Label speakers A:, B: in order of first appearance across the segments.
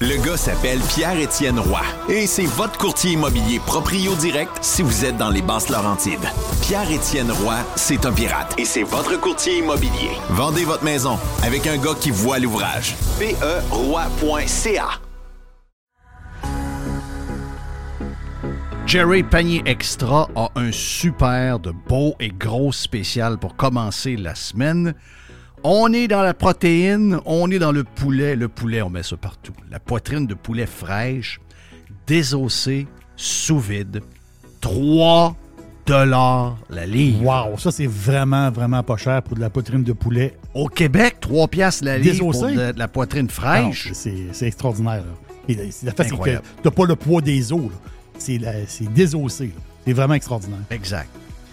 A: Le gars s'appelle Pierre-Étienne Roy et c'est votre courtier immobilier proprio direct si vous êtes dans les basses Laurentides. Pierre-Étienne Roy, c'est un pirate et c'est votre courtier immobilier. Vendez votre maison avec un gars qui voit l'ouvrage. PERoy.ca
B: Jerry Panier Extra a un super de beau et gros spécial pour commencer la semaine. On est dans la protéine, on est dans le poulet. Le poulet, on met ça partout. La poitrine de poulet fraîche, désossée, sous vide. 3 dollars la livre.
C: Wow, ça c'est vraiment, vraiment pas cher pour de la poitrine de poulet.
B: Au Québec, 3 piastres la livre pour de, de la poitrine
C: Non,
B: fraîche.
C: c'est extraordinaire. là. Et la- fait, c'est que t'as pas le poids des os. C'est désossé. C'est vraiment extraordinaire.
B: Exact.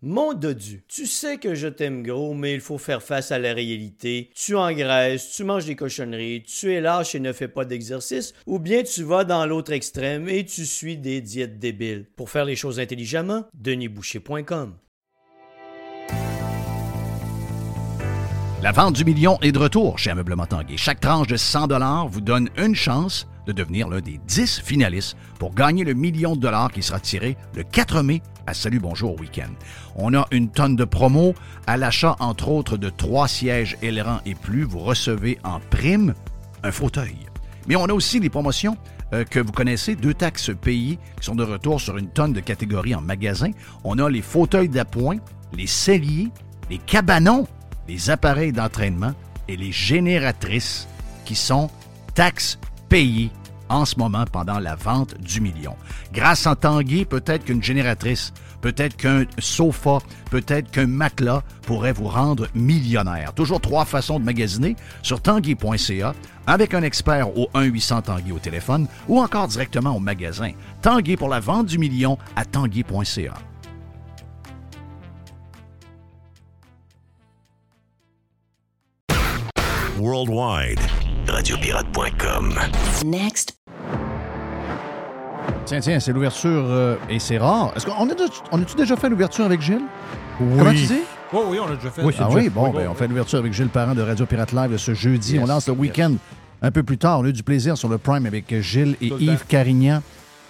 D: Mon dodu, tu sais que je t'aime gros, mais il faut faire face à la réalité. Tu engraisses, tu manges des cochonneries, tu es lâche et ne fais pas d'exercice, ou bien tu vas dans l'autre extrême et tu suis des diètes débiles. Pour faire les choses intelligemment, denisboucher.com.
B: La vente du million est de retour chez Ameublement Tanguay. Chaque tranche de 100 vous donne une chance de devenir l'un des 10 finalistes pour gagner le million de dollars qui sera tiré le 4 mai à Salut Bonjour Week-end. On a une tonne de promos. À l'achat, entre autres, de trois sièges ailerons et plus, vous recevez en prime un fauteuil. Mais on a aussi des promotions euh, que vous connaissez, deux taxes payées qui sont de retour sur une tonne de catégories en magasin. On a les fauteuils d'appoint, les celliers, les cabanons, les appareils d'entraînement et les génératrices qui sont taxes payées en ce moment pendant la vente du million. Grâce à Tanguy, peut-être qu'une génératrice, peut-être qu'un sofa, peut-être qu'un matelas pourrait vous rendre millionnaire. Toujours trois façons de magasiner sur tanguy.ca avec un expert au 1-800 Tanguy au téléphone ou encore directement au magasin. Tanguy pour la vente du million à tanguy.ca.
E: Worldwide. Radiopirate.com.
F: Next.
B: Tiens, tiens, c'est l'ouverture euh, et c'est rare. Est-ce qu'on a, déjà- on a-tu déjà fait l'ouverture avec Gilles? Comment tu dis?
G: Oui, oui, on l'a déjà fait.
C: Oui,
B: Ah
C: déjà-
B: oui, bon,
G: oui,
B: ben,
G: oui,
B: on
G: oui.
B: fait l'ouverture avec Gilles Parent de Radio Pirate Live ce jeudi.
G: Yes,
B: On lance le
G: yes.
B: week-end un peu plus tard. On a eu du plaisir sur le Prime avec Gilles et
G: Tout
B: Yves. Carignan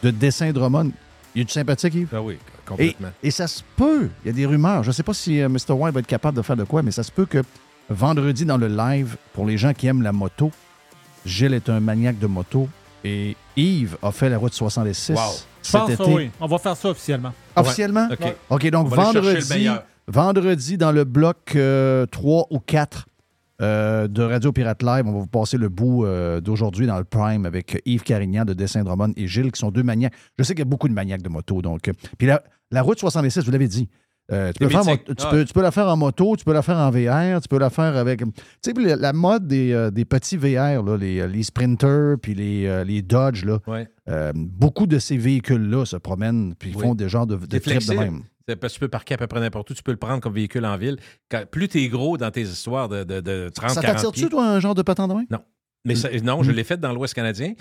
B: de Dessin Drummond. Il est du sympathique, Yves?
G: Ah oui,
B: Et,
G: complètement.
B: et ça se peut, il y a des rumeurs. Je ne sais pas si euh, Mr. White va être capable de faire de quoi, mais ça se peut que vendredi dans le live, pour les gens qui aiment la moto, Gilles est un maniaque de moto et Yves a fait la route 66
G: Wow.
H: Je
B: cet
H: pense
B: été.
H: que oui. On va faire ça officiellement.
B: Officiellement?
G: OK.
B: OK, donc
G: On va aller chercher le
B: vendredi, vendredi dans le bloc euh, 3 ou 4 euh, de Radio Pirate Live, on va vous passer le bout euh, d'aujourd'hui dans le Prime avec Yves Carignan de Dessin Drummond et Gilles qui sont deux maniaques. Je sais qu'il y a beaucoup de maniaques de moto. Donc, euh, puis la, la route 66, vous l'avez dit. Euh, tu, peux
G: C'est
B: faire mo-
G: mythique.
B: tu,
G: Ah.
B: peux, tu peux la faire en moto, tu peux la faire en VR, tu peux la faire avec. Tu sais, la, la mode des, euh, des petits VR, là, les, les Sprinters, puis les, euh, les Dodge, là,
G: Ouais.
B: euh, beaucoup de ces véhicules-là se promènent, puis
G: Oui.
B: font des genres de, de trips de même.
G: C'est parce que tu peux parquer à peu près n'importe où. Tu peux le prendre comme véhicule en ville. Quand- plus tu es gros dans tes histoires de, de, de 30,
B: Ça
G: 40
B: t'attire-tu, toi, un genre de patin de même?
G: Mais ça- non, je
B: Mm.
G: l'ai fait dans l'Ouest canadien.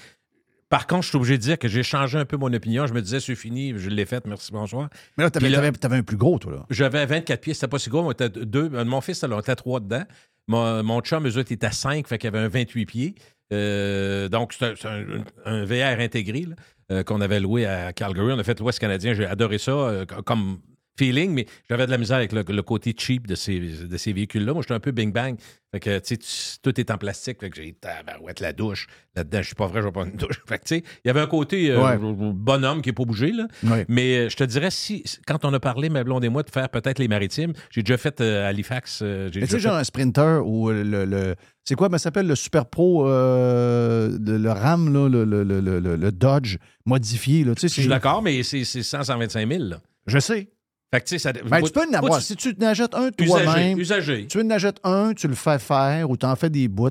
G: Par contre, je suis obligé de dire que j'ai changé un peu mon opinion. Je me disais, c'est fini, je l'ai fait, merci, bonsoir.
B: Mais là, t'avais,
G: là-
B: t'avais- t'avais un plus gros, toi, là.
G: J'avais 24 pieds, c'était pas si gros, on était deux. euh, Mon fils, là, on était trois dedans. Mon, mon chum, eux autres, était à 5, fait qu'il y avait un 28 pieds. Euh, donc, c'est un, c'est un- un VR intégré là, euh, qu'on avait loué à Calgary. On a fait l'Ouest canadien. J'ai adoré ça euh, co- comme feeling, mais j'avais de la misère avec le, le côté cheap de ces, de ces véhicules-là. Moi, j'étais un peu bing-bang. Fait que, tu sais, tout est en plastique. Fait que j'ai tabarouette, la douche. Là-dedans, je suis pas vrai, je vais pas une douche. Fait que, tu sais, il y avait un côté euh,
B: Ouais.
G: bonhomme qui n'est pas bougé, là.
B: Ouais.
G: Mais euh, je te dirais, si, quand on a parlé, ma blonde et moi, de faire peut-être les maritimes, j'ai déjà fait euh, Halifax.
B: tu sais, genre
G: fait-
B: un sprinter ou le. le- c'est quoi, ça s'appelle le Super Pro, euh, le, le RAM, là, le, le- le- Dodge modifié. Là, tu sais,
G: Je suis d'accord, mais c'est c'est 100, 125 000. Là.
B: Je sais.
G: Fait que, ça.
B: Ben, tu peux en avoir. Si tu n'achètes un
G: Usagé.
B: toi-même, tu en achètes un, tu le fais faire ou tu en fais des bouts.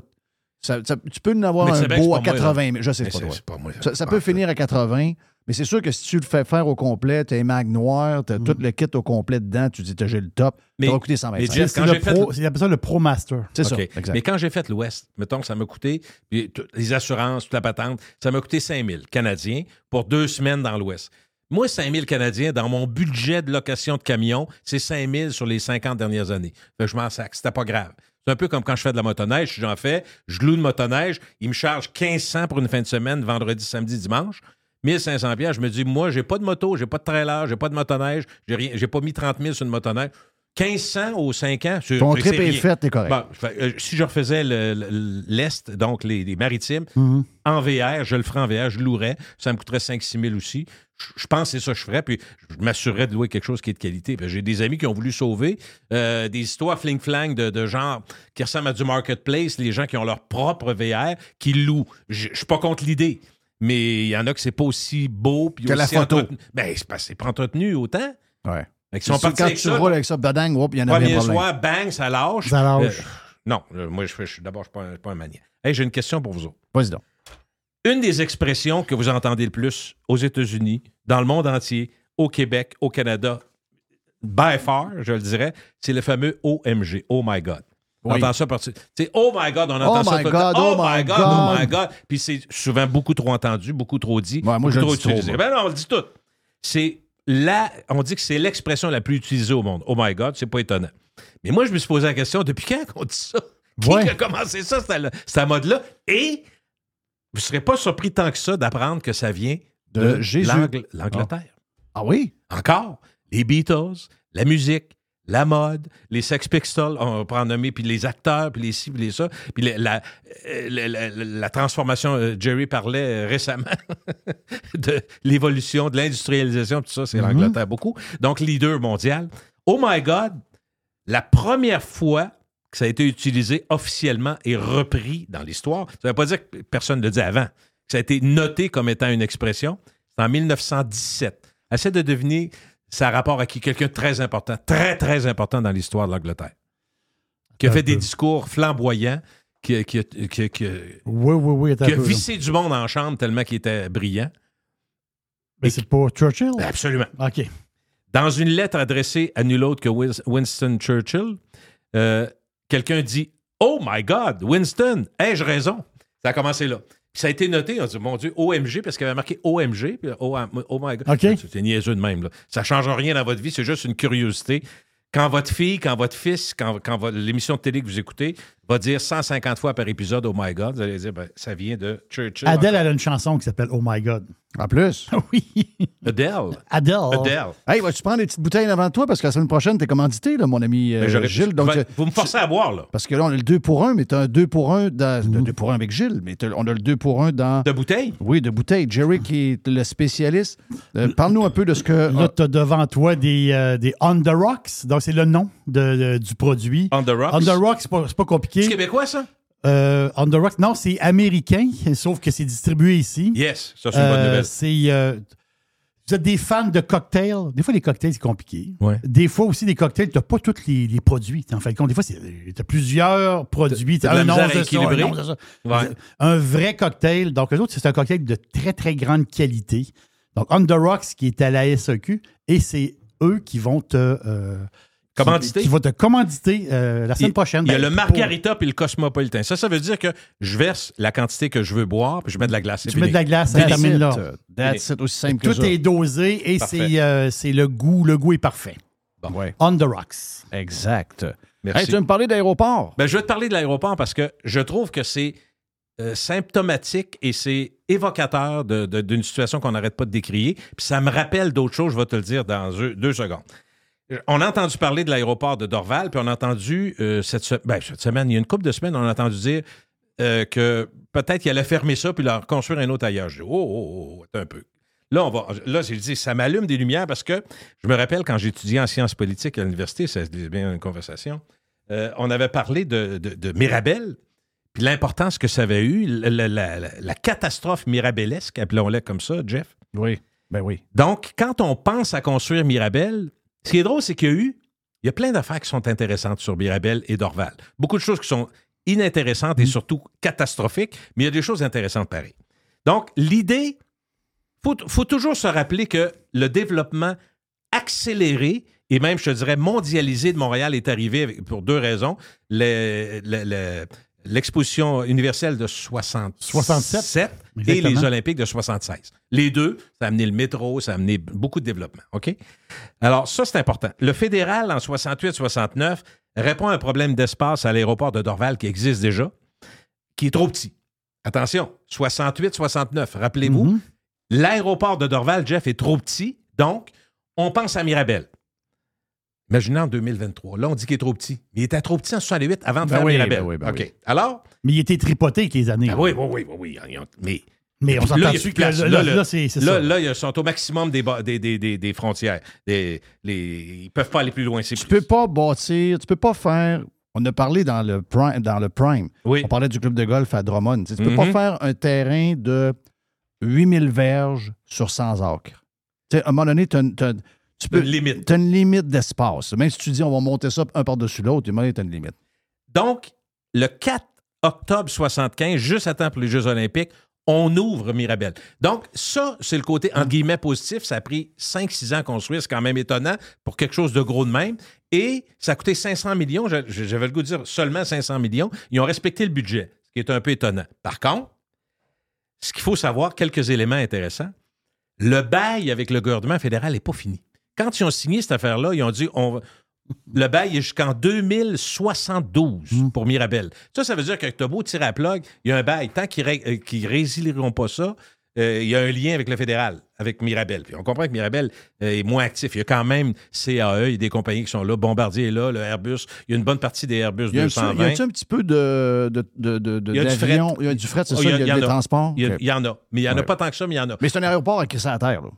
B: Ça- ça- tu peux en avoir
G: Mais
B: un
G: que
B: beau à
G: pas moi,
B: 80 000. Je sais
G: Mais
B: pas toi.
G: c'est pas moi.
B: Ça, ça peut finir à 80, mais c'est sûr que si tu le fais faire au complet, tu as les mags noirs, tu as tout le kit au complet dedans, tu dis t'as j'ai le top,
G: Mais-
B: ça va coûter 125
G: mais
C: C'est
G: Jeff, quand
C: le
G: j'ai fait
C: pro,
G: le-
C: c'est- il appelle ça le Pro Master.
B: C'est ça, exact.
G: Mais quand j'ai fait l'Ouest, mettons que ça m'a coûté, les assurances, toute la patente, ça m'a coûté 5 000 Canadiens pour deux semaines dans l'Ouest. Moi, 5 000 Canadiens, dans mon budget de location de camion, c'est 5 000 sur les 50 dernières années. Fait que je m'en sac. C'était pas grave. C'est un peu comme quand je fais de la motoneige. Si j'en fais, je loue une motoneige, ils me chargent 1500 pour une fin de semaine, vendredi, samedi, dimanche. 1500 pièces, je me dis, moi, j'ai pas de moto, j'ai pas de trailer, j'ai pas de motoneige, j'ai rien, j'ai pas mis 30 000 sur une motoneige. 1500 aux 5 ans, c'est
B: Ton trip est fait, t'es correct.
G: Bon, euh, si je refaisais le- le- l'Est, donc les, les maritimes,
B: Mhm.
G: en VR, je le ferais en VR, je louerais. Ça me coûterait 5-6 000 aussi. Je, pense que c'est ça que je ferais, puis je m'assurerais de louer quelque chose qui est de qualité. J'ai des amis qui ont voulu sauver euh, des histoires fling-flang de, de genre qui ressemblent à du marketplace, les gens qui ont leur propre VR, qui louent. Je suis pas contre l'idée. Mais il y en a que c'est pas aussi beau. Puis
B: Que la
G: aussi
B: photo.
G: entretenu. Ben, c'est pas entretenu autant.
B: Ouais.
G: Qu'ils sont
B: quand
G: avec
B: tu
G: ça.
B: roules avec ça, badang, il y en a bien
G: Premier
B: un
G: soir, bang, ça lâche.
C: Ça lâche.
G: Euh, non, euh, moi, je, je d'abord, je ne suis pas un, pas un maniaque. Hey, j'ai une question pour vous autres.
B: Vas-y donc.
G: Une des expressions que vous entendez le plus aux États-Unis, dans le monde entier, au Québec, au Canada, by far, je le dirais, c'est le fameux OMG, Oh my God. On
B: Oui.
G: entend ça partir. Tu oh my God, on entend
B: Oh
G: ça
B: my
G: le.
B: God,
G: Oh,
B: oh
G: my God, oh my God. Puis c'est souvent beaucoup trop entendu, beaucoup trop dit,
B: Ouais, moi, je le
G: trop
B: dis trop,
G: utilisé. Ben non, on le dit tout. C'est la, on dit que c'est l'expression la plus utilisée au monde. Oh my God, c'est pas étonnant. Mais moi, je me suis posé la question, depuis quand qu'on dit ça? Qui
B: Ouais.
G: a commencé ça, cette, cette mode-là? Et vous ne serez pas surpris tant que ça d'apprendre que ça vient de,
B: De Jésus.
G: l'Angl- l'Angleterre.
B: Ah oui?
G: Encore, les Beatles, la musique, la mode, les Sex Pistols, on en nommer, puis les acteurs, puis les ci, puis les ça, puis la, la, euh, la- transformation, euh, Jerry parlait euh, récemment de l'évolution, de l'industrialisation, tout ça, c'est l'Angleterre beaucoup. Donc, leader mondial. Oh my God, la première fois que ça a été utilisé officiellement et repris dans l'histoire, ça ne veut pas dire que personne ne le dit avant, que ça a été noté comme étant une expression, c'est en 1917. Essaie de deviner ça a rapport à qui? Quelqu'un de très important, très, très important dans l'histoire de l'Angleterre, qui a fait des discours flamboyants, qui, a- qui, a- qui a- qui a-
C: Oui, oui, oui. attends
G: qui
C: un
G: a
C: peu, là.
G: vissé du monde en chambre tellement qu'il était brillant.
C: Mais c'est pas Churchill?
G: Absolument.
C: OK.
G: Dans une lettre adressée à nul autre que Winston Churchill, euh, quelqu'un dit Oh my God, Winston, ai-je raison? Ça a commencé là. Puis ça a été noté, on a dit Mon Dieu, OMG, parce qu'il avait marqué OMG, puis oh, oh my God.
C: OK.
G: C'est niaiseux de même. Là. Ça ne change rien dans votre vie, c'est juste une curiosité. Quand votre fille, quand votre fils, quand, l'émission de télé que vous écoutez va dire 150 fois par épisode Oh my God, vous allez dire ben, Ça vient de Churchill.
C: Adele, elle a une chanson qui s'appelle Oh My God.
B: En plus?
C: Oui.
G: Adele.
C: Adele.
G: Adele.
B: Hey, vas-tu prendre des petites bouteilles devant toi? Parce que la semaine prochaine, t'es commandité, là, mon ami euh,
G: Ben, j'aurais-
B: Gilles. Donc,
G: vous,
B: euh,
G: vous me forcez à boire, là.
B: Parce que là, on a le 2 pour 1, mais t'as un 2 pour 1 dans. Le 2 pour 1 avec Gilles, mais t'as- on a le 2 pour 1 dans.
G: De bouteille?
B: Oui, de bouteilles. Jerry, qui est le spécialiste. Euh, Parle-nous un peu de ce que.
C: Là, tu as devant toi des, euh, des On The Rocks. Donc, c'est le nom de- de- du produit.
G: On the rocks?
C: On The Rocks, c'est pas, c'est pas
G: C'est
C: compliqué.
G: québécois, ça?
C: Euh, On The Rocks, non, c'est américain, sauf que c'est distribué ici.
G: Yes, ça, c'est une bonne
C: Euh,
G: nouvelle.
C: c'est. euh, vous êtes des fans de cocktails? Des fois, les cocktails, c'est compliqué.
G: Ouais.
C: Des fois aussi, des cocktails, tu n'as pas tous les, les produits. En fin de compte, des fois, tu as plusieurs produits. Un once de ça, un once de ça.
G: Ouais.
C: Un vrai cocktail. Donc, eux autres, c'est un cocktail de très, très grande qualité. Donc, On The Rocks, qui est à la SEQ, et c'est eux qui vont te. euh, qui-
G: Commanditer?
C: Qui, te commanditer euh, la semaine
G: Il-
C: prochaine.
G: Il y a
C: Ben,
G: le
C: pour-
G: margarita puis le cosmopolitain. Ça, ça veut dire que je verse la quantité que je veux boire puis je mets de la glace.
C: Tu mets de la glace, ça termine là.
B: That's it, aussi simple que
C: Tout
B: ça.
C: est dosé et c'est euh, c'est le goût. Le goût est parfait.
B: Ouais.
C: On The Rocks.
B: Exact.
G: Merci.
B: Hey, tu veux me parler d'aéroport?
G: Ben, je vais te parler de l'aéroport parce que je trouve que c'est euh, symptomatique et c'est évocateur de- de- d'une situation qu'on n'arrête pas de décrier. Puis ça me rappelle d'autres choses, je vais te le dire dans deux, deux secondes. On a entendu parler de l'aéroport de Dorval, puis on a entendu euh, cette, se- ben, cette semaine, il y a une couple de semaines, on a entendu dire euh, que peut-être qu'il allait fermer ça puis leur construire un autre ailleurs. Je dis, oh, oh, oh, attends un peu. Là, on va, là, j'ai dit, ça m'allume des lumières parce que je me rappelle quand j'étudiais en sciences politiques à l'université, ça c'est bien une conversation, euh, on avait parlé de, de, de Mirabel, puis l'importance que ça avait eu, la, la- la- la catastrophe mirabellesque, appelons-la comme ça, Jeff.
B: Oui. Ben oui.
G: Donc, quand on pense à construire Mirabel, ce qui est drôle, c'est qu'il y a eu, il y a plein d'affaires qui sont intéressantes sur Mirabel et Dorval. Beaucoup de choses qui sont inintéressantes et surtout catastrophiques, mais il y a des choses intéressantes pareil. Donc, l'idée, il faut, faut toujours se rappeler que le développement accéléré et même, je te dirais, mondialisé de Montréal est arrivé pour deux raisons. Le- le- le- L'exposition universelle de 67,
C: 67,
G: et les. Olympiques de 76. Les deux, ça a amené le métro, ça a amené beaucoup de développement. OK? Alors, ça, c'est important. Le fédéral, en 68-69, répond à un problème d'espace à l'aéroport de Dorval qui existe déjà, qui est trop petit. Attention, 68-69, rappelez-vous,
C: Mhm.
G: l'aéroport de Dorval, Jeff, est trop petit, donc on pense à Mirabel. Imaginez en 2023. Là, on dit qu'il est trop petit. Mais il était trop petit en 68 avant de
B: Ben
G: faire
B: oui,
G: Mirabel.
B: ben oui, ben
G: OK.
B: oui.
G: Alors,
C: Mais il était tripoté avec les années.
G: ah oui, oui, oui, oui, oui. Mais
C: Mais on s'entend dessus que là,
G: Là,
C: là,
G: là,
C: c'est c'est
G: Là,
C: ça.
G: là, ils sont au maximum des, ba- des, des, des, des frontières. Des, les, ils peuvent pas aller plus loin. C'est
B: Tu
G: plus-
B: peux pas bâtir, tu peux pas faire. On a parlé dans le prime. Dans le prime.
G: Oui.
B: On parlait du club de golf à Drummond. Tu, sais, tu peux pas faire un terrain de 8000 verges sur 100 acres. Tu sais, à un moment donné, une- t'as- tu peux,
G: Une limite.
B: t'as une limite d'espace. Même si tu dis on va monter ça un par-dessus l'autre, donné, t'as une limite.
G: Donc, le 4 octobre 75, juste à temps pour les Jeux olympiques, on ouvre Mirabel. Donc, ça, c'est le côté, entre guillemets, positif. Ça a pris 5-6 ans à construire. C'est quand même étonnant pour quelque chose de gros de même. Et ça a coûté 500 millions. J'avais le goût de dire seulement 500 millions. Ils ont respecté le budget, ce qui est un peu étonnant. Par contre, ce qu'il faut savoir, quelques éléments intéressants. Le bail avec le gouvernement fédéral n'est pas fini. Quand ils ont signé cette affaire-là, ils ont dit on le bail est jusqu'en 2072
B: Mm.
G: pour Mirabel. Ça, ça veut dire que t'as beau tirer à plug, il y a un bail. Tant qu'ils ré- euh, qu'ils résilieront pas ça, euh, il y a un lien avec le fédéral, avec Mirabel. Puis on comprend que Mirabel euh, est moins actif. Il y a quand même CAE, il y a des compagnies qui sont là. Bombardier est là, le Airbus. Il y a une bonne partie des Airbus
B: Il y a, un,
G: 220.
B: il y a un petit peu de, de, de, de- de-
G: Il y a du fret.
B: d'avion? Il y a du fret, c'est
G: Oh,
B: ça?
G: il y a-
B: Il y
G: il
B: des
G: a.
B: transports?
G: Il y, il en a. Mais il n'y en a pas tant que ça, mais il y en a.
B: Mais c'est un aéroport avec ça à terre. Là.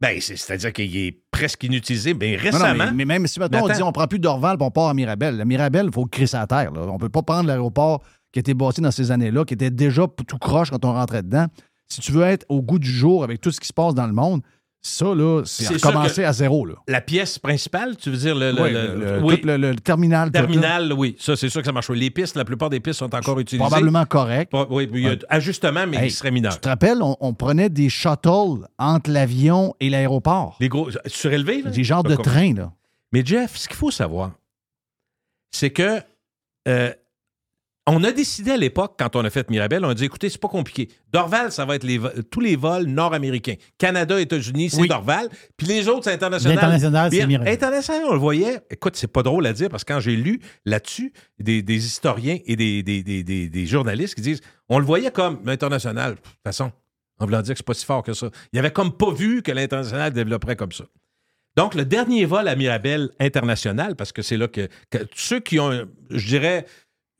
G: Ben, c'est- c'est-à-dire qu'il est presque inutilisé. Récemment,
B: non, mais, mais même si maintenant on dit on prend plus d'Orval et on part à Mirabel. Le Mirabel, il faut ça à terre. Là. On peut pas prendre l'aéroport qui a été bâti dans ces années-là, qui était déjà tout croche quand on rentrait dedans. Si tu veux être au goût du jour avec tout ce qui se passe dans le monde, ça, là, c'est recommencer à zéro. Là.
G: la pièce principale, tu veux dire le, le- oui,
B: tout le, le- terminal.
G: terminal, oui. Ça, c'est sûr que ça marche. Les pistes, la plupart des pistes sont encore utilisées.
B: probablement correct.
G: Oui, il y a ajustement, mais
B: Hey,
G: il serait mineur.
B: Tu te rappelles, on, on prenait des shuttles entre l'avion et l'aéroport.
G: Les gros surélevés, là?
B: Des genres de trains, là.
G: Mais Jeff, ce qu'il faut savoir, c'est que euh, on a décidé à l'époque, quand on a fait Mirabel, on a dit écoutez, c'est pas compliqué. Dorval, ça va être les tous les vols nord-américains. Canada, États-Unis, c'est
C: Oui.
G: Dorval. Puis les autres, c'est international.
C: L'international, c'est Mirabel.
G: International, on le voyait. Écoute, c'est pas drôle à dire parce que quand j'ai lu là-dessus, des, des historiens et des, journalistes qui disent on le voyait comme international. De toute façon, en voulant dire que c'est pas si fort que ça. Il avait comme pas vu que l'international développerait comme ça. Donc, le dernier vol à Mirabel international, parce que c'est là que, que ceux qui ont, je dirais,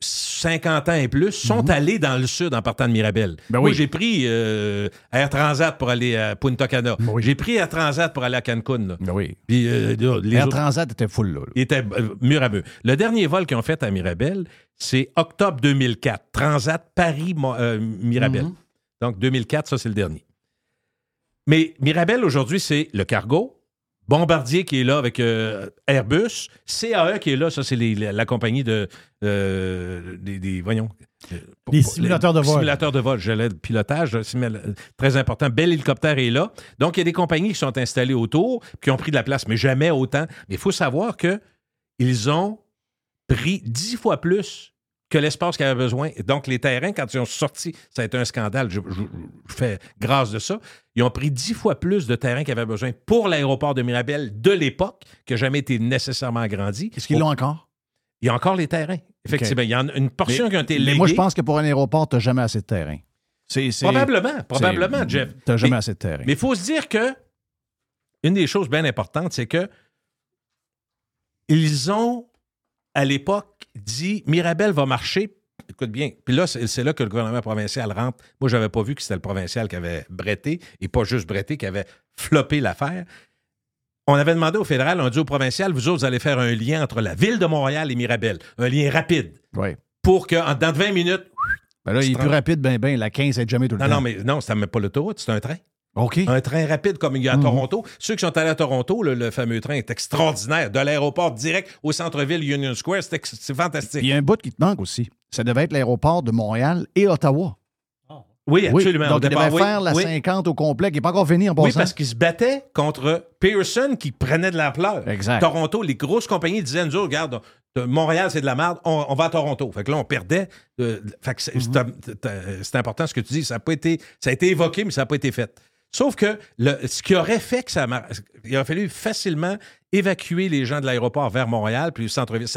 G: 50 ans et plus, sont allés dans le sud en partant de Mirabel.
B: Mhm. Ben
G: Moi, j'ai pris euh, Air Transat pour aller à Punta Cana.
C: Ben oui.
G: J'ai pris Air Transat pour aller à Cancun. là.
B: Ben oui.
G: Puis, euh, là, les
B: Air
G: autres-
B: Transat était full, là. là.
G: il était euh, mur à mur. Le dernier vol qu'ils ont fait à Mirabel, c'est octobre 2004. Transat Paris-Mirabel.
B: Mhm.
G: Donc 2004, ça, c'est le dernier. Mais Mirabel, aujourd'hui, c'est le cargo. Bombardier qui est là avec euh, Airbus. CAE qui est là, ça, c'est les- la, la compagnie de. euh, des, des- Voyons. euh, pour-
C: Des
G: pour-
C: simulateurs de vol.
G: Simulateurs de vol, j'allais le pilotage, très important. Bel hélicoptère est là. Donc, il y a des compagnies qui sont installées autour, qui ont pris de la place, mais jamais autant. Mais il faut savoir que ils ont pris dix fois plus que l'espace qu'il avait besoin. Et Donc, les terrains, quand ils ont sorti, ça a été un scandale, je, je- je fais grâce de ça, ils ont pris dix fois plus de terrain qu'ils avaient besoin pour l'aéroport de Mirabel de l'époque, qui n'a jamais été nécessairement agrandi.
B: Est-ce qu'ils l'ont encore?
G: Il y a encore les terrains. Effectivement, il y en a une portion
B: Mais-
G: qui a été
B: Mais
G: léguée.
B: moi, je pense que pour un aéroport, tu n'as jamais assez de terrain. C'est, c'est-
G: Probablement, probablement, Jeff.
B: T'as jamais
G: Mais-
B: assez de terrain.
G: Mais il faut se dire que une des choses bien importantes, c'est que ils ont, à l'époque, dit Mirabel va marcher. Écoute bien. Puis là, c'est là que le gouvernement provincial rentre. Moi, je n'avais pas vu que c'était le provincial qui avait bretté, et pas juste bretté, qui avait floppé l'affaire. On avait demandé au fédéral, on a dit au provincial, vous autres, vous allez faire un lien entre la ville de Montréal et Mirabel. Un lien rapide. Pour que, en- dans 20 minutes.
B: Ben là, il est plus rapide, ben, ben, la 15 est jamais tout le
G: Non,
B: temps.
G: non, mais non, c'était même pas l'autoroute, c'est un train. Un train rapide comme il y a à
B: Mhm.
G: Toronto. Ceux qui sont allés à Toronto, le, le fameux train est extraordinaire. De l'aéroport direct au centre-ville Union Square, c'est ex- c'est
B: Puis
G: fantastique.
B: il y a un bout qui te manque aussi. Ça devait être l'aéroport de Montréal et Ottawa.
G: Oui, absolument.
B: Oui, donc, il devait
G: oui.
B: faire la
G: oui.
B: 50 au complet, qui n'est pas encore fini en
G: Oui,
B: passant.
G: parce qu'ils se battaient contre Pearson qui prenait de l'ampleur.
B: Exact.
G: Toronto, les grosses compagnies disaient, nous, regarde, de- Montréal, c'est de la merde, on, on va à Toronto. Fait que là, on perdait. euh, fait que c'est
B: Mhm.
G: c'est- c'est important ce que tu dis. Ça a, pas été, ça a été évoqué, mais ça n'a pas été fait. Sauf que ce qui aurait fait que ça Il aurait fallu facilement évacuer les gens de l'aéroport vers Montréal, puis le centre-ville.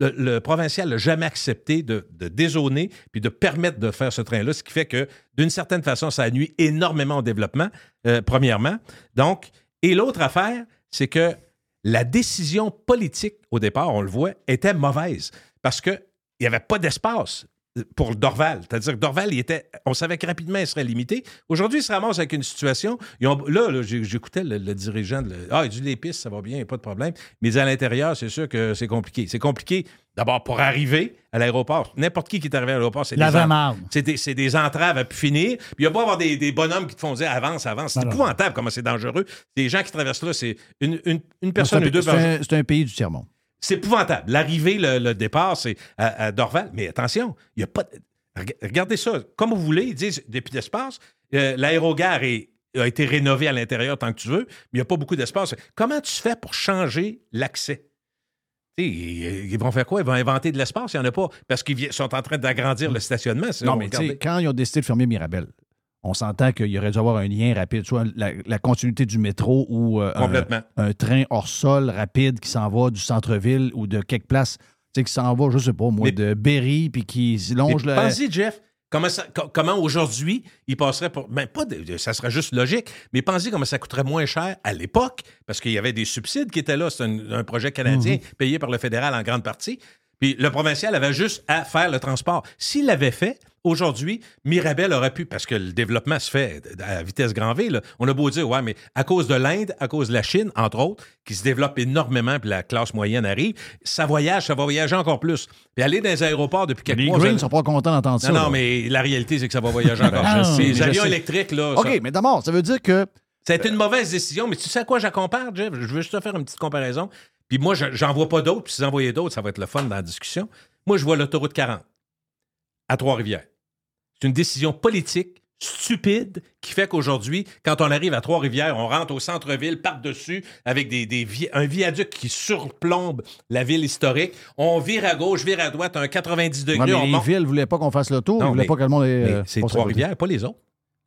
G: Le provincial n'a jamais accepté de, de dézoner puis de permettre de faire ce train-là, ce qui fait que, d'une certaine façon, ça nuit énormément au développement, euh, premièrement. Donc, et l'autre affaire, c'est que la décision politique, au départ, on le voit, était mauvaise parce qu'il n'y avait pas d'espace pour Dorval. C'est-à-dire que Dorval, il était, on savait que rapidement, il serait limité. Aujourd'hui, il se ramasse avec une situation. ils ont- là, j'écoutais le, le dirigeant. De, ah, il dit les pistes, ça va bien, il n'y a pas de problème. Mais à l'intérieur, c'est sûr que c'est compliqué. C'est compliqué, d'abord, pour arriver à l'aéroport. N'importe qui qui est arrivé à l'aéroport, c'est des, c'est des, entraves à pu finir. Puis il n'y a pas avoir des, des bonhommes qui te font dire avance, avance. C'est épouvantable comment c'est dangereux. Des gens qui traversent là, c'est une, une, une
B: C'est
G: personne
B: un,
G: ou deux
B: c'est un- c'est un pays du tiers-monde.
G: C'est épouvantable. L'arrivée, le, le départ, c'est à, à Dorval. Mais attention, il n'y a pas. de- Reg- Regardez ça. Comme vous voulez, ils disent depuis d'espace. Euh, L'aérogare a été rénové à l'intérieur tant que tu veux, mais il n'y a pas beaucoup d'espace. Comment tu fais pour changer l'accès? Tu sais, Ils, ils vont faire quoi? Ils vont inventer de l'espace? Il n'y en a pas. Parce qu'ils sont en train d'agrandir le stationnement.
B: Non,
G: on
B: mais quand ils ont décidé de fermer Mirabel, on s'entend qu'il aurait dû avoir un lien rapide, soit la, la continuité du métro ou euh, un, train hors sol rapide qui s'en va du centre-ville ou de quelque place, tu sais, qui s'en va, je sais pas, moi,
G: Mais-
B: de Berry, puis qui longe
G: Mais
B: le...
G: Pensez, Jeff, comment, comment aujourd'hui, il passerait pour. Ben, pas de- ça serait juste logique, mais pensez comment ça coûterait moins cher à l'époque, parce qu'il y avait des subsides qui étaient là. C'est un, un projet canadien
B: Mhm.
G: payé par le fédéral en grande partie. Puis le provincial avait juste à faire le transport. S'il l'avait fait, aujourd'hui, Mirabel aurait pu, parce que le développement se fait à vitesse grand V, là. on a beau dire, ouais, mais à cause de l'Inde, à cause de la Chine, entre autres, qui se développe énormément, puis la classe moyenne arrive, ça voyage, ça va voyager encore plus. Puis aller dans les aéroports depuis quelques
B: Les
G: mois.
B: Greens
G: vous
B: ne sont pas contents d'entendre ça.
G: non, non, mais la réalité, c'est que ça va voyager encore.
B: Ah,
G: plus. Les avions électriques, là,
B: OK,
G: ça,
B: mais d'abord, ça veut dire que
G: ça a été une mauvaise décision. Mais tu sais à quoi compare, Jeff? Je veux juste te faire une petite comparaison. Puis moi, je- j'en vois pas d'autres. Puis si vous en voyez d'autres, ça va être le fun dans la discussion. Moi, je vois l'autoroute 40 à Trois-Rivières. C'est une décision politique stupide qui fait qu'aujourd'hui, quand on arrive à Trois-Rivières, on rentre au centre-ville par-dessus avec des, des vi- un viaduc qui surplombe la ville historique. On vire à gauche, vire à droite, un 90
B: ouais,
G: degrés.
B: mais
G: on
B: les
G: monte.
B: villes ne voulaient pas qu'on fasse le tour. Ne voulaient pas que le monde euh,
G: c'est. Trois-Rivières, pas les autres.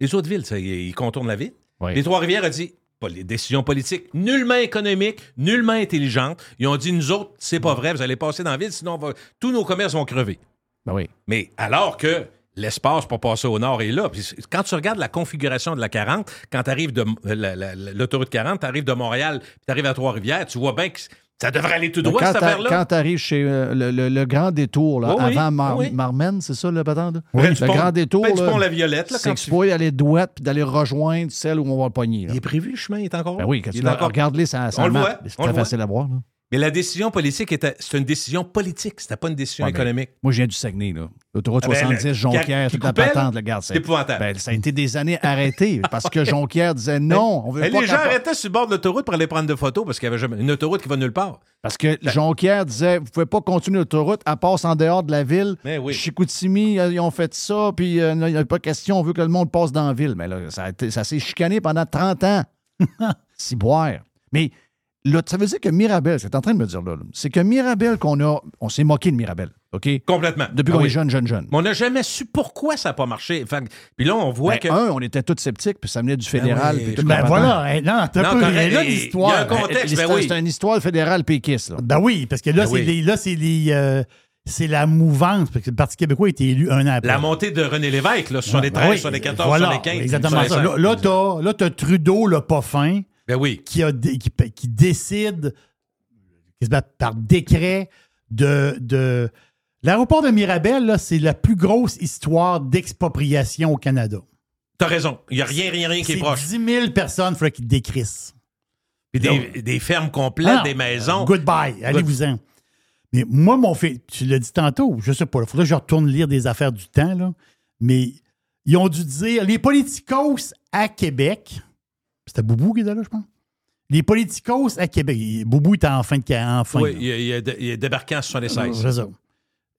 G: Les autres villes, ça, ils ils contournent la ville.
B: Oui.
G: Les Trois-Rivières a dit les décisions politiques, nullement économiques, nullement intelligentes. Ils ont dit nous autres, c'est pas vrai, vous allez passer dans la ville, sinon va- tous nos commerces vont crever.
B: Ben oui.
G: Mais alors que l'espace pour passer au nord est là. Puis quand tu regardes la configuration de la 40, quand tu arrives de la- la- la- l'autoroute 40, tu arrives de Montréal, puis tu arrives à Trois-Rivières, tu vois bien que ça devrait aller tout
B: Mais
G: droit,
B: quand
G: cette affaire-là.
B: quand tu arrives chez euh, le, le- le grand détour, là,
G: Oui, oui,
B: avant Mar-
G: oui.
B: Marmen, c'est ça le patente? là?
G: Du
B: Le
G: pont-
B: grand détour,
G: près du
B: là,
G: pont La Violette, là,
B: c'est
G: quand
B: que
G: tu-
B: tu pourrais aller droite puis d'aller rejoindre celle où on va le pogner. là.
G: Il est prévu, le chemin, il est encore?
B: Ben oui, quand
G: Il
B: tu
G: encore-
B: regardes-les, ça, ça
G: On le voit,
B: C'est très
G: voit.
B: facile à voir. là.
G: Mais la décision politique était, c'est une décision politique, c'était pas une décision
B: Ouais,
G: économique.
B: Moi, je viens du Saguenay. là. L'autoroute
G: Ah ben,
B: 70,
G: le-
B: Jonquière,
G: qui
B: toute la patente, le garde.
G: C'est épouvantable.
B: Ben, ça a été des années arrêté parce que Jonquière disait non, on veut pas
G: les gens arrêtaient sur le bord de l'autoroute pour aller prendre des photos parce qu'il y avait jamais une autoroute qui va nulle part.
B: Parce que Jonquière disait, vous pouvez pas continuer l'autoroute, elle passe en dehors de la ville.
G: Mais oui.
B: Chicoutimi, ils ont fait ça, puis euh, il n'y a pas question, on veut que le monde passe dans la ville. Mais là, ça, a été- ça s'est chicané pendant 30 ans. Si boire. Mais là, ça veut dire que Mirabel, c'est en train de me dire là, là, c'est que Mirabel qu'on a, on s'est moqué de Mirabel, OK?
G: Complètement.
B: Depuis
G: Ah
B: qu'on
G: oui.
B: est jeune, jeune, jeune.
G: Mais on n'a jamais su pourquoi ça n'a pas marché. Fait puis là, on voit
B: Ben,
G: que.
B: un, on était tous sceptiques, puis ça venait du fédéral.
G: oui,
B: puis
G: je
B: tout le
C: Ben
B: patin.
C: voilà, hey, non, t'as peu là
G: il- il y a
C: l'histoire.
G: un contexte,
B: C'est
G: ben oui.
B: c'est une histoire fédérale péquiste. là.
C: Ben oui, parce que là,
G: Ben
C: c'est
G: oui.
C: les- là, c'est les, euh, c'est la mouvance, parce que le Parti québécois a été élu un an après.
G: La montée de René Lévesque, là, sur les
C: Ben
G: 13,
C: oui,
G: sur les 14,
C: voilà,
G: sur les 15.
C: Exactement ça. Là,
G: 5.
C: là, t'as, là, t'as Trudeau, le pas fin,
G: Ben oui.
C: qui, a, qui, qui décide par décret de. de L'aéroport de Mirabel, c'est la plus grosse histoire d'expropriation au Canada.
G: T'as raison. Il n'y a rien, rien, rien qui est proche.
C: 10 000 personnes, il faudrait qu'ils décrissent.
G: Puis des, des fermes complètes,
C: Ah,
G: des maisons.
C: Goodbye, allez-vous-en. Mais moi, mon fait, tu l'as dit tantôt, je sais pas, il faudrait que je retourne lire des affaires du temps, là. Mais ils ont dû dire, les politicos à Québec, c'était Boubou qui était là, je pense. Les politicos à Québec, Boubou était en fin de en fin,
G: Oui, il, il, il est- il est débarqué en 76.
C: C'est ça.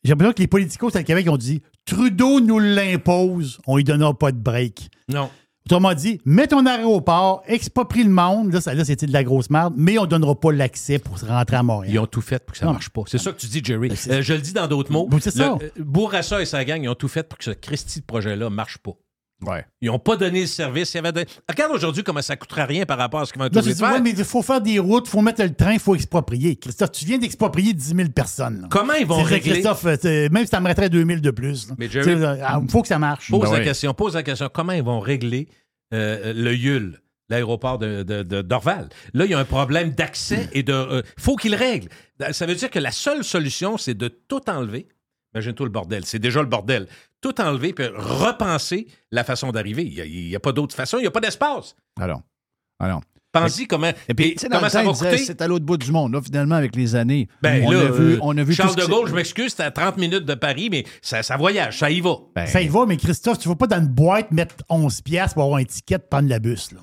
C: J'ai l'impression que les politicos à Québec ont dit Trudeau nous l'impose, on lui donnera pas de break.
G: Non.
C: Autrement dit, mets ton aéroport, exproprie le monde, là, ça, là c'était de la grosse merde, mais on donnera pas l'accès pour se rentrer à Montréal.
G: Ils ont tout fait pour que ça
C: Non.
G: marche pas. C'est ça que tu dis, Jerry.
C: Ben,
G: Euh, je le dis dans d'autres mots.
C: C'est ça.
G: Le- euh, Bourassa et sa gang, ils ont tout fait pour que ce Christy de projet-là marche pas.
B: Ouais.
G: Ils n'ont pas donné le service. Il y avait de- Regarde aujourd'hui comment ça coûterait rien par rapport à ce qu'ils vont
C: tu
G: de faire.
C: ouais, mais il faut faire des routes, il faut mettre le train, il faut exproprier. Christophe, tu viens d'exproprier 10 000 personnes. là.
G: Comment ils vont régler?
C: Christophe, euh, même si ça me mettrait 2 000 de plus. là.
G: Mais Jerry-
C: Tu Il faut que ça marche.
G: Pose
B: Ben
G: la question. Pose la question. Comment ils vont régler euh, le YUL, l'aéroport de, de- de- d'Orval? Là, il y a un problème d'accès et de. Il faut qu'ils le règlent. Ça veut dire que la seule solution, c'est de tout enlever. Imagine-toi le bordel. C'est déjà le bordel. Tout enlever puis repenser la façon d'arriver. Il n'y a, pas d'autre façon. Il n'y a pas d'espace.
B: Alors. Alors.
G: Pense-y comment,
B: Et puis,
G: et comment ça
B: temps,
G: va coûter?
B: c'est à l'autre bout du monde. Là, finalement, avec les années,
G: Ben,
B: on,
G: là,
B: a vu,
G: euh,
B: on a vu
G: Charles de Gaulle, je m'excuse, c'était à 30 minutes de Paris, mais ça, ça voyage, ça y va.
B: Ben,
C: Ça y va, mais Christophe, tu ne vas pas dans une boîte mettre 11 piastres pour avoir un ticket de prendre la bus. Là.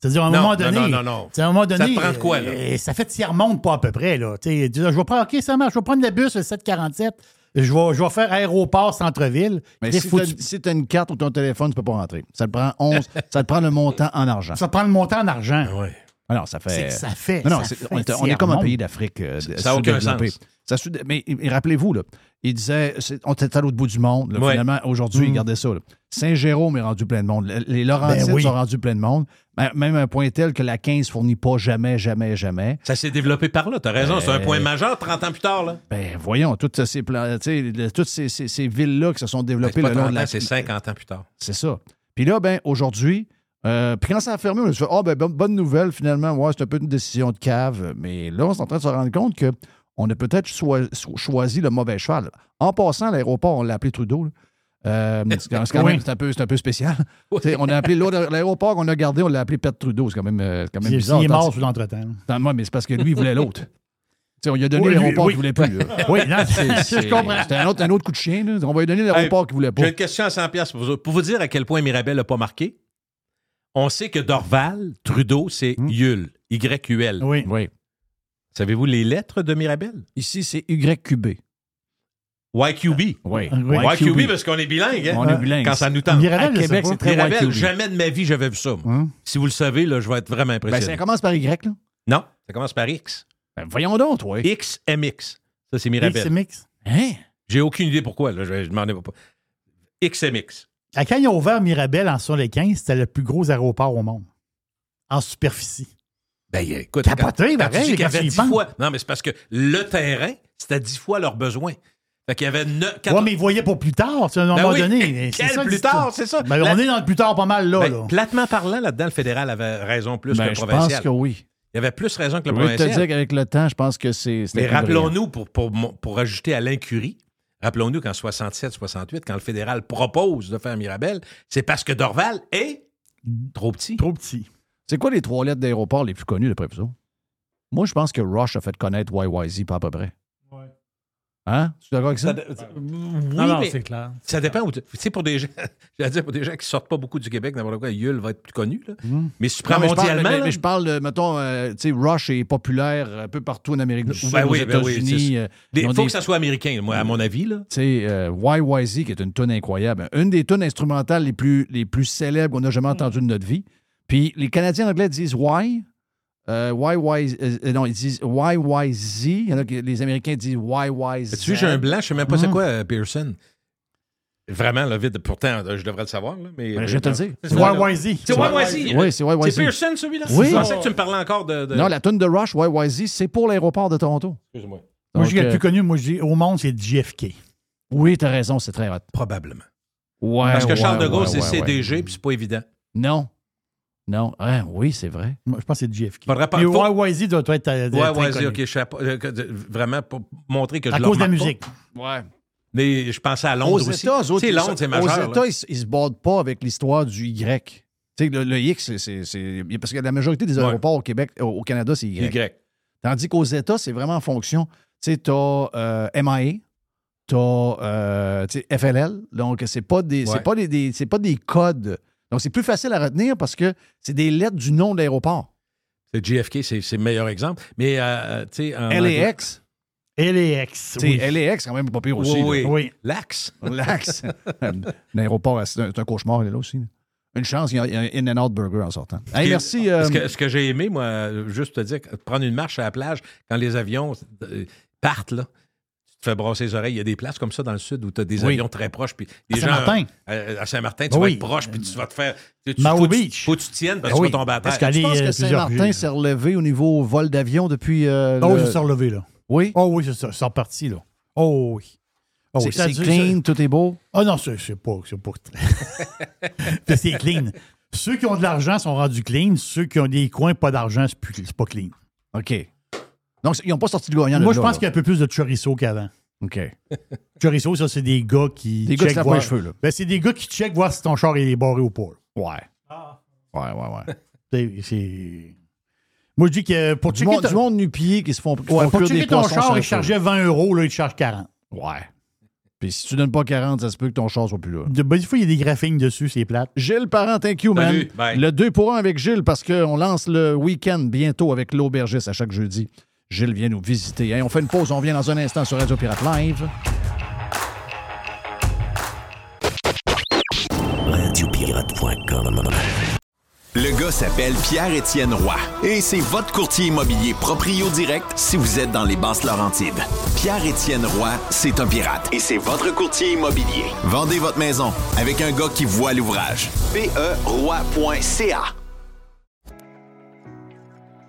C: C'est-à-dire, à un
G: Non,
C: moment donné.
G: non, non, non.
C: c'est à un moment
G: Ça
C: donné.
G: te prend de quoi, là?
C: euh, ça fait tiers monde pas à peu près. Là. Tu sais, dis, je vais prendre, OK, ça marche, je vais prendre le bus, le 747. Je vais, je vais faire aéroport centre-ville.
B: Mais si tu si as une carte ou ton téléphone, tu peux pas rentrer. Ça te prend 11, ça te prend le montant en argent.
C: ça prend le montant en argent.
G: Ouais.
B: Alors, ça fait.
C: C'est que ça fait.
B: Non, non,
C: ça
B: c'est-
C: fait
B: on, est, on est
C: tiers
B: comme un pays d'Afrique. euh,
G: Ça a aucun sens.
B: Ça mais rappelez-vous, il disait, on était à l'autre bout du monde. là,
G: Ouais.
B: Finalement, aujourd'hui,
C: Mm.
B: regardez ça. Saint-Jérôme est rendu plein de monde. Les- Laurentides
C: Ben oui.
B: sont rendus plein de monde. Ben, Même un point tel que la 15 fournit pas jamais, jamais, jamais.
G: Ça s'est développé par là, t'as raison. C'est un
B: Euh,
G: point majeur 30 ans plus tard. Là.
B: Ben, voyons, toutes ces, toutes ces, ces- ces villes-là qui se sont
G: Ben,
B: développées le long
G: 30
B: de la
G: ans, c'est 50 ans plus tard.
B: C'est ça. Puis là, ben, aujourd'hui, euh, puis quand ça a fermé, on se fait Ah, ben, bonne- bonne nouvelle, finalement. Ouais, c'est un peu une décision de cave. Mais là, on est en train de se rendre compte que on a peut-être choi- cho- choisi le mauvais cheval. En passant, l'aéroport, on l'a appelé Trudeau. là. Euh, c'est quand même c'est un, peu, c'est un peu spécial. On a appelé l'autre- l'aéroport qu'on a gardé, on l'a appelé Pet Trudeau. C'est quand même, euh, c'est quand même
C: Il,
B: bizarre.
C: il est mort sous l'entretemps.
B: Moi, mais c'est parce que lui, il voulait l'autre. On lui a donné
C: Oui,
B: l'aéroport
C: oui.
B: qu'il voulait plus. là.
C: Oui, non,
B: C'est- c'est-
C: je comprends.
B: C'était un autre, un autre coup de chien. là. On va lui donner l'aéroport qu'il voulait pas.
G: J'ai une question à 100 pièces pour vous. Pour vous dire à quel point Mirabel n'a pas marqué, on sait que Dorval, Trudeau, c'est YUL, Y-U-L.
C: Oui.
B: Oui.
G: Savez-vous les lettres de Mirabel?
B: Ici, c'est YQB.
G: YQB.
B: Oui.
C: Oui.
G: YQB parce qu'on est bilingue. hein?
B: On est bilingue.
G: Quand ça nous tente.
C: Mirabel,
B: À Québec,
C: pas.
B: c'est très
G: Mirabel,
B: YQB.
G: jamais de ma vie j'avais vu ça. moi.
C: Hein?
G: Si vous le savez, là, je vais être vraiment
B: Ben,
G: impressionné.
B: ça commence par Y, là.
G: non, ça commence par X.
B: Ben, voyons donc, toi.
G: XMX. Ça, c'est Mirabel.
C: mix.
B: Hein?
G: J'ai aucune idée pourquoi. Là. Je, je m'en ai pas. XMX.
C: À Quand ils ont ouvert Mirabel en 75, c'était le plus gros aéroport au monde. En superficie.
G: Ben, écoute,
C: Capoté,
G: quand,
C: pareil,
G: dis
C: quand
G: avait
C: tu y
G: 10
C: penses.
G: fois. Non, mais c'est parce que le terrain, c'était 10 fois leurs besoins. Fait qu'il y avait 9,
C: Ouais, mais ils voyaient pour plus tard, à un
G: Ben
C: moment
G: oui,
C: donné.
G: quel
C: ça,
G: plus tard, c'est ça.
C: Ben,
G: La-
C: On est dans le plus tard pas mal là.
G: Ben,
C: là.
G: platement parlant, là-dedans, le fédéral avait raison plus que
B: Ben,
G: le
B: je
G: provincial.
B: pense que oui.
G: Il y avait plus raison que le
B: Je vais te
G: provincial.
B: dire qu'avec le temps, je pense que c'est.
G: Mais rappelons-nous, pour, pour, pour ajouter à l'incurie, rappelons-nous qu'en 67-68, quand le fédéral propose de faire Mirabel, c'est parce que Dorval est trop petit.
C: Trop petit.
B: C'est quoi les trois lettres d'aéroport les plus connues, d'après vous autres? Moi, je pense que Rush a fait connaître YYZ pas à peu près. Hein? Tu es d'accord avec ça?
G: Ça de- oui,
F: Non, non,
G: mais
F: c'est clair.
G: ça dépend. où tu sais, pour des gens, j'allais dire, pour des gens qui sortent pas beaucoup du Québec, n'importe quoi, Yule va être plus connu. Là. Mais si tu prends
B: Non, mais je parle-
G: mondialement,
B: mais, je parle de, mettons, euh, tu sais, Rush est populaire un peu partout en Amérique du Sud,
G: Ben
B: aux
G: oui, ben oui,
B: États-Unis. euh,
G: il faut
B: des-
G: que ça soit américain, moi, à mon avis. Là.
B: Tu sais, euh, YYZ, qui est une tonne incroyable. Une des tonnes instrumentales les plus, les plus célèbres qu'on a jamais entendues de notre vie. Puis les Canadiens anglais disent Y. Euh, YY, euh, non, ils disent YYZ. Il y en a qui- les Américains disent YYZ.
G: Tu sais, j'ai un blanc, je sais même pas c'est
C: Mhm.
G: quoi, euh, Pearson. Vraiment, là, vite. Pourtant, euh, je devrais le savoir, là, mais...
B: Ben, je vais te le dire.
G: C'est
C: C'est YYZ.
G: C'est YYZ.
B: Oui, c'est YYZ.
G: C'est Pearson, celui-là?
B: Oui.
G: Je pensais que tu me parlais encore de... de-
B: Non, la tune de Rush, YYZ, c'est pour l'aéroport de Toronto.
G: Excuse-moi.
C: Moi, je dis le plus connu, moi, je dis au monde, c'est JFK.
B: Oui, t'as raison, c'est très hot.
G: Probablement.
B: Ouais,
G: Parce que
B: ouais,
G: Charles de Gaulle,
B: ouais,
G: c'est
B: ouais, ouais.
G: CDG, puis c'est pas évident.
B: Non. Non. Ah, oui, c'est vrai.
C: Moi, je pense que c'est JFK.
G: Faudrait pas-
C: Mais
G: faut-
C: YYZ doit être. euh, très connu.
G: ok, je sais pas. euh, de- Vraiment, pour montrer que je
C: À cause de la
G: remarque pas.
C: musique.
B: Ouais.
G: Mais je pensais à Londres
B: Aux
G: aussi.
B: États, autres,
G: C'est Londres, c'est majeur.
B: Aux
G: là.
B: États, ils, ils se battent pas avec l'histoire du Y. Tu sais, le, le X, c'est- Parce que la majorité des
G: Ouais.
B: aéroports au Québec, au, au Canada, c'est y.
G: Y.
B: Tandis qu'aux États, c'est vraiment en fonction. Tu sais, tu as MIA, tu as FLL. Donc, c'est pas des, c'est pas des, des- c'est pas des codes. Donc, c'est plus facile à retenir parce que c'est des lettres du nom de l'aéroport.
G: C'est JFK, c'est c'est le meilleur exemple. Mais, euh, tu sais...
B: LAX,
C: LAX.
B: tu sais,
C: Oui.
B: LAX, quand même pas pire aussi.
G: Oui,
B: là.
G: oui.
C: Oui.
G: L'Axe.
B: L'axe. L'aéroport, c'est un, cauchemar, il est là aussi. là. Une chance, il y a un In-N-Out Burger en sortant. Hey,
G: Ce
B: merci.
G: que-
B: euh,
G: Ce que, ce que j'ai aimé, moi, euh, juste te dire, prendre une marche à la plage, quand les avions euh, partent, là, te fais brasser les oreilles. Il y a des places comme ça dans le sud où tu as des
B: Oui.
G: avions très proches. Puis
C: À Saint-Martin.
G: euh, à Saint-Martin, tu
C: Oui.
G: vas être proche, puis tu vas te faire. Tu, tu-
C: Mao
G: faut, que tu-
C: Beach.
G: faut que tu tiennes parce
C: Ben
G: que
C: oui,
G: tu vas tomber à terre.
C: parce
B: je pense
C: euh,
B: que Saint-Martin s'est relevé au niveau vol d'avion depuis. euh,
C: Oh,
B: le-
C: je suis relevé, là.
B: Oui.
C: Oh, oui, c'est ça. C'est reparti, là. Oh, oui. Oh,
B: c'est
C: ça
B: clean, tout est beau?
C: Ah non, c'est c'est pas. C'est pas... C'est clean. Ceux qui ont de l'argent sont rendus clean. Ceux qui ont des coins, pas d'argent, c'est plus- c'est pas clean.
B: OK. Donc, ils n'ont pas sorti de gagnant.
C: Moi,
B: de
C: je
B: là,
C: pense qu'il y a un peu plus de chorizo qu'avant.
B: OK.
C: Chorizo, ça, c'est des gars qui.
B: Des gars qui
C: voir-
B: les cheveux, là.
C: Ben, c'est des gars qui checkent voir si ton char est barré ou pas.
B: Ouais. Ouais, ouais, ouais.
C: C'est- C'est. Moi, je dis que pour
B: Du
C: checker,
B: monde,
C: ton-
B: du monde nu-pied qui se font, qui
C: Ouais,
B: font
C: pour checker
B: des
C: ton char, il chargeait 20 euros, là, il te charge 40.
B: Ouais. Puis si tu donnes pas 40, ça se peut que ton char soit plus là.
C: De, ben, des fois, il y a des graphiques dessus, c'est plate.
B: Gilles Parent, thank you, man.
G: Salut.
B: Le 2 pour 1 avec Gilles parce qu'on lance le week-end bientôt avec l'aubergiste à chaque jeudi. Gilles vient nous visiter. On fait une pause, on revient dans un instant sur Radio Pirate Live.
A: Le gars s'appelle Pierre-Étienne Roy et c'est votre courtier immobilier proprio direct si vous êtes dans les basses Laurentides. Pierre-Étienne Roy, c'est un pirate et c'est votre courtier immobilier. Vendez votre maison avec un gars qui voit l'ouvrage. PERoy.ca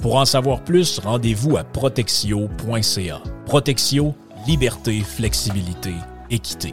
F: Pour en savoir plus, rendez-vous à protexio.ca. Protexio, liberté, flexibilité, équité.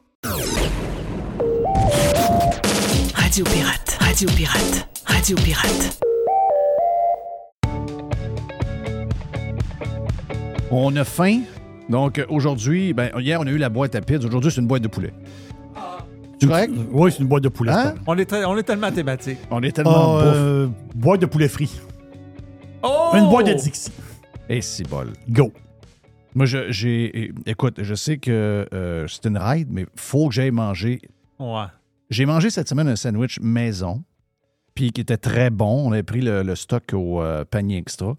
H: Radio Pirate, Radio Pirate, Radio Pirate.
B: On a faim. Donc aujourd'hui, ben, hier, on a eu la boîte à pizza. Aujourd'hui, c'est une boîte de poulet. Tu correct?
C: Oui, c'est une boîte de poulet.
B: Hein?
I: On est, très- on est tellement thématique.
B: On est
C: Ah,
B: tellement bouffe.
C: euh, boîte de poulet frit.
I: Oh!
C: Une boîte de Dixie.
B: Et c'est bol.
C: Go.
B: Moi, j'ai. Écoute, je sais que euh, c'est une ride, mais faut que j'aille manger.
I: Ouais.
B: J'ai mangé cette semaine un sandwich maison, puis qui était très bon. On avait pris le, le stock au euh, panier extra.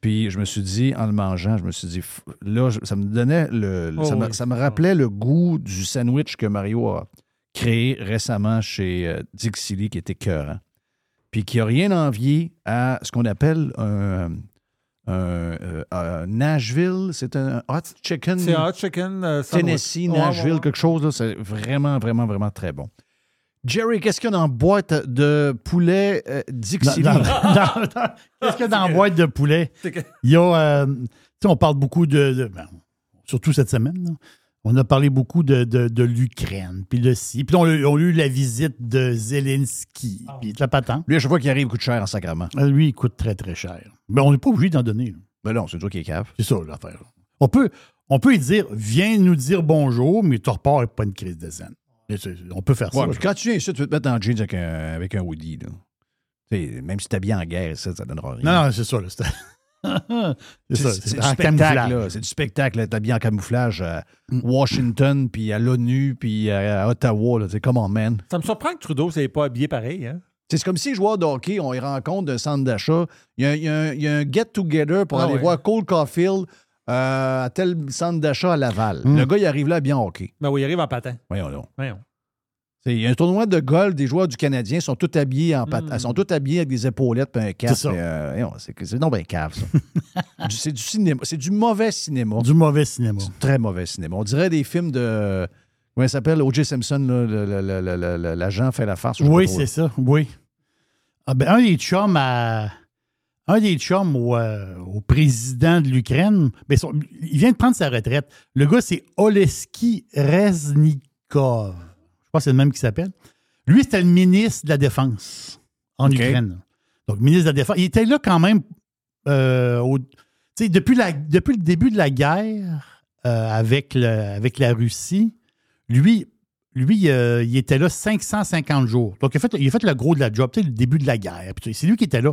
B: Puis je me suis dit, en le mangeant, je me suis dit, là, ça me donnait le.
I: Oh
B: ça, me,
I: oui.
B: ça me rappelait le goût du sandwich que Mario a créé récemment chez euh, Dixie Lee, qui était cœur. Puis qui n'a rien envié à ce qu'on appelle un. Un, euh, un Nashville, c'est un hot chicken.
I: C'est un hot chicken euh.
B: Tennessee, Nashville,
I: ouais.
B: quelque chose. là, C'est vraiment, vraiment, vraiment très bon. Jerry, qu'est-ce qu'il y a dans la boîte de poulet euh,
C: Dans-
B: Dixie
C: dans-
B: Lee?
C: dans- dans- Qu'est-ce qu'il y a dans la boîte de poulet? Il y a. euh, sais, on parle beaucoup de. de- ben, surtout cette semaine, là, on a parlé beaucoup de, de, de l'Ukraine, puis de ci. Puis on, a- on a eu la visite de Zelensky, puis de la patente.
B: Lui, à chaque fois qu'il arrive, il coûte cher en sacrement.
C: Euh, Lui, il coûte très, très cher. Mais on n'est pas obligé d'en donner. là.
B: Ben non, c'est toi qui est cave.
C: C'est ça, l'affaire. On peut, on peut lui dire, viens nous dire bonjour, mais tu repars avec pas une crise de c'est- On peut faire ça.
B: Puis quand tu viens ici, tu veux te mettre en jeans avec un, avec un hoodie. Là. Tu sais, même si t'es bien en guerre, ça, ça donnera rien.
C: Non, non, c'est ça. là, C'est ça.
B: C'est
C: en
B: spectacle,
C: camouflage.
B: là. C'est du spectacle. T'es bien en camouflage à
C: Mm.
B: Washington, puis à l'ONU, puis à, Ottawa. C'est comment, man?
I: Ça me surprend que Trudeau ne pas habillé pareil. Hein?
B: C'est comme si les joueurs de hockey, on les rencontre d'un centre d'achat. Il y a, y un- y get-together pour
I: Ah
B: aller
I: ouais.
B: voir Cole Caulfield euh, à tel centre d'achat à Laval.
C: Mm.
B: Le gars, il arrive là bien hockey.
I: Ben oui, il arrive en patin.
B: Voyons donc.
I: Voyons.
B: Il y a un tournoi de golf, des joueurs du Canadien sont tous habillés en pat-
I: Mm.
B: sont tous habillés avec des épaulettes et un casque.
C: C'est
B: puis, euh, non ben cave, ça. C'est du cinéma. C'est du mauvais cinéma.
C: Du mauvais cinéma.
B: Du très mauvais cinéma. On dirait des films de. Comment il s'appelle? O.J. Simpson, l'agent fait la farce.
C: Oui, c'est ça. Oui. Ah ben, un des chums à. Un des chums au, euh, au président de l'Ukraine, ben, son- il vient de prendre sa retraite. Le gars, c'est Oleski Reznikov. Je pense que c'est le même qui s'appelle. Lui, c'était le ministre de la Défense en. Ukraine. Donc, ministre de la Défense. Il était là quand même euh, au- depuis, la, depuis le début de la guerre euh, avec, le- avec la Russie. Lui, lui euh, il était là 550 jours. Donc, il a fait, il a fait le gros de la job, le début de la guerre. C'est lui qui était là.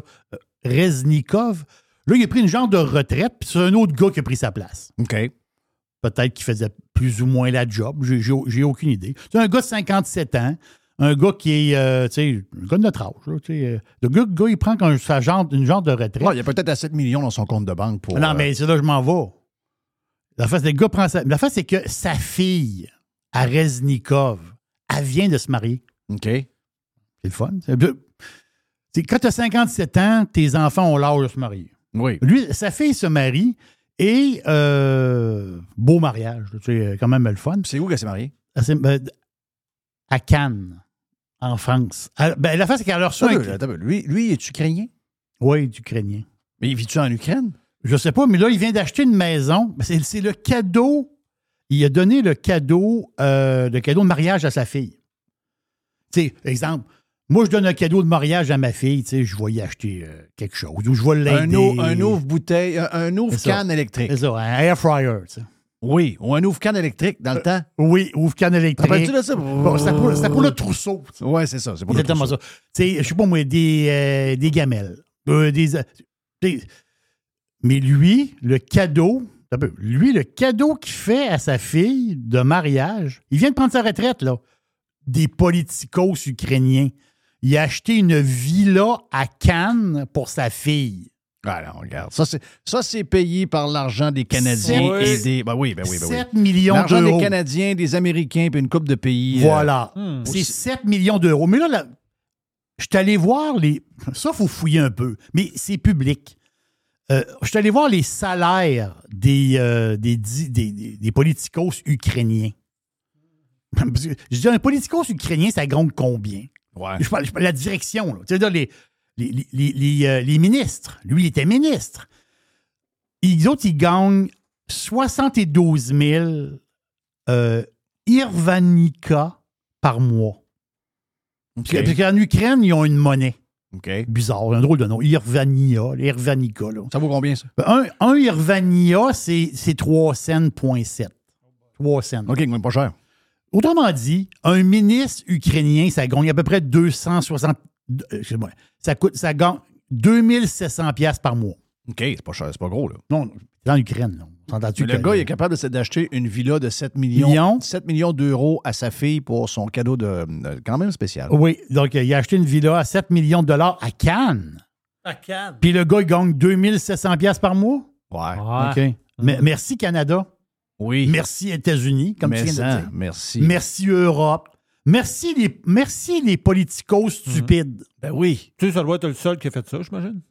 C: Reznikov, là, il a pris une genre de retraite, puis c'est un autre gars qui a pris sa place.
B: OK.
C: Peut-être qu'il faisait plus ou moins la job. J'ai- aucune idée. C'est un gars de 57 ans. Un gars qui est, euh, tu sais, un gars de notre âge. là, euh, le gars, il prend sa genre, une genre de retraite.
B: Ouais, il y a peut-être à 7 millions dans son compte de banque pour.
C: Non,
B: euh,
C: mais c'est là que je m'en vais. La face, le gars prend sa. La face, c'est que sa fille, à Reznikov, elle vient de se marier.
B: OK.
C: C'est le fun. C'est- quand tu as 57 ans, tes enfants ont l'âge de se marier.
B: Oui.
C: Lui, sa fille se marie et euh, beau mariage. tu sais, quand même le fun.
B: C'est où qu'elle s'est mariée?
C: S'est- ben, À Cannes, en France. Elle- ben, la face, c'est qu'elle a reçu
B: Attends,
C: un.
B: Lui, lui, est ukrainien?
C: Oui, du Ukrainien.
B: Mais il vit-tu en Ukraine?
C: Je sais pas, mais là, il vient d'acheter une maison. Ben, C'est c'est le cadeau. Il a donné le cadeau, euh, le cadeau de mariage à sa fille. Tu sais, exemple, moi, je donne un cadeau de mariage à ma fille, tu sais, je vais y acheter euh, quelque chose, ou je vais
B: Un,
C: l'aider.
B: un ouvre bouteille, un, un ouvre
C: C'est ça.
B: canne électrique.
C: C'est ça, un air fryer, tu sais.
B: Oui, ou un ouvre canne électrique dans le temps.
C: Oui, ouvre canne électrique.
B: De ça?
C: Bon, C'était pour, pour le trousseau. tu.
B: Ouais, c'est ça. C'est pour
C: Exactement ça. Tu sais, je sais pas moi, des, euh, des gamelles. euh, des, euh, des- mais lui, le cadeau, un lui, le cadeau qu'il fait à sa fille de mariage, il vient de prendre sa retraite, là. Des politicos ukrainiens. Il a acheté une villa à Cannes pour sa fille.
B: Ah non, regarde. Ça, c'est, payé par l'argent des Canadiens et des. Ben oui, ben oui, ben oui.
C: 7 millions
B: L'argent des
C: d'euros.
B: Canadiens, des Américains, puis une coupe de pays. euh,
C: Voilà.
I: Hmm.
C: C'est 7 millions d'euros. Mais là, là, je suis allé voir les. Ça, il faut fouiller un peu, mais c'est public. Euh, je suis allé voir les salaires des, euh, des, des, des- des politicos ukrainiens. Je dis, un politicos ukrainien, ça gagne combien?
B: Ouais.
C: Je parle, je parle de la direction. Là. Tu sais, les, les, les, euh, les ministres. Lui, il était ministre. Les autres, ils gagnent 72 000 euh, Irvanica par mois.
B: OK.
C: Parce qu'en Ukraine, ils ont une monnaie. Bizarre, un drôle de nom. Irvania, l'Irvanica. là.
B: Ça vaut combien, ça?
C: Un, un Irvania, c'est c'est 3 cents, point 7. 3 cents.
B: OK, pas cher.
C: Autrement dit, un ministre ukrainien, ça gagne à peu près 260. euh, Excusez-moi. Ça coûte, ça gagne 2700 pièces par mois.
B: OK, c'est pas cher, c'est pas gros, là.
C: Non, c'est en Ukraine. là.
B: Mais le
C: que-
B: gars, il est capable d'acheter une villa de 7 millions,
C: Millions.
B: 7 millions d'euros à sa fille pour son cadeau de, de- quand même spécial.
C: Oui, donc euh, il a acheté une villa à 7 millions de dollars à Cannes.
I: À Cannes.
C: Puis le gars, il gagne 2700 pièces par mois?
B: Ouais.
C: OK. Merci Canada.
B: Oui.
C: Merci États-Unis, comme
B: Mais
C: tu viens de
B: ça,
C: dire.
B: Merci.
C: Merci Europe. Merci les, merci les politicos stupides.
B: Ben oui.
I: Tu sais, ça doit être le seul qui a fait ça, j'imagine?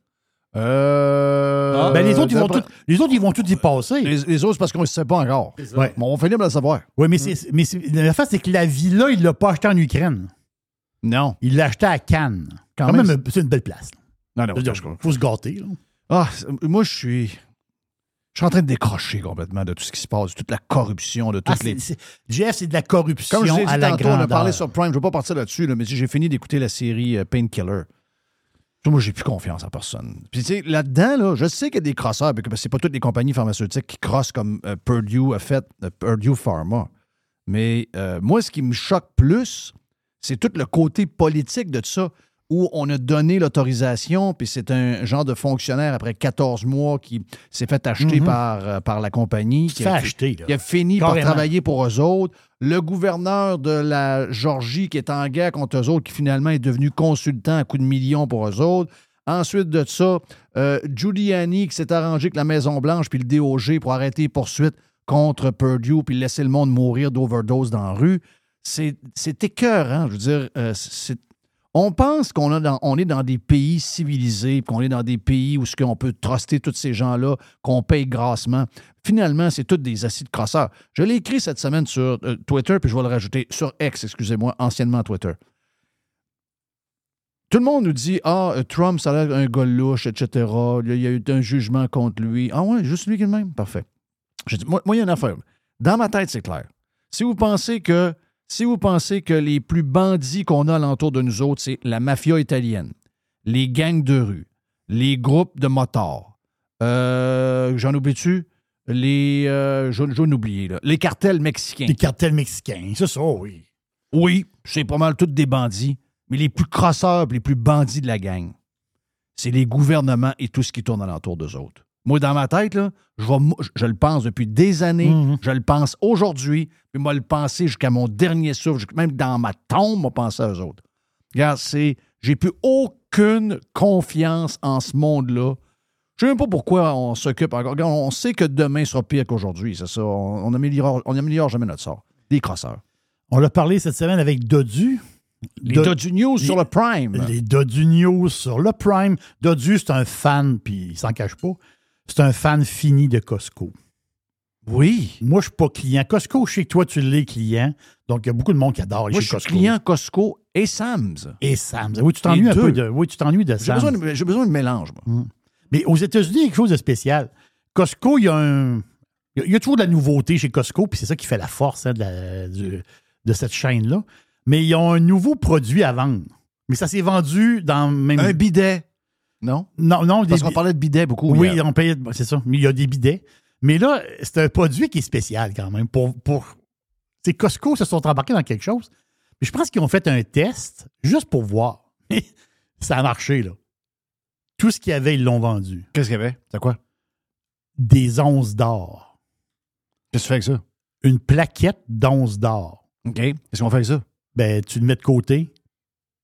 B: Euh,
C: Ben, les, autres, ils vont
B: d'après-
C: tout, les autres, ils vont tous y passer.
B: Les, les autres, c'est parce qu'on ne sait pas encore.
C: Ouais.
B: Mais on fait libre de le savoir.
C: Oui, mais, c'est, mais c'est- la face, c'est que la villa, il ne l'a pas acheté en Ukraine.
B: Non.
C: Il l'a acheté à Cannes.
B: Quand
C: Quand,
B: même,
C: même, c'est une belle place.
B: Non, non.
C: Il faut se gâter. là.
B: Ah, moi, je suis. Je suis en train de décrocher complètement de tout ce qui se passe, de toute la corruption, de
C: Ah,
B: toutes
C: c'est-
B: les.
C: Jeff, c'est de la corruption
B: Comme je
C: à la
B: tantôt, on a parlé sur Prime, je ne veux pas partir là-dessus, là, mais j'ai fini d'écouter la série euh, Painkiller. Moi, j'ai plus confiance en personne. Puis, tu sais, là-dedans, là, je sais qu'il y a des crosseurs, parce que c'est pas toutes les compagnies pharmaceutiques qui crossent comme euh, Purdue a fait, euh, Purdue Pharma. Mais moi, ce qui me choque plus, c'est tout le côté politique de tout ça, où on a donné l'autorisation, puis c'est un genre de fonctionnaire après 14 mois qui s'est fait acheter
C: Mhm.
B: par, euh, par la compagnie. Qui a-
C: acheter, là.
B: il a fini par travailler pour eux autres. Le gouverneur de la Georgie qui est en guerre contre eux autres, qui finalement est devenu consultant à coups de millions pour eux autres. Ensuite de ça, euh, Giuliani qui s'est arrangé avec la Maison-Blanche puis le DOG pour arrêter les poursuites contre Purdue puis laisser le monde mourir d'overdose dans la rue. C'est écœurant. Je veux dire, euh, c'est- on pense qu'on est dans des pays civilisés, qu'on est dans des pays où ce qu'on peut truster tous ces gens-là, qu'on paye grassement. Finalement, c'est tous des acides crosseurs. Je l'ai écrit cette semaine sur euh, Twitter, puis je vais le rajouter sur X, excusez-moi, anciennement Twitter. Tout le monde nous dit Ah, Trump, ça a l'air un gars louche, etc. Il y a eu un jugement contre lui. Ah ouais, juste lui qui même? Parfait. Moi, moi, il y a une affaire. Dans ma tête, c'est clair. Si vous pensez que si vous pensez que les plus bandits qu'on a alentour de nous autres, c'est la mafia italienne, les gangs de rue, les groupes de motards, euh, j'en oublie-tu? Les. Euh, je là. Les cartels mexicains.
C: Les cartels mexicains, c'est ça, oui.
B: Oui, c'est pas mal tous des bandits, mais les plus crosseurs, les plus bandits de la gang, c'est les gouvernements et tout ce qui tourne alentour d'eux autres. Moi, dans ma tête, là, je, vais mou- je- je le pense depuis des années,
C: Mhm.
B: je le pense aujourd'hui, puis moi, le penser jusqu'à mon dernier souffle, même dans ma tombe, moi, penser à eux autres. Regarde, c'est. J'ai plus aucune confiance en ce monde-là. Je ne sais même pas pourquoi on s'occupe encore. Regarde, on sait que demain sera pire qu'aujourd'hui, c'est ça. On n'améliore on améliore jamais notre sort. Des crosseurs.
C: On l'a parlé cette semaine avec Dodu.
B: Les
C: Do-
B: Dodu News sur le Prime.
C: Les Dodu News sur le Prime. Dodu, c'est un fan, puis il s'en cache pas. C'est un fan fini de Costco.
B: Oui.
C: Moi, je suis pas client. Costco, je sais que toi, tu l'es client. Donc, il y a beaucoup de monde qui adore aller
B: Moi,
C: chez
B: je suis
C: Costco.
B: client Costco et Sam's.
C: Et Sam's. Oui, tu t'ennuies
B: Les
C: un peu de, oui, tu t'ennuies de
B: J'ai
C: Sam's.
B: besoin, de- j'ai besoin de mélange, moi.
C: Mais aux États-Unis, il y a quelque chose de spécial. Costco, il y a un. Il y a- toujours de la nouveauté chez Costco, puis c'est ça qui fait la force hein, de, la- du- de cette chaîne-là. Mais ils ont un nouveau produit à vendre. Mais ça s'est vendu dans même.
B: Un bidet. Non?
C: Non, non,
B: Parce qu'on parlait de bidet beaucoup.
C: Oui,
B: hier.
C: on payait. C'est ça. Mais il y a des bidets. Mais là, c'est un produit qui est spécial quand même. Pour, pour... Tu sais, Costco se sont embarqués dans quelque chose. Mais je pense qu'ils ont fait un test juste pour voir. ça a marché, là. Tout ce qu'il y avait, ils l'ont vendu.
B: Qu'est-ce qu'il y avait? C'est quoi?
C: Des onces d'or.
B: Qu'est-ce que tu fais avec ça?
C: Une plaquette d'onces d'or.
B: OK. Qu'est-ce qu'on fait avec ça?
C: Ben, tu le mets de côté,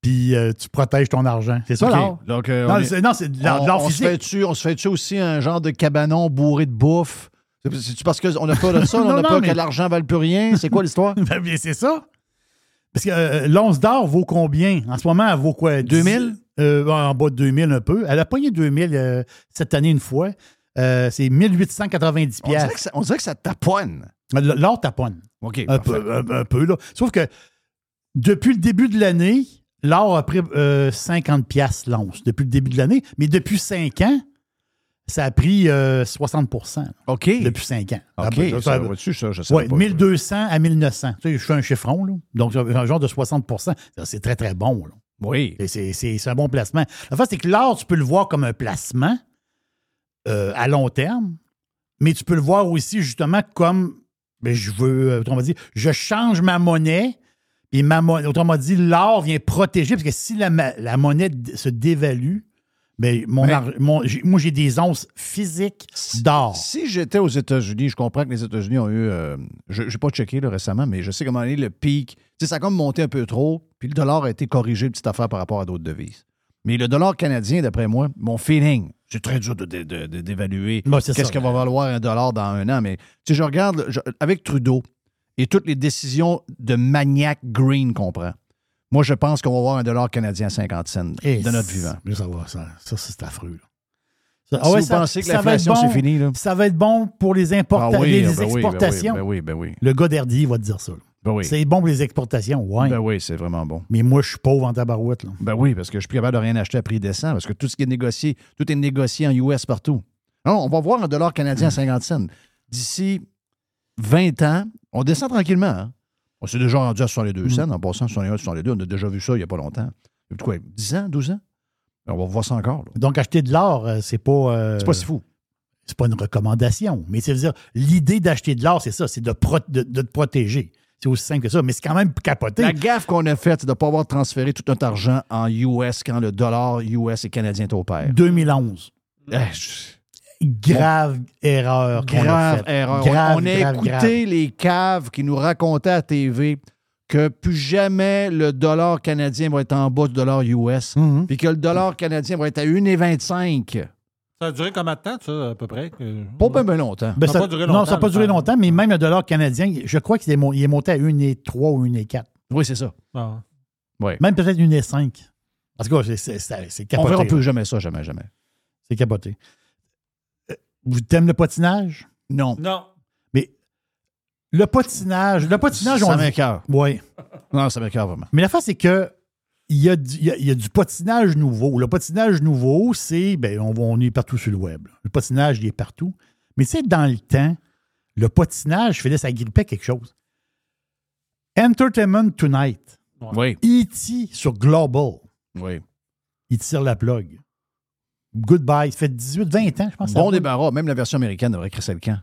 C: puis euh, tu protèges ton argent. C'est ça,
B: OK.
C: l'or?
B: Donc, euh,
C: Non,
B: on est-
C: c'est- non, c'est de
B: on se
C: physique.
B: fait-tu, on se fait-tu aussi un genre de cabanon bourré de bouffe? C'est- C'est-tu parce qu'on a peur de ça?
C: Non,
B: on a
C: non,
B: peur
C: mais-
B: que l'argent ne vale plus rien? C'est quoi l'histoire?
C: Ben, bien, c'est ça. Parce que euh, l'once d'or vaut combien? En ce moment, elle vaut quoi?
B: 2000?
C: Euh, en bas de 2000 un peu. Elle a pogné 2000 euh, cette année une fois. C'est 1890
B: on, dirait que
C: pièces.
B: ça, on dirait que ça taponne.
C: L'or taponne.
B: OK.
C: Un peu, un, un peu, là. Sauf que depuis le début de l'année, l'or a pris euh, 50 pièces l'once. Depuis le début de l'année. Mais depuis 5 ans, ça a pris euh, 60%
B: OK.
C: depuis 5 ans.
B: OK.
C: Ah, ben,
B: ça,
C: ça-
B: vois-tu, ça, je sais
C: oui,
B: pas.
C: 1200 à 1900. Tu sais, je fais un chiffron, là. Donc, un genre de 60 Ça, C'est très, très bon, là.
B: Oui.
C: C'est un bon placement. La fait, c'est que l'or, tu peux le voir comme un placement euh, à long terme, mais tu peux le voir aussi justement comme ben, je veux, euh, autrement dit, je change ma monnaie, et ma monnaie, autrement dit, l'or vient protéger, parce que si la, la monnaie se dévalue, ben, mon mon- j'ai- moi, j'ai des onces physiques d'or.
B: Si j'étais aux États-Unis, je comprends que les États-Unis ont eu. euh, je n'ai pas checké là, récemment, mais je sais comment est le pic. Tu sais, ça a comme monté un peu trop, puis le dollar a été corrigé, petite affaire par rapport à d'autres devises. Mais le dollar canadien, d'après moi, mon feeling, c'est très dur de- de- de- d'évaluer
C: c'est
B: qu'est-ce que va valoir un dollar dans un an. Mais sais, je regarde je- avec Trudeau et toutes les décisions de maniaque green qu'on prend. Moi, je pense qu'on va avoir un dollar canadien à 50 cents
C: Et
B: de notre vivant.
C: mais Ça, va, ça, ça, c'est affreux. là. Ça-
B: Si
C: ah ouais,
B: vous
C: ça-
B: pensez que
C: ça va être
B: l'inflation,
C: bon-
B: c'est fini, là.
C: Ça va être bon pour les, importa-
B: Ah oui,
C: les
B: ben
C: exportations.
B: Ben oui, ben oui.
C: Le gars d'Herdy va te dire ça.
B: Ben oui.
C: C'est bon pour les exportations, ouais.
B: Ben oui, c'est vraiment bon.
C: Mais moi, je suis pauvre en tabarouette. Là.
B: Ben oui, parce que je suis plus capable de rien acheter à prix décent, parce que tout ce qui est négocié, tout est négocié en US partout. Non, on va voir un dollar canadien à 50 cents. D'ici 20 ans, on descend tranquillement. hein. On s'est déjà rendu à 62
C: Mm.
B: cents, en passant 61, 62. On a déjà vu ça il n'y a pas longtemps. Il y a quoi, 10 ans, 12 ans? On va voir ça encore. là.
C: Donc, acheter de l'or, euh, c'est pas. euh,
B: C'est pas si fou.
C: c'est pas une recommandation. Mais c'est dire, l'idée d'acheter de l'or, c'est ça, c'est de, pro- de, de te protéger. C'est aussi simple que ça. Mais c'est quand même capoté.
B: La gaffe qu'on a faite, c'est de ne pas avoir transféré tout notre argent en US quand le dollar US et canadien est au pair.
C: 2011.
B: Eh, je-
C: Grave erreur. a
B: Grave erreur.
C: Grave,
B: on a
C: grave,
B: écouté
C: grave.
B: les caves qui nous racontaient à TV que plus jamais le dollar canadien va être en bas du dollar US,
C: Mhm.
B: puis que le dollar canadien va être à 1,25.
I: Ça a duré combien de temps, ça, à peu près?
B: Pas bien ben longtemps.
C: Ben,
I: Ça a
C: ça-
I: pas duré
C: non,
I: longtemps,
C: ça n'a pas duré
I: temps.
C: longtemps, mais même le dollar canadien, je crois qu'il est, monté à 1,3 ou 1,4.
B: Oui, c'est ça.
I: Ah.
C: Même peut-être 1,5. En tout cas, c'est- c'est
B: On
C: capoté.
B: verra plus jamais ça, jamais, jamais.
C: C'est capoté. Vous t'aimes le patinage?
B: Non.
I: Non.
C: Mais le patinage, le patinage,
B: ça
C: on
B: m'écœure.
C: Oui.
B: Non, ça m'écœure vraiment.
C: Mais la face, c'est que il y, a du, il, y a, il y a du patinage nouveau. Le patinage nouveau, c'est, ben, on, on est partout sur le web. Le patinage, il est partout. Mais tu sais, dans le temps, le patinage, je faisais, ça grippait quelque chose. Entertainment Tonight.
B: Oui,
C: E.T. sur Global.
B: oui.
C: Il tire la plug. Goodbye. Ça fait 18-20 ans, je pense.
B: Bon
C: ça.
B: débarras, même la version américaine devrait crisser le camp.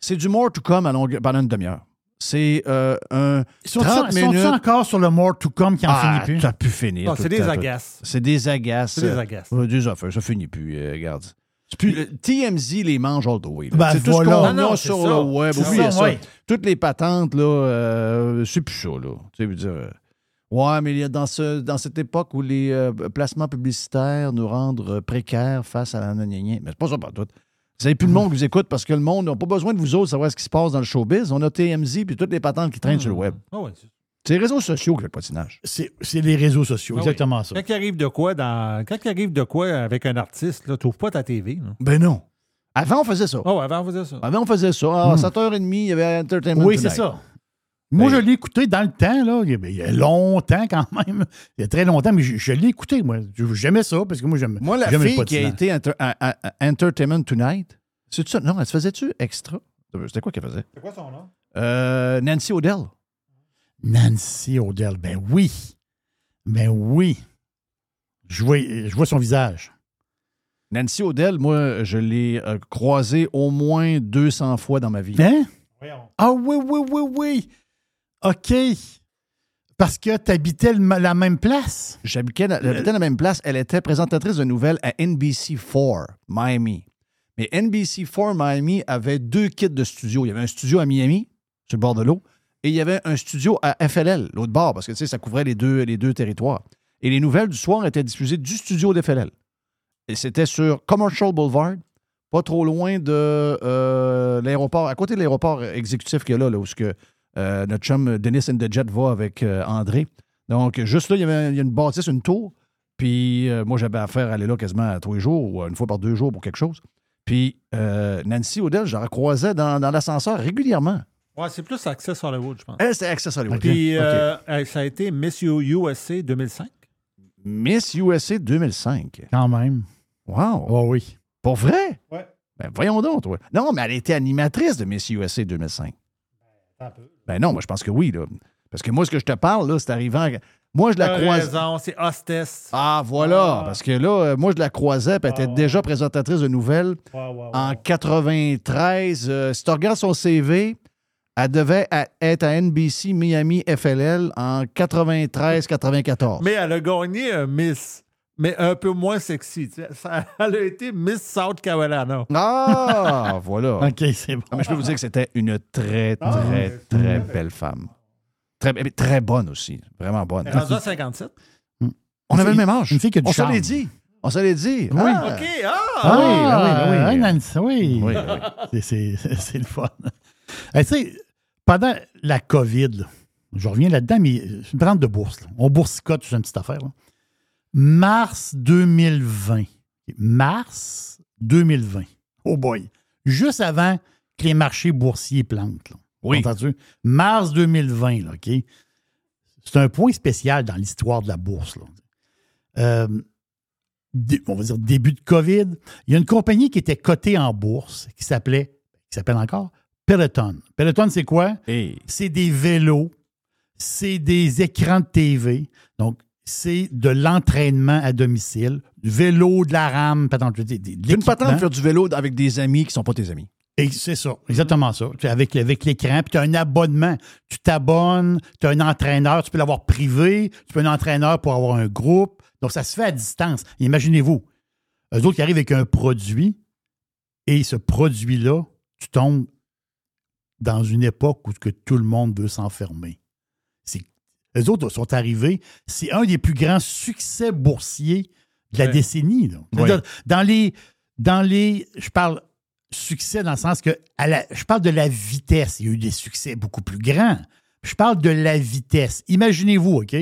B: C'est du more to come à longue- pendant une demi-heure. C'est euh, un
C: Sont-ils
B: 30
C: sont-ils
B: minutes.
C: encore sur le more to come qui en
B: Ah,
C: finit plus?
B: ça a pu finir.
I: Non, c'est des
B: temps.
I: agaces.
B: C'est des agaces.
I: C'est des agaces.
B: Des affaires, ça finit plus, euh, regarde. Le TMZ les mange all the way.
C: Ben,
B: c'est tout ce qu'on
I: Non, non,
B: a sur
I: ça.
B: le web.
C: Ça,
B: ça.
C: ouais.
B: Toutes les patentes, là, euh, c'est plus ça, là. Tu sais, dire, euh, ouais, mais il y a dans, ce, dans cette époque où les euh, placements publicitaires nous rendent euh, précaires face à la. Mais c'est pas ça par tout. Vous n'avez plus de monde qui vous écoute parce que le monde n'a pas besoin de vous autres savoir ce qui se passe dans le showbiz. On a TMZ puis toutes les patentes qui traînent sur le web.
I: Ah ouais, c'est-
B: les réseaux sociaux qui fait le patinage.
C: C'est c'est les réseaux sociaux,
I: Ah oui.
C: exactement ça.
I: Quand il arrive de quoi dans. Quand il arrive de quoi avec un artiste, là, trouve pas ta TV. Là.
B: Ben non. Avant, on faisait ça.
I: Oh, avant, on faisait ça.
B: Avant, on faisait ça. À 7h30, il y avait Entertainment
C: Oui, c'est ça. Moi, je l'ai écouté dans le temps, là. Il y a, longtemps quand même. Il y a très longtemps, mais je, je l'ai écouté, moi. J'aimais ça parce que moi, j'aime.
B: Moi, la fille qui a été enter- à- à- à Entertainment Tonight, c'est ça? Non, elle se faisait-tu extra? C'était quoi qu'elle faisait?
I: C'est quoi son nom?
B: Euh, Nancy O'Dell.
C: Nancy O'Dell. Ben oui. Ben oui. Je vois, je vois son visage.
B: Nancy O'Dell, moi, je l'ai euh, croisée au moins 200 fois dans ma vie.
C: Hein?
I: Voyons.
C: Ah oui, oui, oui, oui. OK. Parce que tu habitais la même place.
B: J'habitais la, la même place. Elle était présentatrice de nouvelles à NBC4 Miami. Mais NBC4 Miami avait deux kits de studio. Il y avait un studio à Miami, sur le bord de l'eau, et il y avait un studio à FLL, l'autre bord, parce que tu sais, ça couvrait les deux, les deux territoires. Et les nouvelles du soir étaient diffusées du studio d'FLL. Et c'était sur Commercial Boulevard, pas trop loin de euh, l'aéroport, à côté de l'aéroport exécutif qu'il y a là, là où ce que, euh, notre chum Dennis and the Jet va avec euh, André. Donc, juste là, il y avait il y a une bâtisse, une tour. Puis, euh, moi, j'avais affaire à aller là quasiment à tous les jours ou une fois par deux jours pour quelque chose. Puis, euh, Nancy O'Dell, je la croisais dans, dans l'ascenseur régulièrement.
I: Ouais, c'est plus Access Hollywood, je pense.
B: Elle, c'était Access Hollywood.
I: Puis, ça a été Miss USA 2005.
B: Miss USA 2005.
C: Quand même.
B: Wow.
C: Oh oui.
B: Pour vrai?
I: Ouais.
B: Ben, voyons donc, toi. Non, mais elle était animatrice de Miss USA 2005. Ben non, moi, je pense que oui, là. Parce que moi, ce que je te parle, là, c'est arrivant. Moi, je la
I: raison, c'est Hostess.
B: Ah, voilà.
I: Ah.
B: Parce que là, euh, moi, je la croisais, puis elle était
I: Ah,
B: déjà présentatrice de nouvelles en 93. Euh, si tu regardes son CV, elle devait être à NBC Miami FLL en 93-94.
I: Mais elle a gagné un Miss, mais un peu moins sexy. tu sais. Ça- elle a été Miss South Carolina.
B: Ah, voilà.
C: OK, c'est bon.
B: Ah, mais je peux vous dire que c'était une très,
I: Ah,
B: très, très belle femme. Très, mais très bonne aussi. Vraiment bonne.
I: Elle est rendue à 57.
B: On avait le même âge.
C: Une fille qui a du
B: On se
C: charme.
B: l'est dit. On se l'est dit.
C: Oui.
B: Ah.
I: OK, ah!
C: Ah, oui,
B: Ah,
C: ah oui,
B: oui, oui.
C: Nancy, oui.
B: Oui, oui.
C: C'est- C'est c'est le fun. Hey, tu sais, pendant la COVID, là, je reviens là-dedans, mais c'est une prendre de bourse. là. On boursicote sur une petite affaire. là. Mars 2020. Mars 2020. Oh boy. Juste avant que les marchés boursiers plantent. là.
B: Oui.
C: Entends-tu? Mars 2020, là, OK? C'est un point spécial dans l'histoire de la bourse. là. Euh, on va dire début de COVID, il y a une compagnie qui était cotée en bourse qui s'appelait, qui s'appelle encore Peloton. Peloton, c'est quoi? C'est des vélos, c'est des écrans de TV. Donc, c'est de l'entraînement à domicile, du vélo, de la rame, patente, de,
B: une patente faire du vélo avec des amis qui sont pas tes amis.
C: Et c'est ça, exactement ça. Avec, avec l'écran, puis tu as un abonnement. Tu t'abonnes, tu as un entraîneur, tu peux l'avoir privé, tu peux un entraîneur pour avoir un groupe. Donc, ça se fait à distance. Imaginez-vous, eux autres qui arrivent avec un produit, et ce produit-là, tu tombes dans une époque où que tout le monde veut s'enfermer. Eux autres sont arrivés, c'est un des plus grands succès boursiers de la
G: Ouais.
C: décennie. là. Dans les, dans les, je parle succès dans le sens que à la- je parle de la vitesse. Il y a eu des succès beaucoup plus grands. Je parle de la vitesse. Imaginez-vous, OK?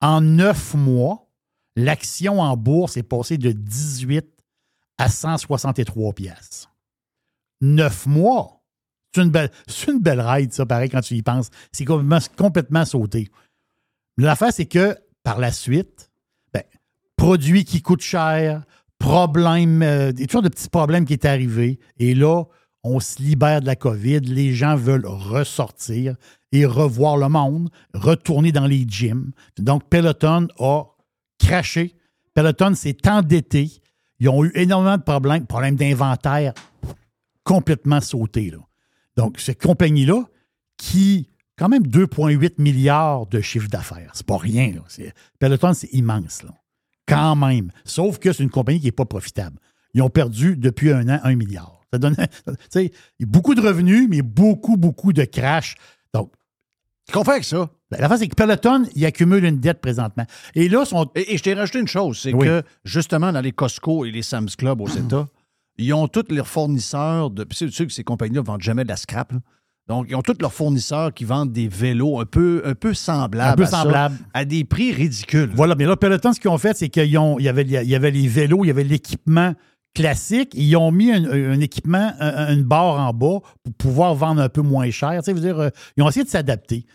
C: En neuf mois, l'action en bourse est passée de 18 à 163 pièces. Neuf mois. C'est une belle, c'est une belle ride, ça, pareil, quand tu y penses. C'est complètement, complètement sauté. L'affaire, c'est que par la suite, ben, produit qui coûte cher, problème, euh, des de petits problèmes qui est arrivé. Et là, on se libère de la COVID. Les gens veulent ressortir et revoir le monde, retourner dans les gyms. Donc, Peloton a craché. Peloton s'est endetté. Ils ont eu énormément de problèmes, problèmes d'inventaire complètement sautés. Là. Donc, cette compagnie-là, qui, quand même 2,8 milliards de chiffre d'affaires, c'est pas rien. Là. Peloton, c'est immense. Là. Quand même. Sauf que c'est une compagnie qui n'est pas profitable. Ils ont perdu depuis un an un milliard. Ça donne, beaucoup de revenus, mais beaucoup, beaucoup de crash. Donc,
B: Qu'est-ce qu'on fait avec ça?
C: ben, la face, c'est que Peloton, il accumule une dette présentement. Et là, son,
B: Et, et je t'ai rajouté une chose, c'est
C: Oui.
B: que justement, dans les Costco et les Sam's Club aux États, ils ont tous leurs fournisseurs de. Puis c'est sûr que ces compagnies-là ne vendent jamais de la scrap. là. Donc, ils ont tous leurs fournisseurs qui vendent des vélos un peu, un peu semblables.
C: Un peu
B: à ça,
C: semblables.
B: à des prix ridicules.
C: Voilà, mais là, Peloton, ce qu'ils ont fait, c'est qu'il y avait, il y avait les vélos, il y avait l'équipement classique. Ils ont mis un, un équipement, un- une barre en bas pour pouvoir vendre un peu moins cher. Tu sais, veux dire, euh, ils ont essayé de s'adapter.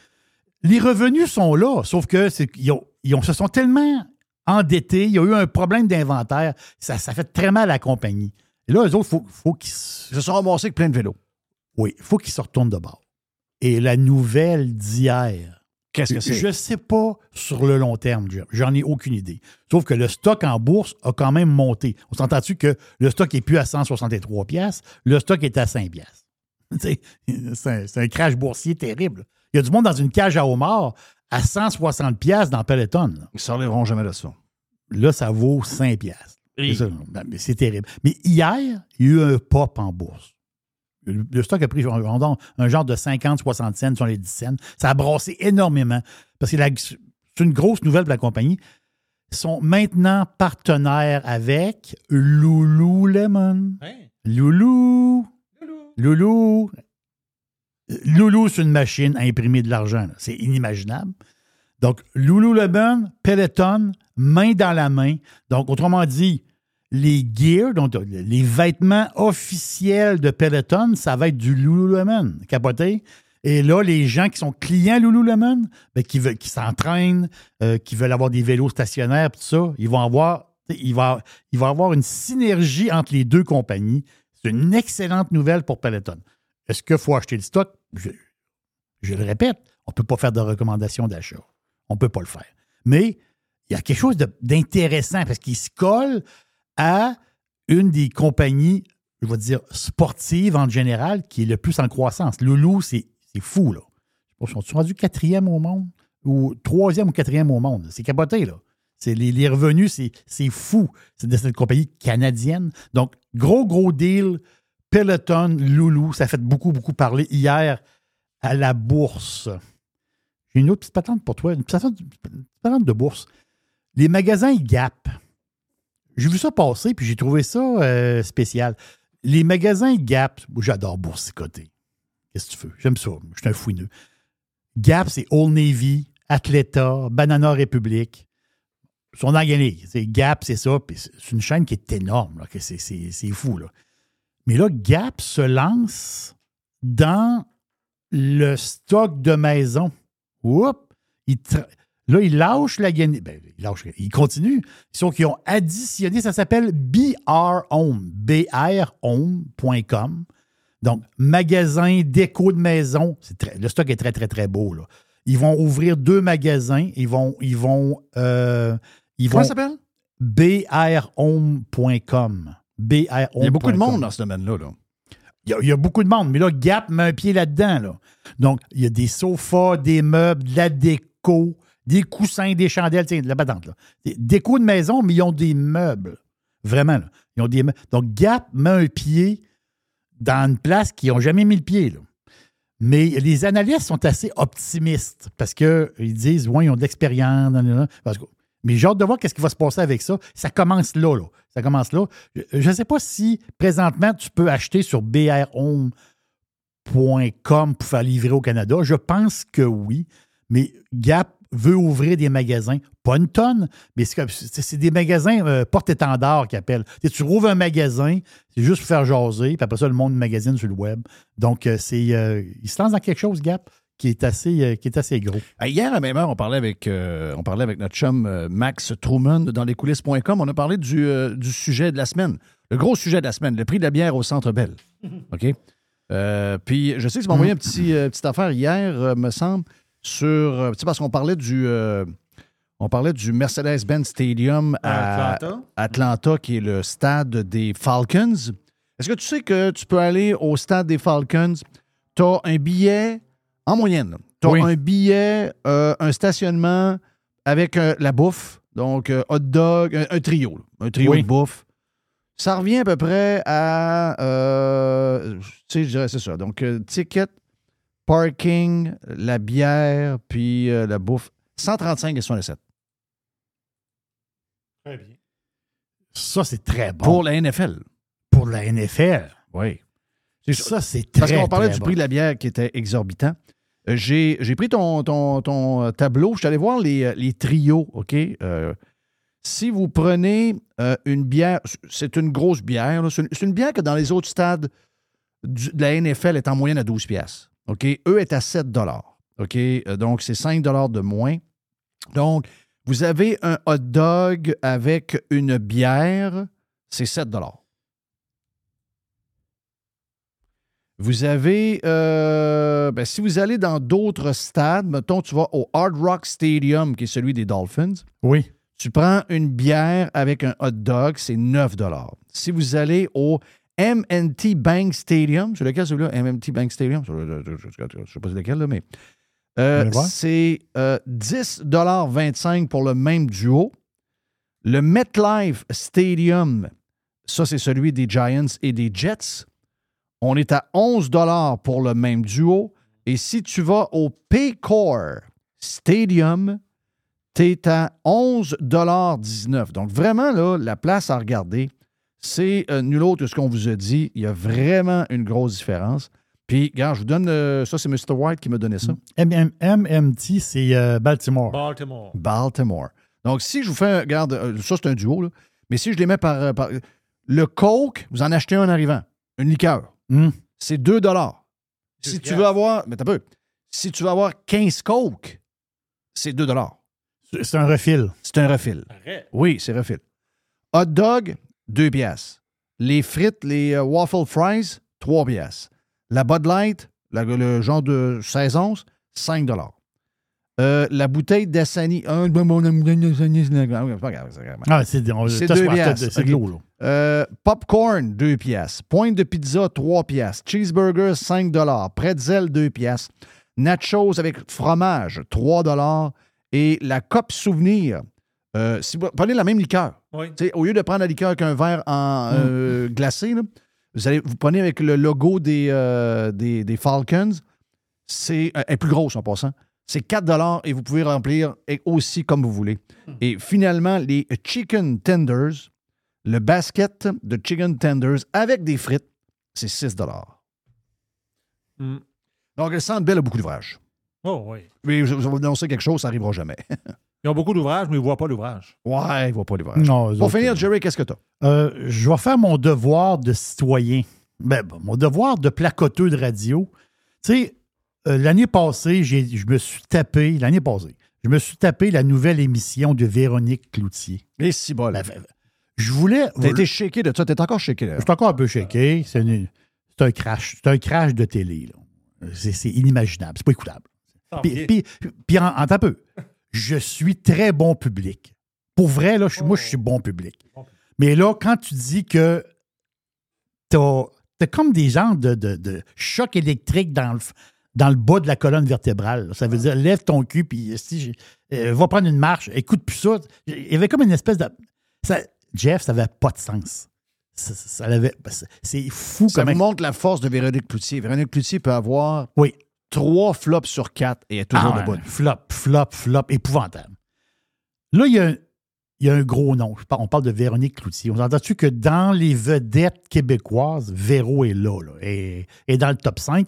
C: Les revenus sont là, sauf que qu'ils ont, ils ont- se sont tellement endettés, il y a eu un problème d'inventaire, ça, ça fait très mal à la compagnie. Et là, eux autres, il faut, faut qu'ils se-
B: Ils se sont ramassés avec plein de vélos.
C: Oui, il faut qu'ils se retournent de bord. Et la nouvelle d'hier,
B: Qu'est-ce que c'est?
C: je ne sais pas sur le long terme. J'en ai aucune idée. Sauf que le stock en bourse a quand même monté. On s'entend-tu que le stock n'est plus à 163 pièces, le stock est à 5 pièces. C'est un, crash boursier terrible. Il y a du monde dans une cage à homards à 160 pièces dans Peloton. Là.
B: Ils ne s'enlèveront jamais de ça.
C: Là, ça vaut 5 pièces. Ben, mais C'est terrible. Mais hier, il y a eu un pop en bourse. Le, stock a pris genre, un genre de 50-60 cents sur les 10 cents. Ça a brassé énormément. Parce que c'est une grosse nouvelle pour la compagnie. Ils sont maintenant partenaires avec Lululemon. Loulou. Loulou. Euh, Loulou, c'est une machine à imprimer de l'argent. C'est inimaginable. Donc, Lululemon, Peloton, main dans la main. Donc, autrement dit, les gears, les vêtements officiels de Peloton, ça va être du Lululemon, capoté. Et là, les gens qui sont clients Lululemon, ben, qui, s'entraînent, euh, qui veulent avoir des vélos stationnaires, tout ça, ils vont avoir, avoir une synergie entre les deux compagnies. C'est une excellente nouvelle pour Peloton. Est-ce qu'il faut acheter le stock? Je, le répète, on ne peut pas faire de recommandation d'achat. On ne peut pas le faire. Mais il y a quelque chose d'intéressant parce qu'il se colle à une des compagnies, je vais dire, sportives en général, qui est le plus en croissance. Loulou, c'est fou, là. Pas, Sont-ils rendus quatrième au monde? Ou troisième ou quatrième au monde? C'est capoté, là. Les, les revenus, c'est c'est fou. C'est de cette compagnie canadienne. Donc, gros, gros deal. Peloton, Loulou, ça fait beaucoup, beaucoup parler hier à la bourse. J'ai une autre petite patente pour toi, une petite patente, une petite patente de bourse. Les magasins Gap. J'ai vu ça passer, puis j'ai trouvé ça euh, spécial. Les magasins Gap, j'adore boursicoter. Qu'est-ce que tu veux? J'aime ça. Je suis un fouineux. Gap, c'est Old Navy, Athleta, Banana Republic. Son. C'est Gap, c'est ça. C'est une chaîne qui est énorme. c'est, fou. Là. Mais là, Gap se lance dans le stock de maison. Oups! Là, ils lâchent la guenille. Ben, ils lâchent, ils continuent. Sauf qu'ils ont additionné, ça s'appelle BR Home, brhome.com. Donc, magasin déco de maison. C'est très- le stock est très, très, très beau. Là. Ils vont ouvrir deux magasins. Ils vont. Ils vont, euh, ils
B: Comment
C: vont
B: ça s'appelle?
C: brhome.com.
B: Il y a beaucoup de monde dans ce domaine-là. Là.
C: Il y, a, il y a beaucoup de monde, mais là, Gap met un pied là-dedans. Là. Donc, il y a des sofas, des meubles, de la déco, des coussins, des chandelles, tiens, de la. Des déco de maison, mais ils ont des meubles. Vraiment, là. Ils ont des meubles. Donc, Gap met un pied dans une place qu'ils n'ont jamais mis le pied. Mais les analystes sont assez optimistes parce qu'ils disent, ouais, ils ont de l'expérience. mais j'ai hâte de voir qu'est-ce qui va se passer avec ça. Ça commence là, là. Ça commence là. Je ne sais pas si présentement tu peux acheter sur brhome.com pour faire livrer au Canada. Je pense que oui. Mais Gap veut ouvrir des magasins, pas une tonne, mais c'est des magasins euh, porte-étendard qui appellent. Tu rouvres un magasin, c'est juste pour faire jaser, puis après ça, le monde magazine sur le web. Donc, euh, c'est euh, il se lance dans quelque chose, Gap, qui est assez, euh, qui est assez gros.
B: Hier, à la même heure, on parlait avec, euh, on parlait avec notre chum euh, Max Truman dans lescoulisses.com. On a parlé du, euh, du sujet de la semaine. Le gros sujet de la semaine, le prix de la bière au Centre Bell. OK? Euh, puis, je sais que tu m'as envoyé un petit, euh, petite affaire hier, euh, me semble, sur. euh, tu sais, parce qu'on parlait du. euh, on parlait du Mercedes-Benz Stadium à
I: Atlanta.
B: Atlanta, qui est le stade des Falcons. Est-ce que tu sais que tu peux aller au stade des Falcons? Tu as un billet, en moyenne, tu as
C: Oui.
B: un billet, euh, un stationnement avec euh, la bouffe, donc euh, hot dog, un, un trio, un trio
C: Oui.
B: de bouffe. Ça revient à peu près à, euh, tu sais, je dirais c'est ça. Donc, euh, ticket, parking, la bière, puis euh, la bouffe, 135 et 67.
I: Très bien.
C: Ça, c'est très bon.
B: Pour la NFL.
C: Pour la NFL.
B: Oui.
C: Ça, c'est très
B: Parce qu'on parlait du
C: bon.
B: prix de la bière qui était exorbitant. Euh, J'ai j'ai pris ton, ton, ton, euh, tableau. Je suis allé voir les, les trios, OK? Euh, si vous prenez euh, une bière, c'est une grosse bière. C'est une, bière que dans les autres stades du- de la NFL est en moyenne à 12 piastres. OK? Eux est à 7 OK? Euh, Donc, c'est 5 de moins. Donc, vous avez un hot dog avec une bière, c'est 7 Vous avez, euh, ben, si vous allez dans d'autres stades, mettons, tu vas au Hard Rock Stadium, qui est celui des Dolphins,
C: Oui.
B: tu prends une bière avec un hot dog, c'est 9 Si vous allez au MNT Bank Stadium, c'est lequel celui-là? MNT Bank Stadium? Je ne sais pas c'est lequel, là, mais euh, c'est euh, 10,25 pour le même duo. Le MetLife Stadium, ça, c'est celui des Giants et des Jets. On est à 11 pour le même duo. Et si tu vas au Paycor Stadium, tu es à 11,19 Donc, vraiment, là, la place à regarder, c'est euh, nul autre que ce qu'on vous a dit. Il y a vraiment une grosse différence. Puis, regarde, je vous donne. euh, ça, c'est Mr. White qui m'a donné ça.
C: MM MMT, c'est euh, Baltimore.
I: Baltimore.
B: Baltimore. Donc, si je vous fais. Regarde, ça, c'est un duo, là. Mais si je les mets par, par- Le Coke, vous en achetez un en arrivant. Une liqueur.
C: Hum.
B: C'est 2 Si tu veux avoir. Mais t'as peu. Si tu veux avoir 15 Coke, c'est 2
C: C'est- C'est un refil.
B: C'est un refil.
I: Arrête.
B: Oui, c'est refil. Hot dog, 2 piastres. Les frites, les euh, waffle fries, 3 piastres. La Bud Light, la- le genre de 16 onces, 5 Euh, la bouteille d'Assani.
C: Ah, c'est de l'eau, là.
B: Euh, popcorn, 2 piastres. Pointe de pizza, 3 piastres. Cheeseburger, 5 Pretzel, 2 piastres. Nachos avec fromage, 3 Et la coupe souvenir, euh, si vous prenez la même liqueur,
I: Oui.
B: au lieu de prendre la liqueur qu'un verre en euh, glacé, là, vous, allez, vous prenez avec le logo des, euh, des, des Falcons. C'est euh, est plus grosse en passant. C'est 4 et vous pouvez remplir aussi comme vous voulez. Et finalement, les chicken tenders, le basket de chicken tenders avec des frites, c'est 6
I: Mm.
B: Donc, le Centre Bell a beaucoup d'ouvrages.
I: Oh, oui.
B: Mais je, je vais vous annoncer quelque chose, ça n'arrivera jamais.
I: Ils ont beaucoup d'ouvrages, mais ils ne voient pas l'ouvrage.
B: ouais, il ne va pas d'ouvrage.
C: Non,
B: Pour
C: autres,
B: finir,
C: euh,
B: Jerry, qu'est-ce que tu as?
C: Euh, je vais faire mon devoir de citoyen. Ben, bon, mon devoir de placoteux de radio. Tu sais, euh, l'année passée, j'ai- je me suis tapé, l'année passée, je me suis tapé la nouvelle émission de Véronique Cloutier.
B: Et si bol.
C: La- Je voulais.
B: T'as été shaké de ça. T'es encore shaké,
C: Je
B: là.
C: suis encore un peu shaké. C'est une- c'est un crash. C'est un crash de télé. là. C'est c'est inimaginable. C'est pas écoutable. Puis, en, en peu, je suis très bon public. Pour vrai, là, je moi, je suis bon public. Mais là, quand tu dis que t'as as comme des genres de, de, de choc électrique dans le, dans le bas de la colonne vertébrale. là. Ça veut dire, lève ton cul, puis si je- euh, va prendre une marche, écoute plus ça. Il y avait comme une espèce de... ça- Jeff, ça n'avait pas de sens. Ça, ça- c'est- fou
B: Ça vous montre la force de Véronique Cloutier. Véronique Cloutier peut avoir
C: Oui.
B: Trois flops sur quatre et est toujours
C: Ah,
B: debout.
C: Flop, flop, flop, épouvantable. Là, il y a, un- il y a un gros nom. On parle de Véronique Cloutier. On entend-tu que dans les vedettes québécoises, Véro est là, est dans le top 5.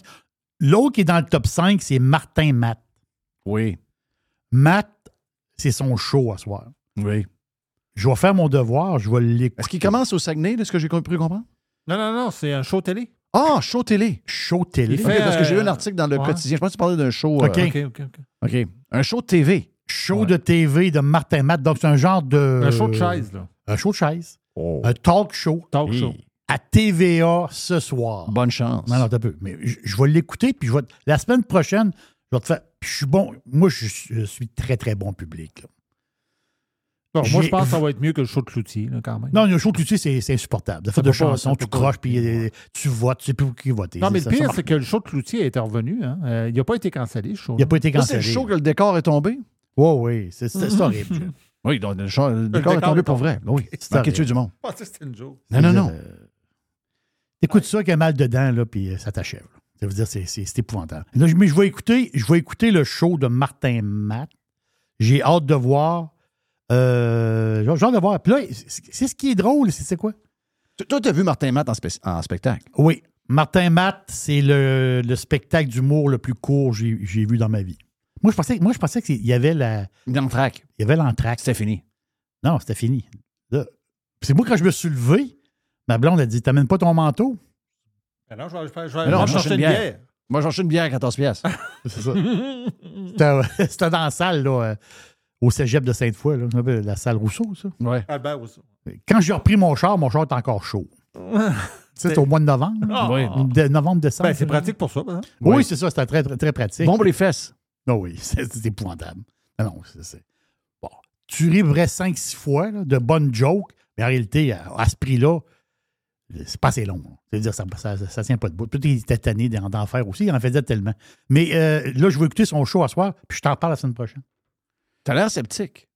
C: L'autre qui est dans le top 5, c'est Martin Matt.
B: Oui.
C: Matt, c'est son show à soir.
B: Oui.
C: Je vais faire mon devoir, je vais l'écouter.
B: Est-ce qu'il commence au Saguenay, de ce que j'ai compris comprendre?
I: Non, non, non, c'est un show télé.
B: Ah, show télé.
C: Show télé.
B: Parce que j'ai lu
I: euh,
B: un article dans le
I: ouais.
B: quotidien. Je pense que tu parlais d'un show.
C: OK.
B: euh,
I: OK, OK, OK.
B: OK. Un show de TV.
C: Show de TV de Martin Matt. Donc, c'est un genre de.
I: Un show de chaise, là.
C: Un show de chaise.
B: Oh.
C: Un talk show
I: Talk
B: Hey.
I: show.
C: à TVA ce soir.
B: Bonne chance.
C: Non, non, t'as peu. Mais je, je vais l'écouter, puis je vais, la semaine prochaine, je vais te faire. puis je suis bon. Moi, je, suis- je suis très, très bon public. là.
I: Bon, moi, je pense que ça va être mieux que le show de Cloutier, là, quand même.
C: Non, le show tu sais, c'est c'est insupportable. De faire
I: peut
C: de chansons, tu croches, puis euh, tu votes, tu sais plus pour qui voter.
I: Non, mais le pire, c'est que le show de Cloutier est revenu. Hein. Euh, il n'a pas été cancellé, ce show.
C: Il n'a pas été
B: c'est
C: cancellé.
B: le show que le décor est tombé?
C: Oui, oui, c'est c'est- c'est horrible.
B: Oui, donc le, show- le décor est tombé pour vrai. Oui.
C: C'est
B: du monde.
I: Ah, ça, c'était une joke.
B: Non, non,
C: Je veux
B: non.
C: T'écoutes ça qui a mal dedans, là, puis euh, ça t'achève. Ça veut dire c'est c'est- c'est épouvantable. Là, je- mais je vais écouter, je vais écouter le show de Martin Matt. J'ai hâte de voir. Euh, j'ai hâte de voir. Puis là, c'est ce qui est drôle, c'est c'est quoi?
B: Toi, tu as vu Martin Matt en, spectacle?
C: Oui. Martin Matt, c'est le, le spectacle d'humour le plus court que j'ai j'ai vu dans ma vie. Moi, je pensais, moi, je pensais qu'il y avait la,
B: Dans le track.
C: il y avait l'entracte.
B: C'était fini.
C: Non, c'était fini. Là, C'est moi, quand je me suis levé, ma blonde a dit T'amènes pas ton manteau
I: Ben non, je vais, je vais- je
B: cherche
I: chercher
B: une bière.
I: bière.
B: Moi, j'en une bière à 14 pièces.
C: C'est ça. C'était c'était dans la salle, là, euh, au cégep de Sainte-Foy, là, la salle Rousseau, ça.
B: Ouais.
I: Ah, ben, oui, ça.
C: Quand j'ai repris mon char, mon char est encore chaud. C'est au mois de novembre.
I: Ah.
B: Oui.
C: De- novembre, décembre.
I: Ben, c'est pratique pour ça. hein.
C: Oui,
B: Oui.
C: c'est ça, c'était très, très, très pratique.
B: Bon pour les fesses.
C: Non, oui, c'est c'est épouvantable. Non, non, c'est- c'est. Bon. Tu ris vrai 5-6 fois, là, de bonnes jokes, mais en réalité, à, à ce prix-là, c'est pas assez long. C'est-à-dire, ça, ça, ça tient pas de bout. Puis il était tanné d'en faire aussi, il en faisait tellement. Mais euh, là, je vais écouter son show à soir, puis je t'en parle la semaine prochaine.
B: T'as l'air sceptique.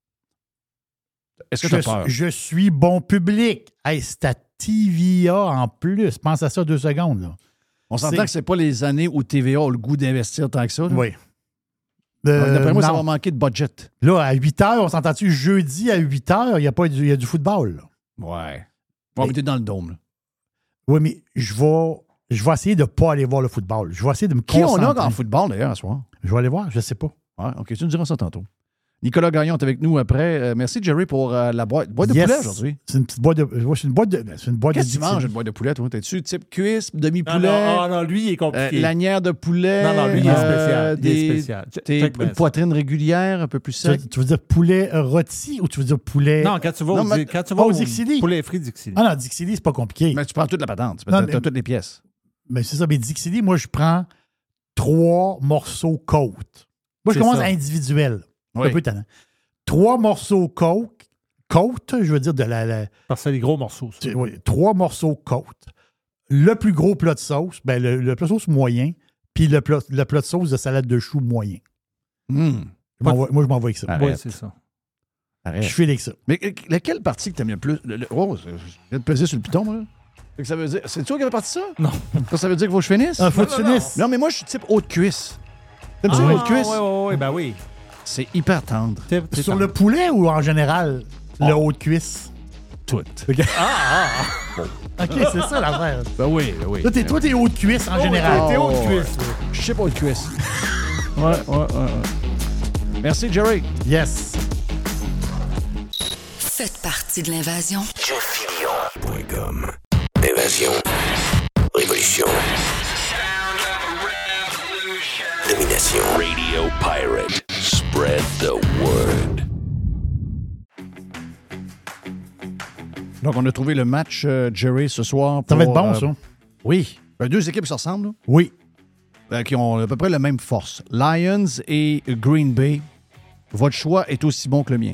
B: Est-ce que
C: Je,
B: t'as peur?
C: je suis bon public. Hey, c'est à TVA en plus. Pense à ça deux secondes. Là.
B: On s'entend que c'est pas les années où TVA a le goût d'investir tant que ça. là.
C: Oui.
B: Ouais,
C: Euh,
B: D'après moi, ça va manquer de budget.
C: Là, à 8 h, on s'entend-tu jeudi à 8 h, il y a, pas du, y a du football. là.
B: Ouais. On va dans le dôme. là.
C: Oui, mais je vais, je vais essayer de ne pas aller voir le football. Je vais essayer de me
B: Qui on a en football, d'ailleurs, à soir?
C: Je vais aller voir, je ne sais pas.
B: Ouais, OK, tu nous diras ça tantôt. Nicolas Gagnon est avec nous après. Euh, merci, Jerry, pour euh, la boîte, boîte de
C: Yes.
B: poulet aujourd'hui.
C: C'est une petite boîte de. ouais, c'est une boîte de. C'est une boîte
B: Qu'est-ce que
C: de
B: tu manges, une boîte de poulet, toi? T'es-tu type cuisse, demi-poulet,
I: non, ah, non, lui, il est
B: euh,
I: compliqué.
B: lanière de poulet?
I: non, non, lui, il est
B: euh,
I: spécial. Il est
B: des-
I: spécial.
B: T'es une poitrine régulière, un peu plus sec?
C: tu veux dire poulet rôti ou tu veux dire poulet.
I: Non, quand tu vas
B: Non,
I: au,
B: mais-
I: quand tu vas
C: au
I: au
C: Dixili.
I: poulet frit Dixili.
C: Ah non, Dixili, c'est pas compliqué.
B: Mais tu prends toute la patente. Tu as
C: mais-
B: toutes les pièces.
C: Mais c'est ça, mais Dixili, moi, je prends trois morceaux côte. Moi, je commence individuel.
B: Oui.
C: un peu tannant. Trois morceaux côte. Côte, je veux dire, de la. la-
I: Parce que c'est des gros morceaux. ça.
C: oui, trois morceaux côte. Le plus gros plat de sauce, ben, le, le plat de sauce moyen, puis le plat, le plat de sauce de salade de choux moyen.
B: Hum,
C: Je m'envoie- moi, je m'envoie avec ça.
B: Arrête.
I: Ouais, c'est ça.
B: arrête.
C: Je file avec ça.
B: Mais laquelle partie que t'aimes le plus? Le- le- oh, je viens de peser sur le piton, moi. là. Ça veut dire. C'est toi qui avais parti ça?
I: Non.
B: Ça, ça veut dire qu'il faut que je finisse?
C: Ah, faut que tu
I: non, non.
C: finisses.
B: Non, mais moi, je suis type haute cuisse. T'aimes-tu
I: Ah,
B: haute cuisse?
I: Ouais, ouais, ouais, ben oui.
B: C'est hyper tendre.
I: T'es- t'es
C: Sur le poulet ou en général,
B: Oh.
C: le haut de cuisse?
B: Tout.
C: OK, c'est ça l'affaire.
B: Ben oui, ben oui.
C: Là, toi, t'es haut de cuisse en général.
B: t'es-
I: T'es haut de
B: Oh,
I: cuisse.
B: Je sais pas haute cuisse. ouais, ouais, ouais, ouais. Merci, Jerry.
C: Yes.
H: Faites partie de l'invasion.
E: JoeFillion.com Invasion. Révolution. Domination. Radio Pirate spread the word.
B: Donc, on a trouvé le match, euh, Jerry, ce soir.
C: Pour, ça va être bon,
B: euh,
C: ça.
B: Oui. Ben, deux équipes se ressemblent.
C: Oui.
B: Euh, qui ont à peu près la même force. Lions et Green Bay. Votre choix est aussi bon que le mien.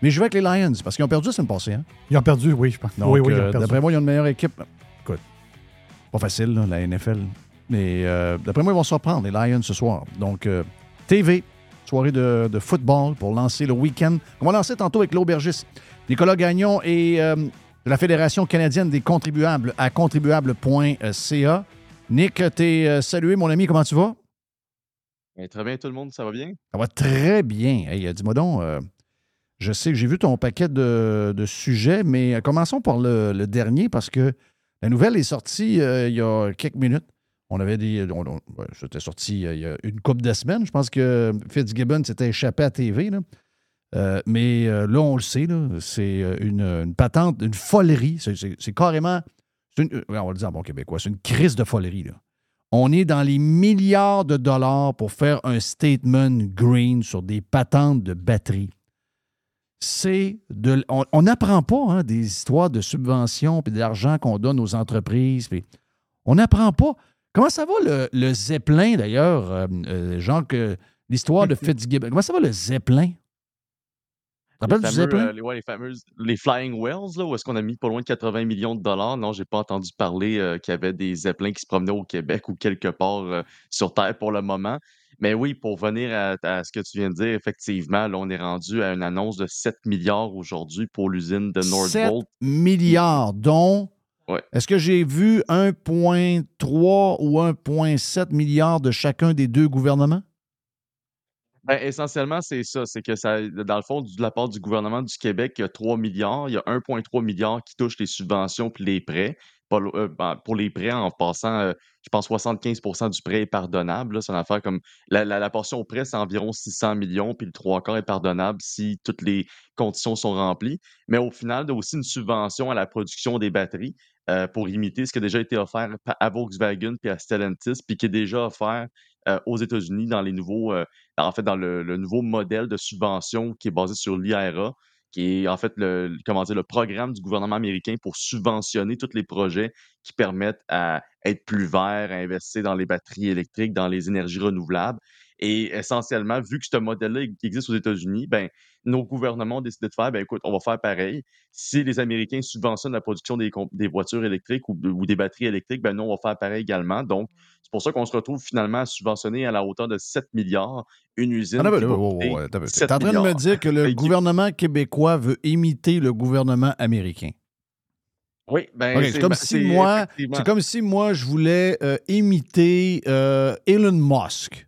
B: Mais je vais avec les Lions parce qu'ils ont perdu la semaine passée. Hein?
C: Ils ont perdu, oui, je pense.
B: Donc,
C: oui, oui,
B: euh, D'après moi, ils ont une meilleure équipe. Écoute, pas facile, la NFL. Mais euh, d'après moi, ils vont se reprendre, les Lions, ce soir. Donc, TV, soirée de, de football pour lancer le week-end. On va lancer tantôt avec l'aubergiste Nicolas Gagnon et euh, de la Fédération canadienne des contribuables à contribuable.ca. Nick, t'es euh, salué, mon ami, comment tu vas?
J: Eh, très bien, tout le monde, ça va bien?
B: Ça va très bien. Hey, euh, dis-moi donc, euh, je sais que j'ai vu ton paquet de, de sujets, mais commençons par le, le dernier parce que la nouvelle est sortie euh, il y a quelques minutes. On avait des. C'était sorti il y a une couple de semaines. Je pense que Fitzgibbon s'était échappé à TV. là. Euh, mais euh, là, on le sait, c'est euh, une, une patente, une folerie. C'est- carrément. une- on va le dire en bon québécois, c'est une crise de folerie. Là. On est dans les milliards de dollars pour faire un statement green sur des patentes de batterie. C'est de. On n'apprend pas hein, des histoires de subventions et d'argent qu'on donne aux entreprises. puis on n'apprend pas. Comment ça va le, le Zeppelin, d'ailleurs, euh, euh, genre que l'histoire de Fitzgibbon? Comment ça va le Zeppelin? Tu te
J: Les
B: rappelles du Zeppelin?
J: euh, les, ouais, les fameuses, les Flying Wells, là, où est-ce qu'on a mis pas loin de 80 millions de dollars? Non, j'ai pas entendu parler qu'il y avait des Zeppelins qui se promenaient au Québec ou quelque part sur Terre pour le moment. Mais oui, pour venir à, à ce que tu viens de dire, effectivement, là, on est rendu à une annonce de 7 milliards aujourd'hui pour l'usine de
B: 7
J: Nordvolt.
B: milliards, dont.
J: Ouais.
B: Est-ce que j'ai vu 1,3 ou 1,7 milliards de chacun des deux gouvernements?
J: Ben, essentiellement, c'est ça. C'est que ça, dans le fond, de la part du gouvernement du Québec, il y a 3 milliards. Il y a 1,3 milliard qui touche les subventions puis les prêts. Euh, ben, pour les prêts, en passant, euh, je pense 75% du prêt est pardonnable. C'est une affaire comme la, la- la portion au prêt, c'est environ 600 millions, puis le trois quarts est pardonnable si toutes les conditions sont remplies. Mais au final, il y a aussi une subvention à la production des batteries euh, pour imiter ce qui a déjà été offert à Volkswagen puis à Stellantis, puis qui est déjà offert euh, aux États-Unis dans les nouveaux, euh, en fait, dans le, nouveau modèle de subvention qui est basé sur l'IRA, qui est en fait le- comment dire, le programme du gouvernement américain pour subventionner tous les projets qui permettent à être plus verts, à investir dans les batteries électriques, dans les énergies renouvelables. Et essentiellement, vu que ce modèle-là existe aux États-Unis, ben, nos gouvernements ont décidé de faire, ben, écoute, on va faire pareil. Si les Américains subventionnent la production des, voitures électriques ou, ou des batteries électriques, ben, nous, on va faire pareil également. Donc, c'est pour ça qu'on se retrouve finalement à subventionner à la hauteur de 7 milliards une usine.
B: Ah, un peu.
J: 7
B: T'es en train de me dire que le gouvernement québécois veut imiter le gouvernement américain?
J: Oui, ben,
B: c'est comme, si moi, comme si moi, je voulais euh, imiter euh, Elon Musk.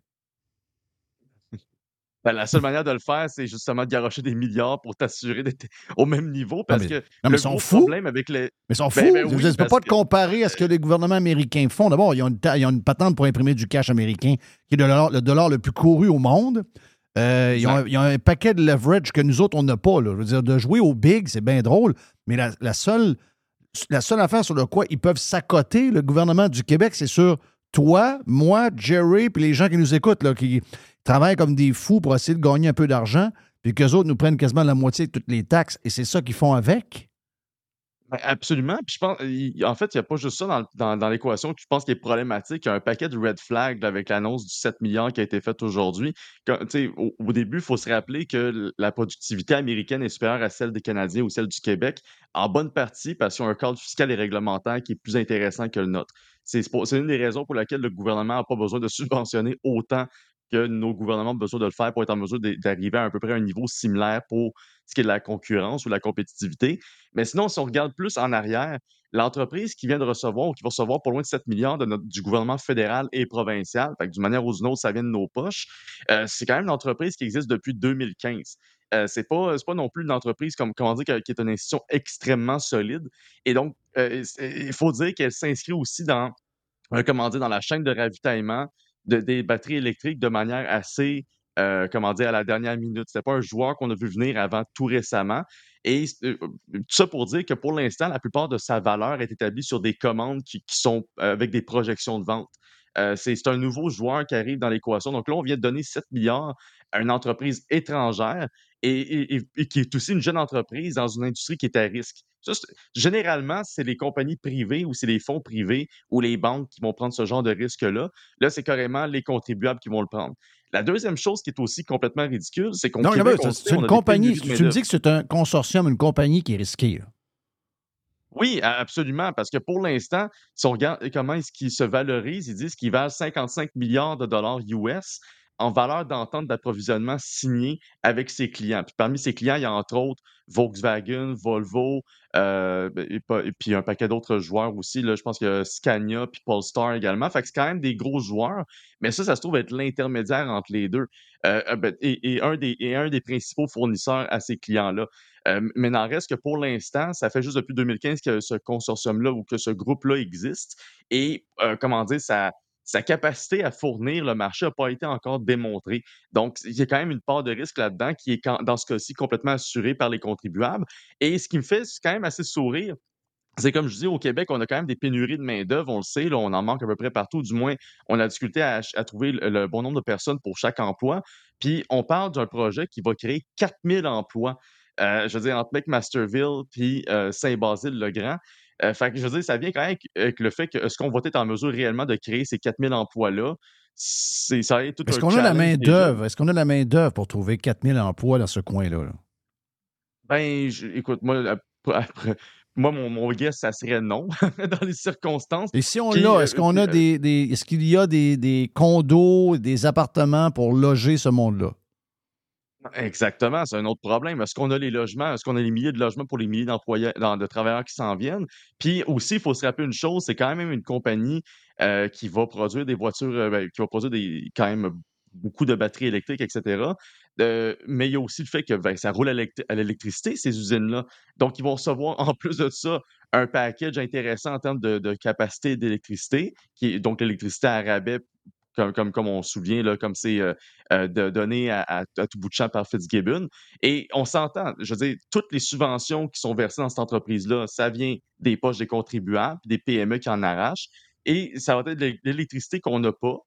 J: Ben, la seule manière de le faire, c'est justement de garocher des milliards pour t'assurer d'être au même niveau. Parce
B: mais-
J: que
B: non, mais
J: le
B: ils sont
J: gros
B: fous.
J: problème avec les.
B: Mais ils sont fous.
J: Ben, ben oui,
B: dire, tu peux pas te comparer à ce que les gouvernements américains font. D'abord, ils ont une, ta- ils ont une patente pour imprimer du cash américain, qui est le dollar, le dollar le plus couru au monde. Euh, ils, ont,
J: Exact.
B: ils ont un paquet de leverage que nous autres, on n'a pas. là. Je veux dire, de jouer au big, c'est bien drôle, mais la, la seule, la seule affaire sur le quoi ils peuvent s'accoter, le gouvernement du Québec, c'est sur toi, moi, Jerry, puis les gens qui nous écoutent, qui travaillent comme des fous pour essayer de gagner un peu d'argent, puis qu'eux autres nous prennent quasiment la moitié de toutes les taxes, et c'est ça qu'ils font avec?
J: Ben, absolument. Puis je pense, en fait, il n'y a pas juste ça dans, l'équation que je pense qui est problématique. Il y a un paquet de red flags avec l'annonce du 7 milliards qui a été faite aujourd'hui. Au, au début, il faut se rappeler que la productivité américaine est supérieure à celle des Canadiens ou celle du Québec, en bonne partie parce qu'ils ont un cadre fiscal et réglementaire qui est plus intéressant que le nôtre. C'est une des raisons pour lesquelles le gouvernement n'a pas besoin de subventionner autant que nos gouvernements ont besoin de le faire pour être en mesure d'arriver à à peu près un niveau similaire pour ce qui est de la concurrence ou de la compétitivité. Mais sinon, si on regarde plus en arrière, l'entreprise qui vient de recevoir ou qui va recevoir pas loin de 7 milliards du gouvernement fédéral et provincial, d'une manière ou d'une autre, ça vient de nos poches, euh, c'est quand même une entreprise qui existe depuis 2015. Euh, c'est pas, pas non plus une entreprise comme, comment dire, qui est une institution extrêmement solide. Et donc, il faut dire qu'elle s'inscrit aussi dans, euh, comment dire, dans la chaîne de ravitaillement de, des batteries électriques de manière assez, euh, comment dire, à la dernière minute. C'était pas un joueur qu'on a vu venir avant tout récemment. Et euh, tout ça pour dire que pour l'instant, la plupart de sa valeur est établie sur des commandes qui, sont euh, avec des projections de vente. Euh, c'est un nouveau joueur qui arrive dans l'équation. Donc là, on vient de donner 7 milliards à une entreprise étrangère et, et- et- et qui est aussi une jeune entreprise dans une industrie qui est à risque. Ça, généralement, c'est les compagnies privées ou c'est les fonds privés ou les banques qui vont prendre ce genre de risque-là. Là, c'est carrément les contribuables qui vont le prendre. La deuxième chose qui est aussi complètement ridicule, c'est qu'on
B: Non, c'est une compagnie. Tu me dis que c'est un consortium, une compagnie qui est risquée. là.
J: Oui, absolument, parce que pour l'instant, si on regarde comment est-ce qu'ils se valorisent, ils disent qu'ils valent 55 milliards de dollars US en valeur d'entente d'approvisionnement signée avec ses clients. Puis parmi ses clients, il y a entre autres Volkswagen, Volvo, euh, et, pas- et puis un paquet d'autres joueurs aussi. Là, je pense a Scania puis Polestar également. Fait que c'est quand même des gros joueurs, mais ça, ça se trouve être l'intermédiaire entre les deux. Euh, euh, ben, et, un des, et un des principaux fournisseurs à ces clients-là. Mais n'en reste que pour l'instant, ça fait juste depuis 2015 que ce consortium-là ou que ce groupe-là existe. Et comment dire, sa, sa capacité à fournir le marché n'a pas été encore démontrée. Donc, il y a quand même une part de risque là-dedans qui est, dans ce cas-ci, complètement assurée par les contribuables. Et ce qui me fait quand même assez sourire, c'est comme je dis, au Québec, on a quand même des pénuries de main-d'œuvre, on le sait, on en manque à peu près partout. Du moins, on a difficulté à, à trouver le, le bon nombre de personnes pour chaque emploi. Puis, on parle d'un projet qui va créer 4000 emplois. Euh, je veux dire, entre McMasterville puis euh, Saint-Basile-le-Grand. Euh, fait que, je veux dire, ça vient quand même avec, le fait que est-ce qu'on va être en mesure réellement de créer ces 4000 emplois-là? C'est, ça être tout
B: Est-ce qu'on a la main-d'œuvre? Est-ce qu'on a la main-d'œuvre pour trouver 4000 emplois dans ce coin-là? là?
J: Ben, je- écoute, moi, après, moi mon, mon guess, ça serait non, dans les circonstances.
B: Et si on l'a,
J: euh,
B: est-ce qu'on a
J: euh,
B: des, des- est-ce qu'il y a des, des condos, des appartements pour loger ce monde-là?
J: Exactement, c'est un autre problème. Est-ce qu'on a les logements? Est-ce qu'on a les milliers de logements pour les milliers d'employés, de travailleurs qui s'en viennent? Puis aussi, il faut se rappeler une chose, c'est quand même une compagnie euh, qui va produire des voitures, euh, ben, qui va produire des, quand même beaucoup de batteries électriques, etc. Euh, mais il y a aussi le fait que ben, ça roule à l'électricité, ces usines-là. Donc, ils vont recevoir, en plus de ça, un package intéressant en termes de, de capacité d'électricité, qui est donc l'électricité à rabais comme, comme, comme on se souvient, là, comme c'est euh, euh, donné à, à- tout bout de champ par Fitzgibbon. Et on s'entend, je veux dire, toutes les subventions qui sont versées dans cette entreprise-là, ça vient des poches des contribuables, des PME qui en arrachent. Et ça va être de l'électricité qu'on n'a pas,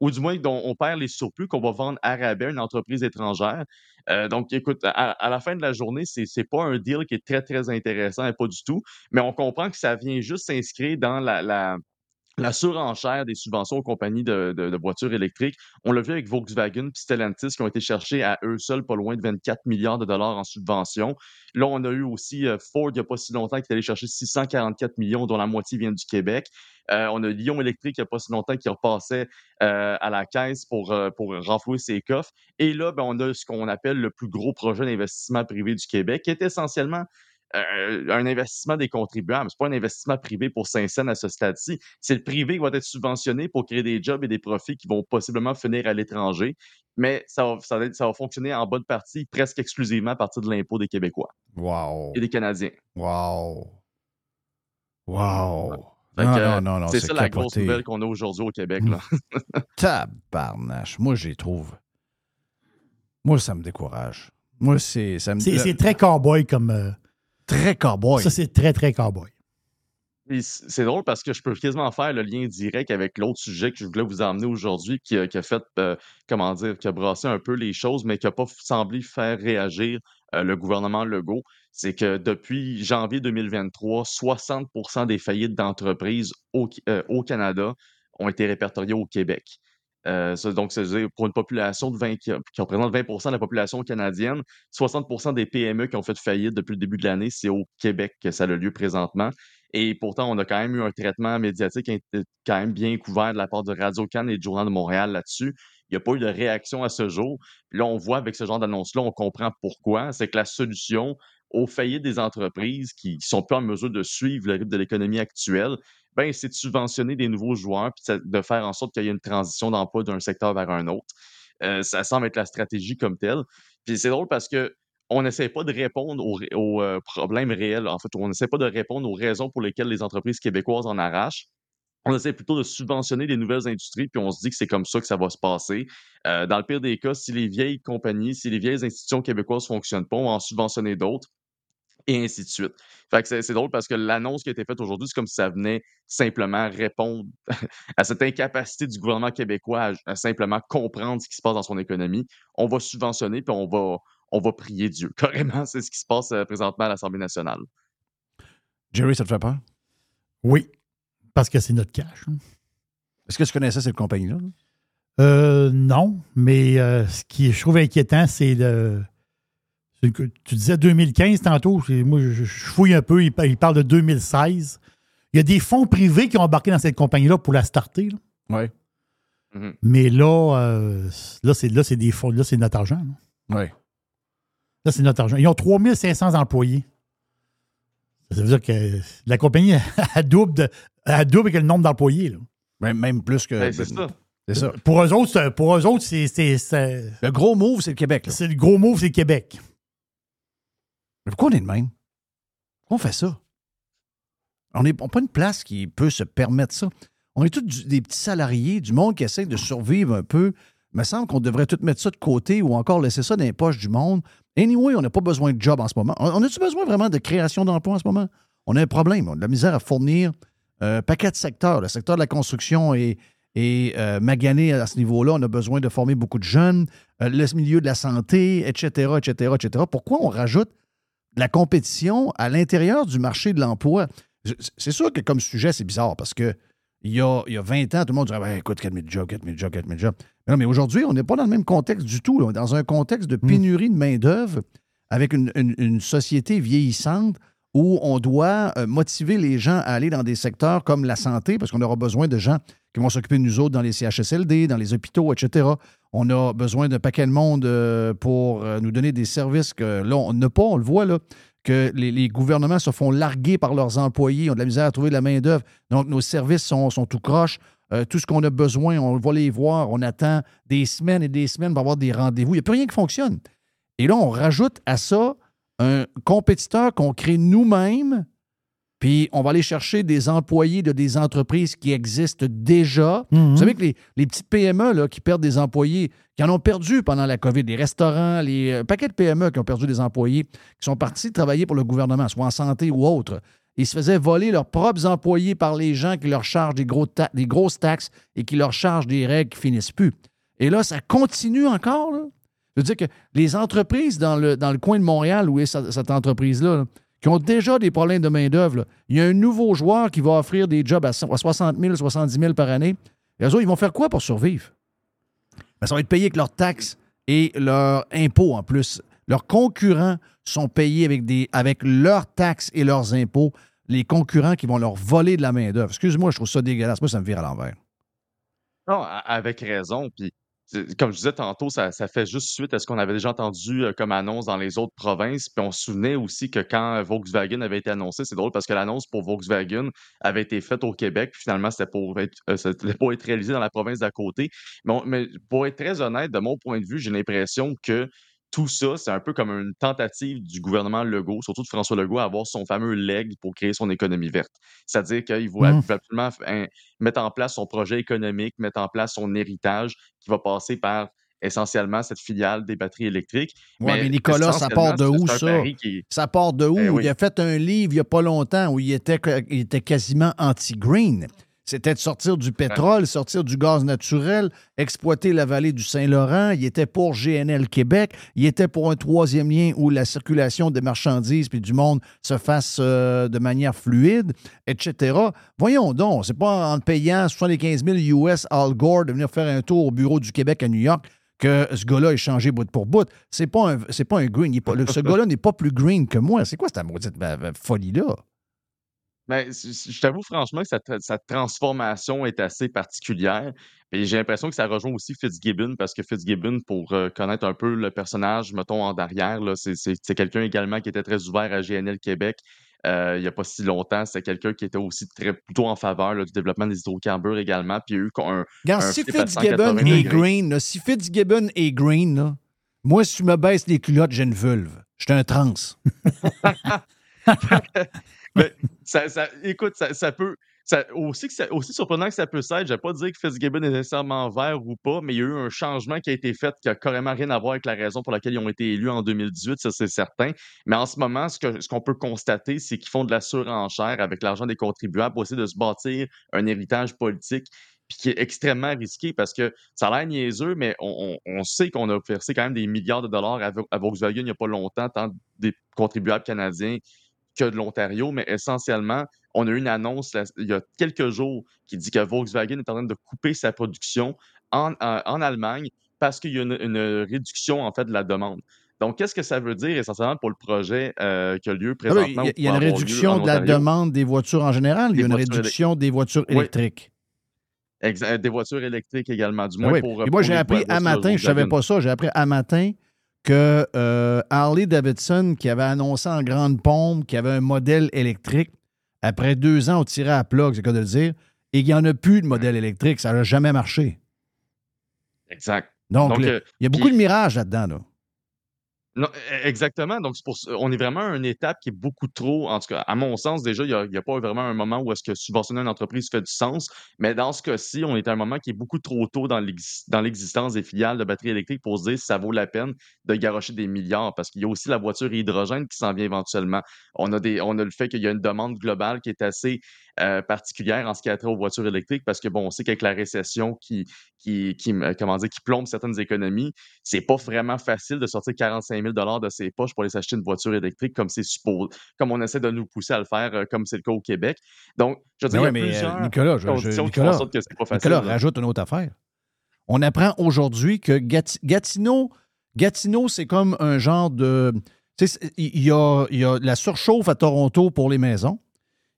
J: ou du moins dont on perd les surplus qu'on va vendre à rabais une entreprise étrangère. Euh, donc, écoute, à, la fin de la journée, c'est c'est pas un deal qui est très, très intéressant, et pas du tout. Mais on comprend que ça vient juste s'inscrire dans la, la, la surenchère des subventions aux compagnies de, voitures électriques. On l'a vu avec Volkswagen et Stellantis qui ont été cherchés à eux seuls pas loin de 24 milliards de dollars en subventions. Là, on a eu aussi euh, Ford il n'y a pas si longtemps qui est allé chercher 644 millions, dont la moitié vient du Québec. Euh, on a Lyon Électrique il n'y a pas si longtemps qui repassait euh, à la caisse pour, pour renflouer ses coffres. Et là, ben, on a ce qu'on appelle le plus gros projet d'investissement privé du Québec, qui est essentiellement euh, un investissement des contribuables. C'est pas un investissement privé pour Saint-Saëns à ce stade-ci. C'est le privé qui va être subventionné pour créer des jobs et des profits qui vont possiblement finir à l'étranger. Mais ça va, ça, va être- ça va fonctionner en bonne partie, presque exclusivement à partir de l'impôt des Québécois
B: Wow.
J: et des Canadiens.
B: Wow. Wow. Non,
J: que, euh,
B: non, non, non,
J: c'est ça la grosse nouvelle qu'on a aujourd'hui au Québec. Là.
B: Tabarnache. Moi, j'y trouve. Moi, ça me décourage. Moi, c'est. ça me-
C: C'est c'est très cowboy comme. euh,
B: très cowboy.
C: Ça, c'est très, très cowboy.
J: C'est drôle parce que je peux quasiment faire le lien direct avec l'autre sujet que je voulais vous emmener aujourd'hui, qui, a- qui a fait, euh, comment dire, qui a brassé un peu les choses, mais qui n'a pas semblé faire réagir euh, le gouvernement Legault. C'est que depuis janvier 2023, 60% des faillites d'entreprises au, euh, au Canada ont été répertoriées au Québec. Euh, donc, c'est-à-dire pour une population de 20, qui, représente 20% de la population canadienne, 60% des PME qui ont fait faillite depuis le début de l'année, c'est au Québec que ça a lieu présentement. Et pourtant, on a quand même eu un traitement médiatique int- quand même bien couvert de la part de Radio-Can et du Journal de Montréal là-dessus. Il n'y a pas eu de réaction à ce jour. Là, on voit avec ce genre d'annonce-là, on comprend pourquoi. C'est que la solution aux faillites des entreprises qui ne sont pas en mesure de suivre le rythme de l'économie actuelle, ben, c'est de subventionner des nouveaux joueurs puis de faire en sorte qu'il y ait une transition d'emploi d'un secteur vers un autre. Euh, ça semble être la stratégie comme telle. Puis c'est drôle parce que on n'essaie pas de répondre aux, euh, problèmes réels. En fait, on n'essaie pas de répondre aux raisons pour lesquelles les entreprises québécoises en arrachent. On essaie plutôt de subventionner des nouvelles industries, puis on se dit que c'est comme ça que ça va se passer. Euh, dans le pire des cas, si les vieilles compagnies, si les vieilles institutions québécoises ne fonctionnent pas, on va en subventionner d'autres et ainsi de suite. Fait que c'est c'est drôle parce que l'annonce qui a été faite aujourd'hui, c'est comme si ça venait simplement répondre à cette incapacité du gouvernement québécois à, à simplement comprendre ce qui se passe dans son économie. On va subventionner, puis on va, on va prier Dieu. Carrément, c'est ce qui se passe euh, présentement à l'Assemblée nationale.
B: Jerry, ça te fait peur?
C: Oui, parce que c'est notre cash. hein.
B: Est-ce que tu connaissais cette compagnie-là?
C: Euh, non, mais euh, ce qui je trouve inquiétant, c'est le. Tu disais 2015 tantôt. Moi, je, je fouille un peu. Il, pa- il parle de 2016. Il y a des fonds privés qui ont embarqué dans cette compagnie-là pour la starter.
B: Oui.
J: Mhm.
C: Mais là, euh, là, c'est, là, c'est des fonds. Là, c'est notre argent.
B: Oui.
C: Là, c'est notre argent. Ils ont 3500 employés. Ça veut dire que la compagnie a double, de- double que le nombre d'employés. là.
B: Même, même plus que.
J: Ben, c'est ça.
B: C'est ça.
C: Pour eux autres, c'est- pour eux autres, c'est,
B: Le gros move, c'est le Québec.
C: c'est le gros mot, c'est le Québec.
B: Pourquoi on est de même? Pourquoi on fait ça? On n'est pas une place qui peut se permettre ça. On est tous des petits salariés, du monde qui essaie de survivre un peu. Il me semble qu'on devrait tout mettre ça de côté ou encore laisser ça dans les poches du monde. Anyway, on n'a pas besoin de job en ce moment. On a-tu besoin vraiment de création d'emplois en ce moment? On a un problème. On a de la misère à fournir un paquet de secteurs. Le secteur de la construction est, euh, magané à ce niveau-là. On a besoin de former beaucoup de jeunes. Euh, le milieu de la santé, etc., etc., etc. Pourquoi on rajoute la compétition à l'intérieur du marché de l'emploi? C'est sûr que comme sujet, c'est bizarre parce que il y a, il y a 20 ans, tout le monde dirait Ben, écoute, 4000 jobs, 4000 jobs, 4000 jobs. Mais non, mais aujourd'hui, on n'est pas dans le même contexte du tout. là. On est dans un contexte de pénurie de main-d'œuvre avec une, une- une société vieillissante où on doit euh, motiver les gens à aller dans des secteurs comme la santé, parce qu'on aura besoin de gens qui vont s'occuper de nous autres dans les CHSLD, dans les hôpitaux, etc. On a besoin d'un paquet de monde euh, pour euh, nous donner des services que là, on n'a pas, on le voit là, que les, gouvernements se font larguer par leurs employés, ont de la misère à trouver de la main-d'œuvre. Donc, nos services sont, sont tout croches. Euh, tout ce qu'on a besoin, on va les voir. On attend des semaines et des semaines pour avoir des rendez-vous. Il n'y a plus rien qui fonctionne. Et là, on rajoute à ça un compétiteur qu'on crée nous-mêmes, puis on va aller chercher des employés de des entreprises qui existent déjà.
C: Mhm.
B: Vous savez que les, les petites PME là, qui perdent des employés, qui en ont perdu pendant la COVID, les restaurants, les euh, paquets de PME qui ont perdu des employés, qui sont partis travailler pour le gouvernement, soit en santé ou autre. Ils se faisaient voler leurs propres employés par les gens qui leur chargent des, gros ta- des grosses taxes et qui leur chargent des règles qui finissent plus. Et là, ça continue encore. Là. Je veux dire que les entreprises dans le, dans le coin de Montréal, où est cette, cette entreprise-là, là, qui ont déjà des problèmes de main-d'œuvre, il y a un nouveau joueur qui va offrir des jobs à so- à 60 000, 70 000 par année. Eux autres, ils vont faire quoi pour survivre? Ben, ça va être payé avec leurs taxes et leurs impôts en plus. Leurs concurrents sont payés avec, avec leurs taxes et leurs impôts. Les concurrents qui vont leur voler de la main-d'œuvre. Excuse-moi, je trouve ça dégueulasse. Moi, ça me vire à l'envers.
J: Non, avec raison. Puis, comme je disais tantôt, ça, ça fait juste suite à ce qu'on avait déjà entendu euh, comme annonce dans les autres provinces. Puis, on se souvenait aussi que quand Volkswagen avait été annoncé, c'est drôle parce que l'annonce pour Volkswagen avait été faite au Québec. Puis, finalement, c'était pour être, euh, pour être réalisé dans la province d'à côté. Mais pour être très honnête, de mon point de vue, j'ai l'impression que tout ça, c'est un peu comme une tentative du gouvernement Legault, surtout de François Legault, à avoir son fameux leg pour créer son économie verte. C'est-à-dire qu'il veut
C: Mm.
J: veut absolument un- mettre en place son projet économique, mettre en place son héritage qui va passer par essentiellement cette filiale des batteries électriques.
B: Ouais, mais Nicolas, ça part de où, ça?
J: qui-
B: Ça part de où?
J: Eh oui.
B: Il a fait un livre il n'y a pas longtemps où il était, il était quasiment anti-green. C'était de sortir du pétrole, sortir du gaz naturel, exploiter la vallée du Saint-Laurent. Il était pour GNL Québec. Il était pour un troisième lien où la circulation des marchandises puis du monde se fasse euh, de manière fluide, etc. Voyons donc, c'est pas en payant 75 000 US Al Gore de venir faire un tour au bureau du Québec à New York que ce gars-là est changé bout pour bout. C'est pas un, c'est pas un green. Il est pas- le- ce gars-là n'est pas plus green que moi. C'est quoi cette maudite folie-là?
J: Mais c- je t'avoue franchement que cette, cette transformation est assez particulière. Et j'ai l'impression que ça rejoint aussi Fitzgibbon, parce que Fitzgibbon, pour euh, connaître un peu le personnage, mettons, en derrière, là, c'est, quelqu'un également qui était très ouvert à GNL Québec. Euh, il n'y a pas si longtemps, c'est quelqu'un qui était aussi très plutôt en faveur là, du développement des hydrocarbures également. Puis il y a eu un,
B: Regarde,
J: un
B: si Fitzgibbon
J: 180
B: est
J: degrés.
B: green, là, si Fitzgibbon est green, là, moi, si tu me baisses les culottes, j'ai une vulve. Je suis un trans.
J: Mais ça, ça- écoute, ça, ça peut. ça- aussi, que ça- aussi surprenant que ça peut être, je vais pas dire que Fitzgibbon est nécessairement vert ou pas, mais il y a eu un changement qui a été fait qui a carrément rien à voir avec la raison pour laquelle ils ont été élus en 2018, ça c'est certain. Mais en ce moment, ce que- ce qu'on peut constater, c'est qu'ils font de la surenchère avec l'argent des contribuables pour essayer de se bâtir un héritage politique puis qui est extrêmement risqué parce que ça a l'air niaiseux, mais on, on- on sait qu'on a versé quand même des milliards de dollars à, à Volkswagen il n'y a pas longtemps, tant des contribuables canadiens que de l'Ontario, mais essentiellement, on a eu une annonce là, il y a quelques jours qui dit que Volkswagen est en train de couper sa production en, en- en Allemagne parce qu'il y a une, une réduction en fait de la demande. Donc, qu'est-ce que ça veut dire essentiellement pour le projet euh, qui a lieu
B: Ah oui,
J: présentement?
B: Il y a,
J: ou
B: il y a
J: qui
B: une réduction de la demande des voitures en général. Il y a une réduction des voitures
J: Oui.
B: électriques.
J: Des voitures électriques également, du
B: Ah
J: moins
B: oui.
J: pour.
B: Et moi, j'ai appris à matin, je ne savais pas ça, j'ai appris à matin que euh, Harley Davidson, qui avait annoncé en grande pompe qu'il y avait un modèle électrique, après deux ans, on tirait à plat, c'est le cas de le dire, et qu'il n'y en a plus de modèle électrique. Ça n'a jamais marché.
J: Exact.
B: Donc,
J: euh,
B: il y a beaucoup de mirages là-dedans. Là.
J: Non, e- exactement. Donc, on est vraiment à une étape qui est beaucoup trop, en tout cas, à mon sens, déjà, il n'y a, pas vraiment un moment où est-ce que subventionner une entreprise fait du sens. Mais dans ce cas-ci, on est à un moment qui est beaucoup trop tôt dans l'existence des filiales de batteries électriques pour se dire si ça vaut la peine de garocher des milliards. Parce qu'il y a aussi la voiture hydrogène qui s'en vient éventuellement. On a, des, on a le fait qu'il y a une demande globale qui est assez euh, particulière en ce qui a trait aux voitures électriques parce que, bon, on sait qu'avec la récession qui, qui, qui, comment dire, qui plombe certaines économies, c'est pas vraiment facile de sortir 45 000 de ses poches pour aller s'acheter une voiture électrique comme c'est supposé, comme on essaie de nous pousser à le faire, euh, comme c'est le cas au Québec. Donc, je veux
B: Mais
J: dire,
B: ouais,
J: il y a
B: mais, euh,
J: plusieurs
B: Nicolas, je- je-
J: conditions qui font
B: Nicolas,
J: en sorte que c'est pas facile.
B: Nicolas,
J: là.
B: rajoute une autre affaire. On apprend aujourd'hui que Gati- Gatineau, Gatineau, c'est comme un genre de. Il y a, il y a la surchauffe à Toronto pour les maisons.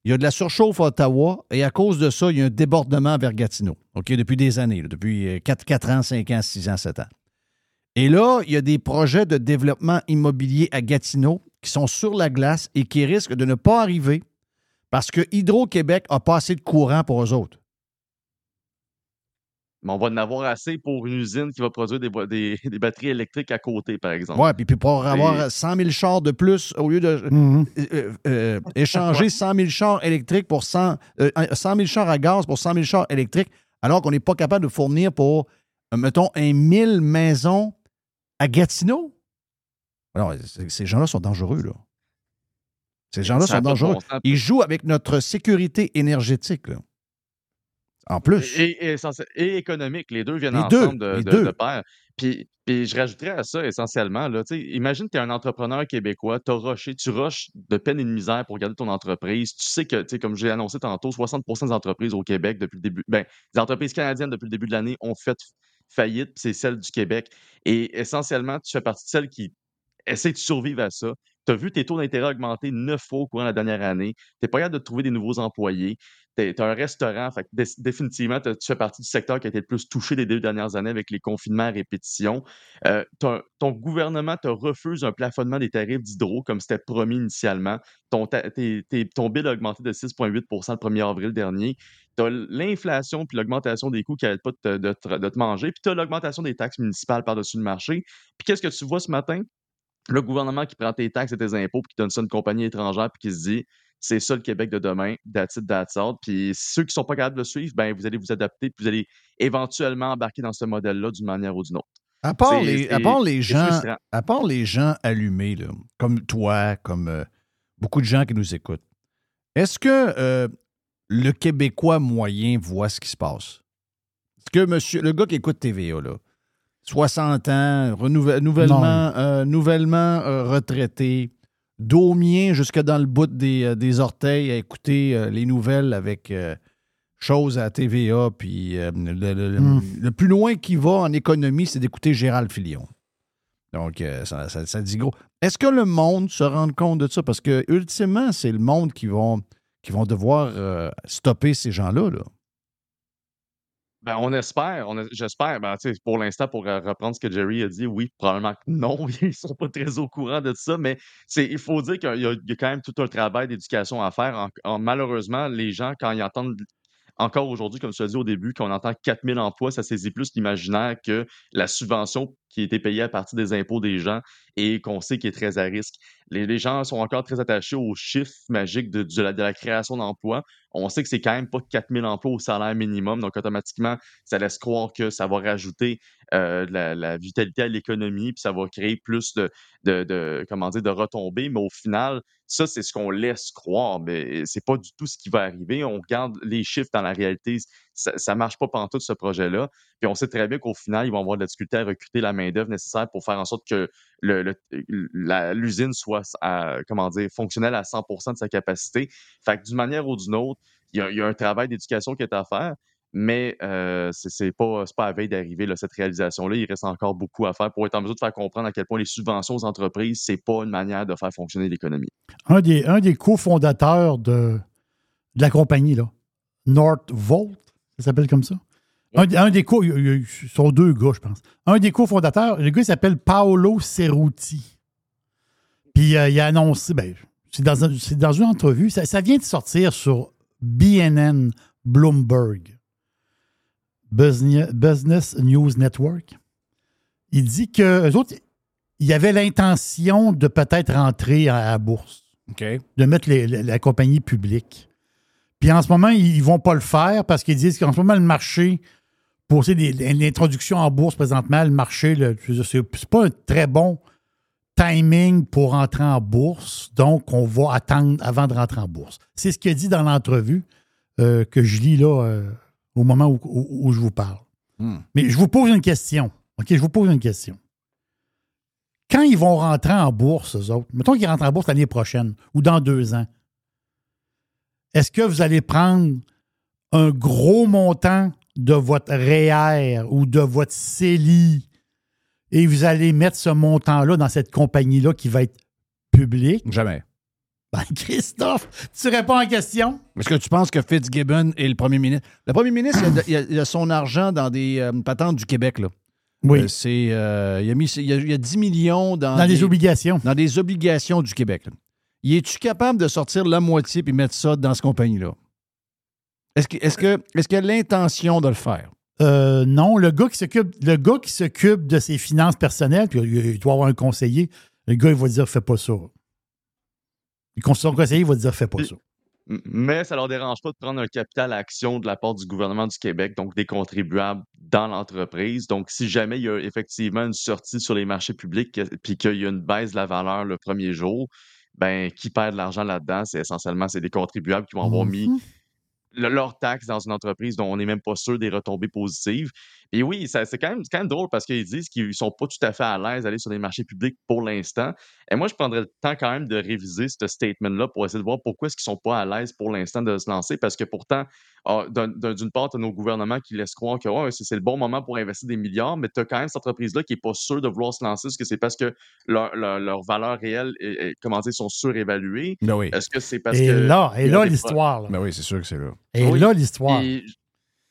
B: Il y a de la surchauffe à Ottawa. Et à cause de ça, il y a un débordement vers Gatineau. OK, depuis des années, depuis 4, 4 ans, 5 ans, 6 ans, 7 ans. Et là, il y a des projets de développement immobilier à Gatineau qui sont sur la glace et qui risquent de ne pas arriver parce que Hydro-Québec n'a pas assez de courant pour eux autres.
J: Mais on va en avoir assez pour une usine qui va produire des, vo- des, des batteries électriques à côté, par exemple.
B: Oui, puis, puis pour avoir
J: Et-
B: 100 000 chars de plus, au lieu de
C: Mhm.
B: euh, euh, échanger 100 000 chars électriques pour 100, euh, 100 000 chars à gaz pour 100 000 chars électriques, alors qu'on n'est pas capable de fournir pour, euh, mettons, un 1000 maisons à Gatineau? Alors, ces gens-là sont dangereux, là. Ces gens-là sont dangereux.
J: bon.
B: Ils jouent avec notre sécurité énergétique, là. En plus.
J: Et, et, essentiel- et économique, les deux viennent
B: Les deux,
J: ensemble de,
B: les
J: de-
B: deux.
J: de pair. Puis, puis je rajouterais à ça essentiellement, là, imagine que tu es un entrepreneur québécois, tu rushé, tu rushes de peine et de misère pour garder ton entreprise. Tu sais que, comme j'ai annoncé tantôt, 60 des entreprises au Québec depuis le début, ben, les entreprises canadiennes depuis le début de l'année ont fait faillite, c'est celle du Québec. Et essentiellement, tu fais partie de celles qui essaient de survivre à ça. Tu as vu tes taux d'intérêt augmenter neuf fois au courant de la dernière année. Tu n'es pas capable de trouver des nouveaux employés. Tu as un restaurant. Fait définitivement, tu fais partie du secteur qui a été le plus touché les deux dernières années avec les confinements à répétition. Euh, ton gouvernement te refuse un plafonnement des tarifs d'hydro comme c'était promis initialement. Ton, tes- tes- bill a augmenté de 6,8% le 1er avril dernier. Tu as l'inflation puis l'augmentation des coûts qui n'arrêtent pas de de te manger. Puis tu as l'augmentation des taxes municipales par-dessus le marché. Puis qu'est-ce que tu vois ce matin? le gouvernement qui prend tes taxes et tes impôts puis qui donne ça à une compagnie étrangère puis qui se dit c'est ça le Québec de demain, that's it, that's all. Puis ceux qui sont pas capables de le suivre, ben vous allez vous adapter puis vous allez éventuellement embarquer dans ce modèle-là d'une manière ou d'une autre.
B: À part, les, à part les gens, à part les gens allumés, là, comme toi, comme euh, beaucoup de gens qui nous écoutent, est-ce que euh, le Québécois moyen voit ce qui se passe? Est-ce que monsieur, le gars qui écoute TVA, là, 60 ans, renouve- nouvellement, euh, nouvellement euh, retraité, daumien jusque dans le bout des, euh, des orteils à écouter euh, les nouvelles avec euh, choses à TVA, puis euh, le, le- le-
C: Mm.
B: le plus loin qu'il va en économie, c'est d'écouter Gérald Filion. Donc, ça, ça- ça dit gros. Est-ce que le monde se rend compte de ça? Parce que, ultimement, c'est le monde qui vont, qui vont devoir stopper ces gens-là. Là.
J: Ben, on espère, on es- j'espère. Ben, pour l'instant, pour euh, reprendre ce que Jerry a dit, oui, probablement que non, ils sont pas très au courant de ça, mais il faut dire qu'il y, a quand même tout un travail d'éducation à faire. En- en- malheureusement, les gens, quand ils entendent encore aujourd'hui, comme tu l'as dit au début, qu'on entend 4000 emplois, ça saisit plus l'imaginaire que la subvention qui été payée à partir des impôts des gens et qu'on sait qui est très à risque. Les, gens sont encore très attachés aux chiffres magiques de, la, création d'emplois. On sait que c'est quand même pas 4000 emplois au salaire minimum, donc automatiquement, ça laisse croire que ça va rajouter euh, la, vitalité à l'économie, puis ça va créer plus de, de, de, comment dire, de retombées, mais au final, ça, c'est ce qu'on laisse croire, mais c'est pas du tout ce qui va arriver. On regarde les chiffres dans la réalité, ça, ça marche pas pendant tout ce projet-là. Puis on sait très bien qu'au final, ils vont avoir de la difficulté à recruter la main-d'œuvre nécessaire pour faire en sorte que l'usine soit, comment dire, fonctionnelle à 100% de sa capacité. Fait que d'une manière ou d'une autre, il y a, un travail d'éducation qui est à faire. Mais euh, c'est pas, pas à veille d'arriver, cette réalisation-là. Il reste encore beaucoup à faire pour être en mesure de faire comprendre à quel point les subventions aux entreprises, c'est pas une manière de faire fonctionner l'économie.
C: Un des, un des cofondateurs de, de la compagnie, là, Northvolt, ça s'appelle comme ça. Un, des- un des co, il y a- il y a- ce sont deux gars, je pense. Un des cofondateurs, le gars il s'appelle Paolo Cerruti. Puis euh, il a annoncé, ben, c'est dans, un- dans une entrevue, ça, ça vient de sortir sur BNN Bloomberg, Business, Business News Network. Il dit que eux autres, il y avait l'intention de peut-être rentrer à la bourse, de mettre les- la, la compagnie publique. Puis en ce moment, ils ne vont pas le faire parce qu'ils disent qu'en ce moment, le marché, pour l'introduction en bourse présentement, le marché, c'est pas un très bon timing pour entrer en bourse. Donc, on va attendre avant de rentrer en bourse. C'est ce qu'il a dit dans l'entrevue euh, que je lis là euh, au moment où, où- où je vous parle.
B: Hmm.
C: Mais je vous pose une question. OK, je vous pose une question. Quand ils vont rentrer en bourse, eux autres, mettons qu'ils rentrent en bourse l'année prochaine ou dans deux ans, est-ce que vous allez prendre un gros montant de votre REER ou de votre CELI et vous allez mettre ce montant-là dans cette compagnie-là qui va être publique?
B: Jamais.
C: Ben, Christophe, tu réponds à la question?
B: Est-ce que tu penses que Fitzgibbon est le premier ministre? Le premier ministre, il a, de- il a- il a son argent dans des euh, patentes du Québec. Là.
C: Oui.
B: Euh, c'est, euh, il, a mis, il, a, il a 10 millions dans,
C: Dans des obligations.
B: Dans des obligations du Québec. là. Y es-tu capable de sortir la moitié et mettre ça dans cette compagnie-là? Est-ce que- est-ce que- est-ce qu'il a l'intention de le faire?
C: Euh, non, le gars qui s'occupe, le gars qui s'occupe de ses finances personnelles, puis il il doit avoir un conseiller, le gars, il va dire fais pas ça. Son conseiller va dire fais pas ça.
J: Mais ça leur dérange pas de prendre un capital action de la part du gouvernement du Québec, donc des contribuables dans l'entreprise. Donc, si jamais il y a effectivement une sortie sur les marchés publics puis qu'il y a une baisse de la valeur le premier jour, ben qui perd de l'argent là-dedans, c'est essentiellement c'est des contribuables qui vont avoir mis le- leurs taxes dans une entreprise dont on n'est même pas sûr des retombées positives. Et oui, ça- c'est quand, même- quand même drôle parce qu'ils disent qu'ils sont pas tout à fait à l'aise d'aller sur les marchés publics pour l'instant. Et moi, je prendrais le temps quand même de réviser ce statement-là pour essayer de voir pourquoi est-ce qu'ils sont pas à l'aise pour l'instant de se lancer. Parce que pourtant, ah, d'un- d'un- d'une part, tu as nos gouvernements qui laissent croire que ouais, c'est le bon moment pour investir des milliards, mais tu as quand même cette entreprise-là qui n'est pas sûre de vouloir se lancer. Est-ce que c'est parce que leur, leur, leur valeur réelle est, est- comment dire, sont surévaluées?
B: Ben oui.
J: Est-ce que c'est parce
C: Et
J: que.
C: là, et là,
J: des
C: l'histoire. là.
B: Ben oui, c'est sûr que c'est là.
C: Et
J: Oui.
C: là, l'histoire.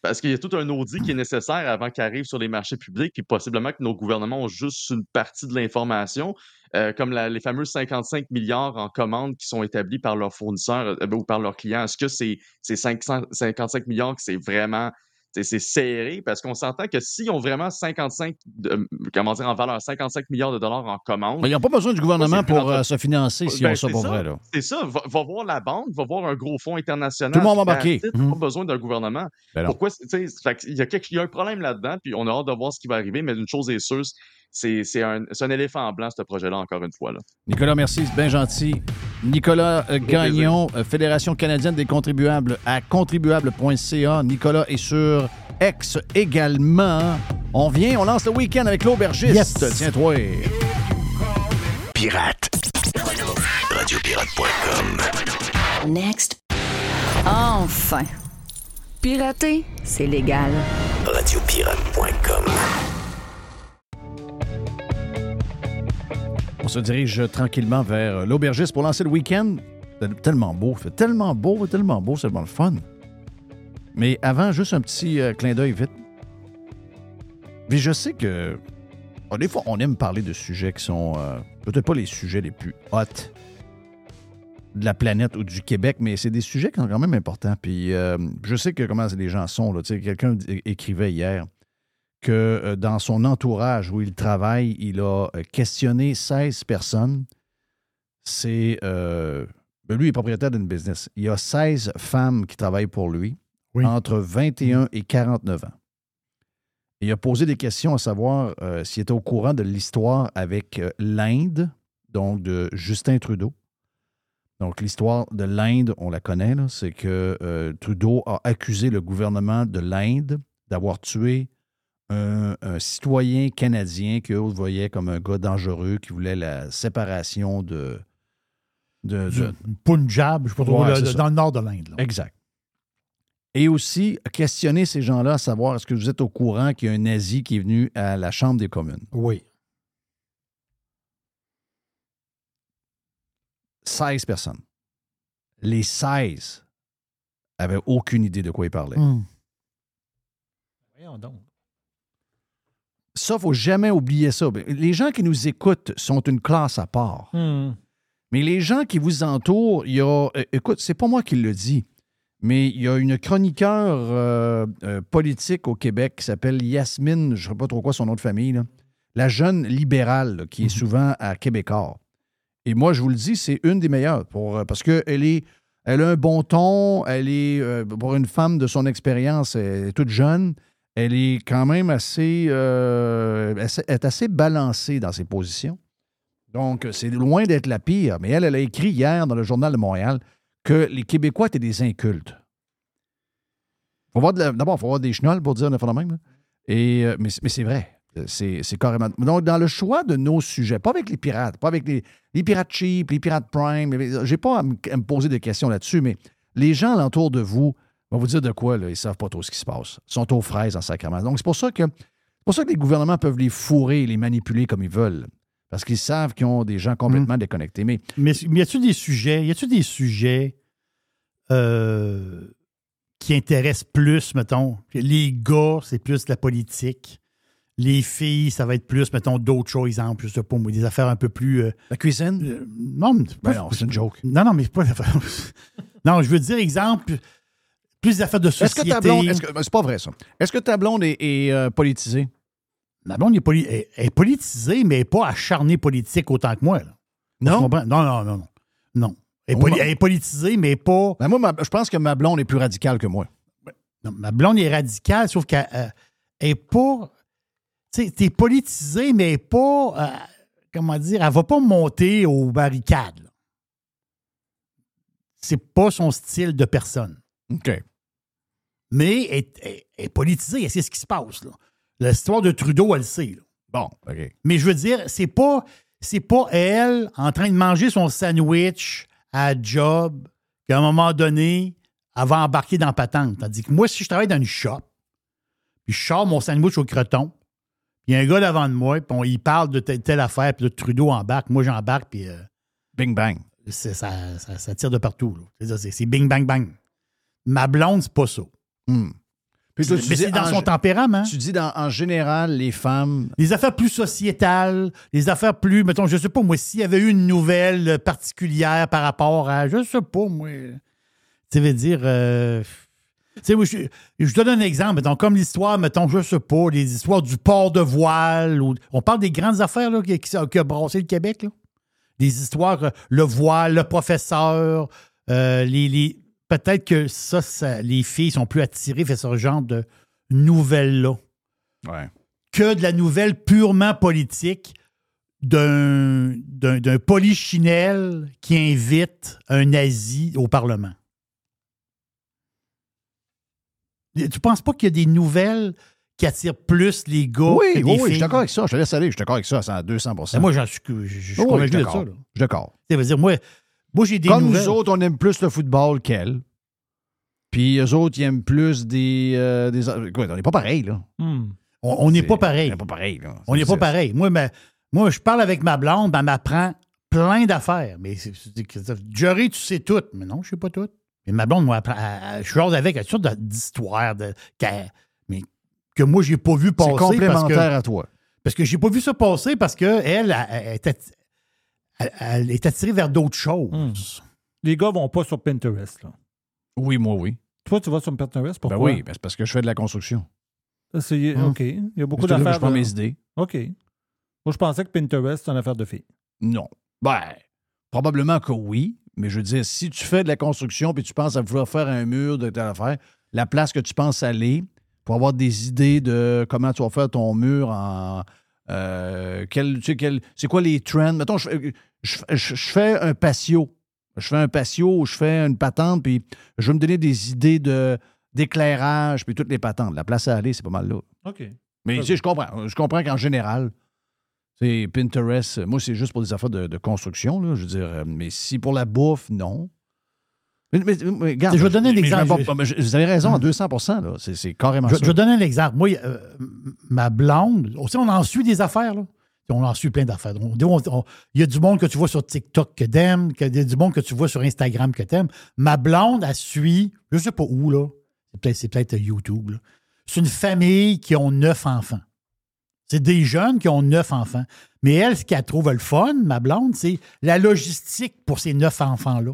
J: Parce qu'il y a tout un audit qui est nécessaire avant qu'il arrive sur les marchés publics, puis possiblement que nos gouvernements ont juste une partie de l'information, euh, comme la- les fameux 55 milliards en commandes qui sont établis par leurs fournisseurs euh, ou par leurs clients. Est-ce que c'est ces 55 milliards que c'est vraiment c'est serré parce qu'on s'entend que s'ils ont vraiment 55, de- comment dire, en valeur, 55 milliards de dollars en commandes.
B: Mais ils n'ont pas besoin du gouvernement pour euh, se financer si
J: Ben,
B: on ça pour vrai.
J: C'est ça. Va, va voir la banque, va voir un gros fonds international.
B: Tout le monde va embarquer.
J: it,
B: Mhm.
J: Pas besoin d'un gouvernement.
B: Ben.
J: Pourquoi? Il y, a quelque- y a un problème là-dedans, puis on a hâte de voir ce qui va arriver, mais une chose est sûre, c'est un, un éléphant blanc, ce projet-là, encore une fois. Là.
B: Nicolas, merci, c'est bien gentil. Nicolas euh, Gagnon, euh, Fédération canadienne des contribuables à contribuable.ca. Nicolas est sur X également. On vient, on lance le week-end avec l'aubergiste.
C: Yes.
B: Tiens-toi.
E: Pirate. Radiopirate.com.
H: Next. Enfin. Pirater, c'est légal.
E: Radiopirate.com.
B: se dirige tranquillement vers l'aubergiste pour lancer le week-end. C'est tellement beau, c'est tellement beau, tellement beau, c'est tellement le fun. Mais avant, juste un petit euh, clin d'œil vite. Mais je sais que bon, des fois, on aime parler de sujets qui sont euh, peut-être pas les sujets les plus hot de la planète ou du Québec, mais c'est des sujets qui sont quand même importants. Puis euh, je sais que comment les gens sont. Quelqu'un écrivait hier que euh, dans son entourage où il travaille, il a euh, questionné 16 personnes. C'est. euh, ben, lui est propriétaire d'une business. Il y a 16 femmes qui travaillent pour lui
C: Oui.
B: entre 21 et 49 ans. Il a posé des questions à savoir euh, s'il était au courant de l'histoire avec euh, l'Inde, donc de Justin Trudeau, Donc, l'histoire de l'Inde, on la connaît, c'est que Trudeau a accusé le gouvernement de l'Inde d'avoir tué un, un citoyen canadien qu'eux voyaient comme un gars dangereux qui voulait la séparation de. de-
C: Punjab, je sais pas trop,
B: Ouais,
C: dans le nord de l'Inde. là.
B: Exact. Et aussi questionner ces gens-là à savoir est-ce que vous êtes au courant qu'il y a un nazi qui est venu à la Chambre des communes?
C: Oui.
B: 16 personnes. Les 16 avaient aucune idée de quoi ils parlaient.
C: Hmm.
I: Voyons donc.
B: Ça, il ne faut jamais oublier ça. Les gens qui nous écoutent sont une classe à part.
I: Hmm.
B: Mais les gens qui vous entourent, il y a. euh, écoute, c'est pas moi qui le dis, mais il y a une chroniqueur euh, euh, politique au Québec qui s'appelle Yasmine, je ne sais pas trop quoi son nom de famille, là. la jeune libérale là, qui est souvent à Québécois. Et moi, je vous le dis, c'est une des meilleures pour, parce qu'elle est. Elle a un bon ton, elle est, pour une femme de son expérience, elle est toute jeune, elle est quand même assez, euh, elle est assez balancée dans ses positions. Donc, c'est loin d'être la pire. Mais elle, elle a écrit hier dans le Journal de Montréal que les Québécois étaient des incultes. D'abord, il faut avoir des chenolles pour dire le phénomène. euh, mais, c'est vrai. C'est carrément. Donc, dans le choix de nos sujets, pas avec les pirates, pas avec les, pirates cheap, les pirates prime, j'ai pas à me, à me poser de questions là-dessus, mais les gens alentour de vous vont vous dire de quoi, là, ils savent pas trop ce qui se passe. Ils sont aux fraises en sacrement. Donc, c'est pour ça que c'est pour ça que les gouvernements peuvent les fourrer, les manipuler comme ils veulent. Parce qu'ils savent qu'ils ont des gens complètement déconnectés. Mais
C: Mais, mais y a-tu des sujets, y a-tu des sujets euh, qui intéressent plus, mettons, les gars, c'est plus la politique. Les filles, ça va être plus, mettons, d'autres choses, exemple, je sais pas, moi, des affaires un peu plus. euh,
B: la cuisine?
C: euh, non, mais
B: Ben non, c'est une joke.
C: Non, non, mais c'est pas. non, je veux dire, exemple, plus des affaires de
B: Est-ce
C: société.
B: que ta blonde. est-ce que- c'est pas vrai, ça. Est-ce que ta blonde est, est, euh, politisée?
C: Ma blonde est, poli- est- est politisée, mais pas acharnée politique autant que moi. là.
B: Non?
C: Non, non, non, non. Non. Elle est,
B: Oui,
C: poli-
B: ma-
C: elle est politisée, mais pas.
B: Ben, moi, ma- je pense que ma blonde est plus radicale que moi.
C: Non, ma blonde est radicale, sauf qu'elle euh, est pas. Tu sais, t'es politisé, mais elle est pas. euh, comment dire? Elle va pas monter aux barricades. là. C'est pas son style de personne.
B: OK.
C: Mais elle, est- elle est politisée, elle sait ce qui se passe. L'histoire de Trudeau, elle le sait. là.
B: Bon, OK.
C: Mais je veux dire, c'est pas, c'est pas elle en train de manger son sandwich à job qu'à un moment donné, elle va embarquer dans la patente. Tandis que moi, si je travaille dans une shop, puis je sors mon sandwich au croton, puis il y a un gars devant de moi, puis on, il parle de telle, telle affaire, puis là, Trudeau embarque, moi j'embarque, puis euh,
B: Bing bang.
C: c'est- ça, ça- ça tire de partout. là. C'est ça, C'est c'est bing, bang, bang. Ma blonde, c'est pas ça.
B: Hmm. Puis toi,
C: Mais
B: tu dis
C: c'est dans
B: en
C: son tempérament.
B: Tu dis dans, en général, les femmes.
C: Les affaires plus sociétales, les affaires plus, mettons, je sais pas, moi, s'il y avait eu une nouvelle particulière par rapport à, je sais pas, moi, tu veux dire, euh, tu sais, moi, je, je donne un exemple, mettons, comme l'histoire, mettons, je sais pas, les histoires du port de voile, ou, on parle des grandes affaires, là, qui, qui, qui a brassé le Québec, là. Des histoires, euh, le voile, le professeur, euh, les, les- peut-être que ça, ça, les filles sont plus attirées vers ce genre de nouvelles-là
B: Ouais.
C: que de la nouvelle purement politique d'un, d'un, d'un polichinelle qui invite un nazi au Parlement. Tu penses pas qu'il y a des nouvelles qui attirent plus les gars
B: Oui,
C: que
B: oui,
C: les
B: oui, je
C: filles?
B: suis d'accord avec ça. Je te laisse aller. Je suis d'accord avec ça à 200
C: Ben, moi, j'en suis, je, je suis
B: Oui,
C: convaincu de ça. là.
B: Je suis d'accord.
C: Ça veut dire, moi, moi j'ai des
B: Comme
C: nouvelles.
B: nous autres, on aime plus le football qu'elle. Puis eux autres, ils aiment plus des. euh, des écoute, on n'est pas pareil, là.
I: Hmm.
C: on n'est pas pareil.
B: On n'est pas pareil, là.
C: On n'est pas pareil. Moi, mais, moi, je parle avec ma blonde, ben, elle m'apprend plein d'affaires. Mais c'est- Jerry, tu sais tout. Mais non, je ne sais pas tout. Mais ma blonde, moi, apprend- elle- elle- je suis avec elle, d'histoires, de, qu'elle- mais que moi, je n'ai pas vu passer.
B: C'est
C: parce
B: complémentaire
C: que,
B: à toi.
C: parce que j'ai pas vu ça passer parce qu'elle, elle, elle, atti- elle- elle est attirée vers d'autres choses.
I: Les gars vont pas sur Pinterest. Là.
B: Oui, moi, oui.
I: Toi, tu vas sur Pinterest, pourquoi?
B: Ben oui, ben c'est parce que je fais de la construction.
I: C'est-
B: Hum.
I: OK. Il y a beaucoup d'affaires.
B: Je prends
I: de-
B: mes idées.
I: OK. Moi, je pensais que Pinterest, c'est une affaire de filles.
B: Non. Ben, probablement que oui, mais je veux dire, si tu fais de la construction puis tu penses à vouloir faire un mur de telle affaire, la place que tu penses aller pour avoir des idées de comment tu vas faire ton mur en. euh, quel, tu sais, quel, c'est quoi les trends? Mettons, je, fais- je, je- je fais un patio. Je fais un patio, je fais une patente, puis je veux me donner des idées de d'éclairage, puis toutes les patentes. La place à aller, c'est pas mal là.
I: OK.
B: Mais tu sais, je comprends. Je comprends qu'en général, c'est Pinterest, moi, c'est juste pour des affaires de, de construction, là, je veux dire. euh, Mais si pour la bouffe, non. Mais, mais- mais regarde,
C: Je vais donner un
B: mais- mais
C: exemple.
B: Vous avez raison, à 200 là. C'est c'est carrément
C: Je,
B: ça.
C: je vais donner un exemple. Moi, euh, ma blonde, aussi, on en suit des affaires, là. On en suit plein d'affaires. Il y a du monde que tu vois sur TikTok que t'aimes, il y a du monde que tu vois sur Instagram que t'aimes. Ma blonde, elle suit, je sais pas où, là. C'est peut-être, YouTube. C'est une famille qui ont neuf enfants. C'est des jeunes qui ont neuf enfants. Mais elle, ce qu'elle trouve le fun, ma blonde, c'est la logistique pour ces neuf enfants-là.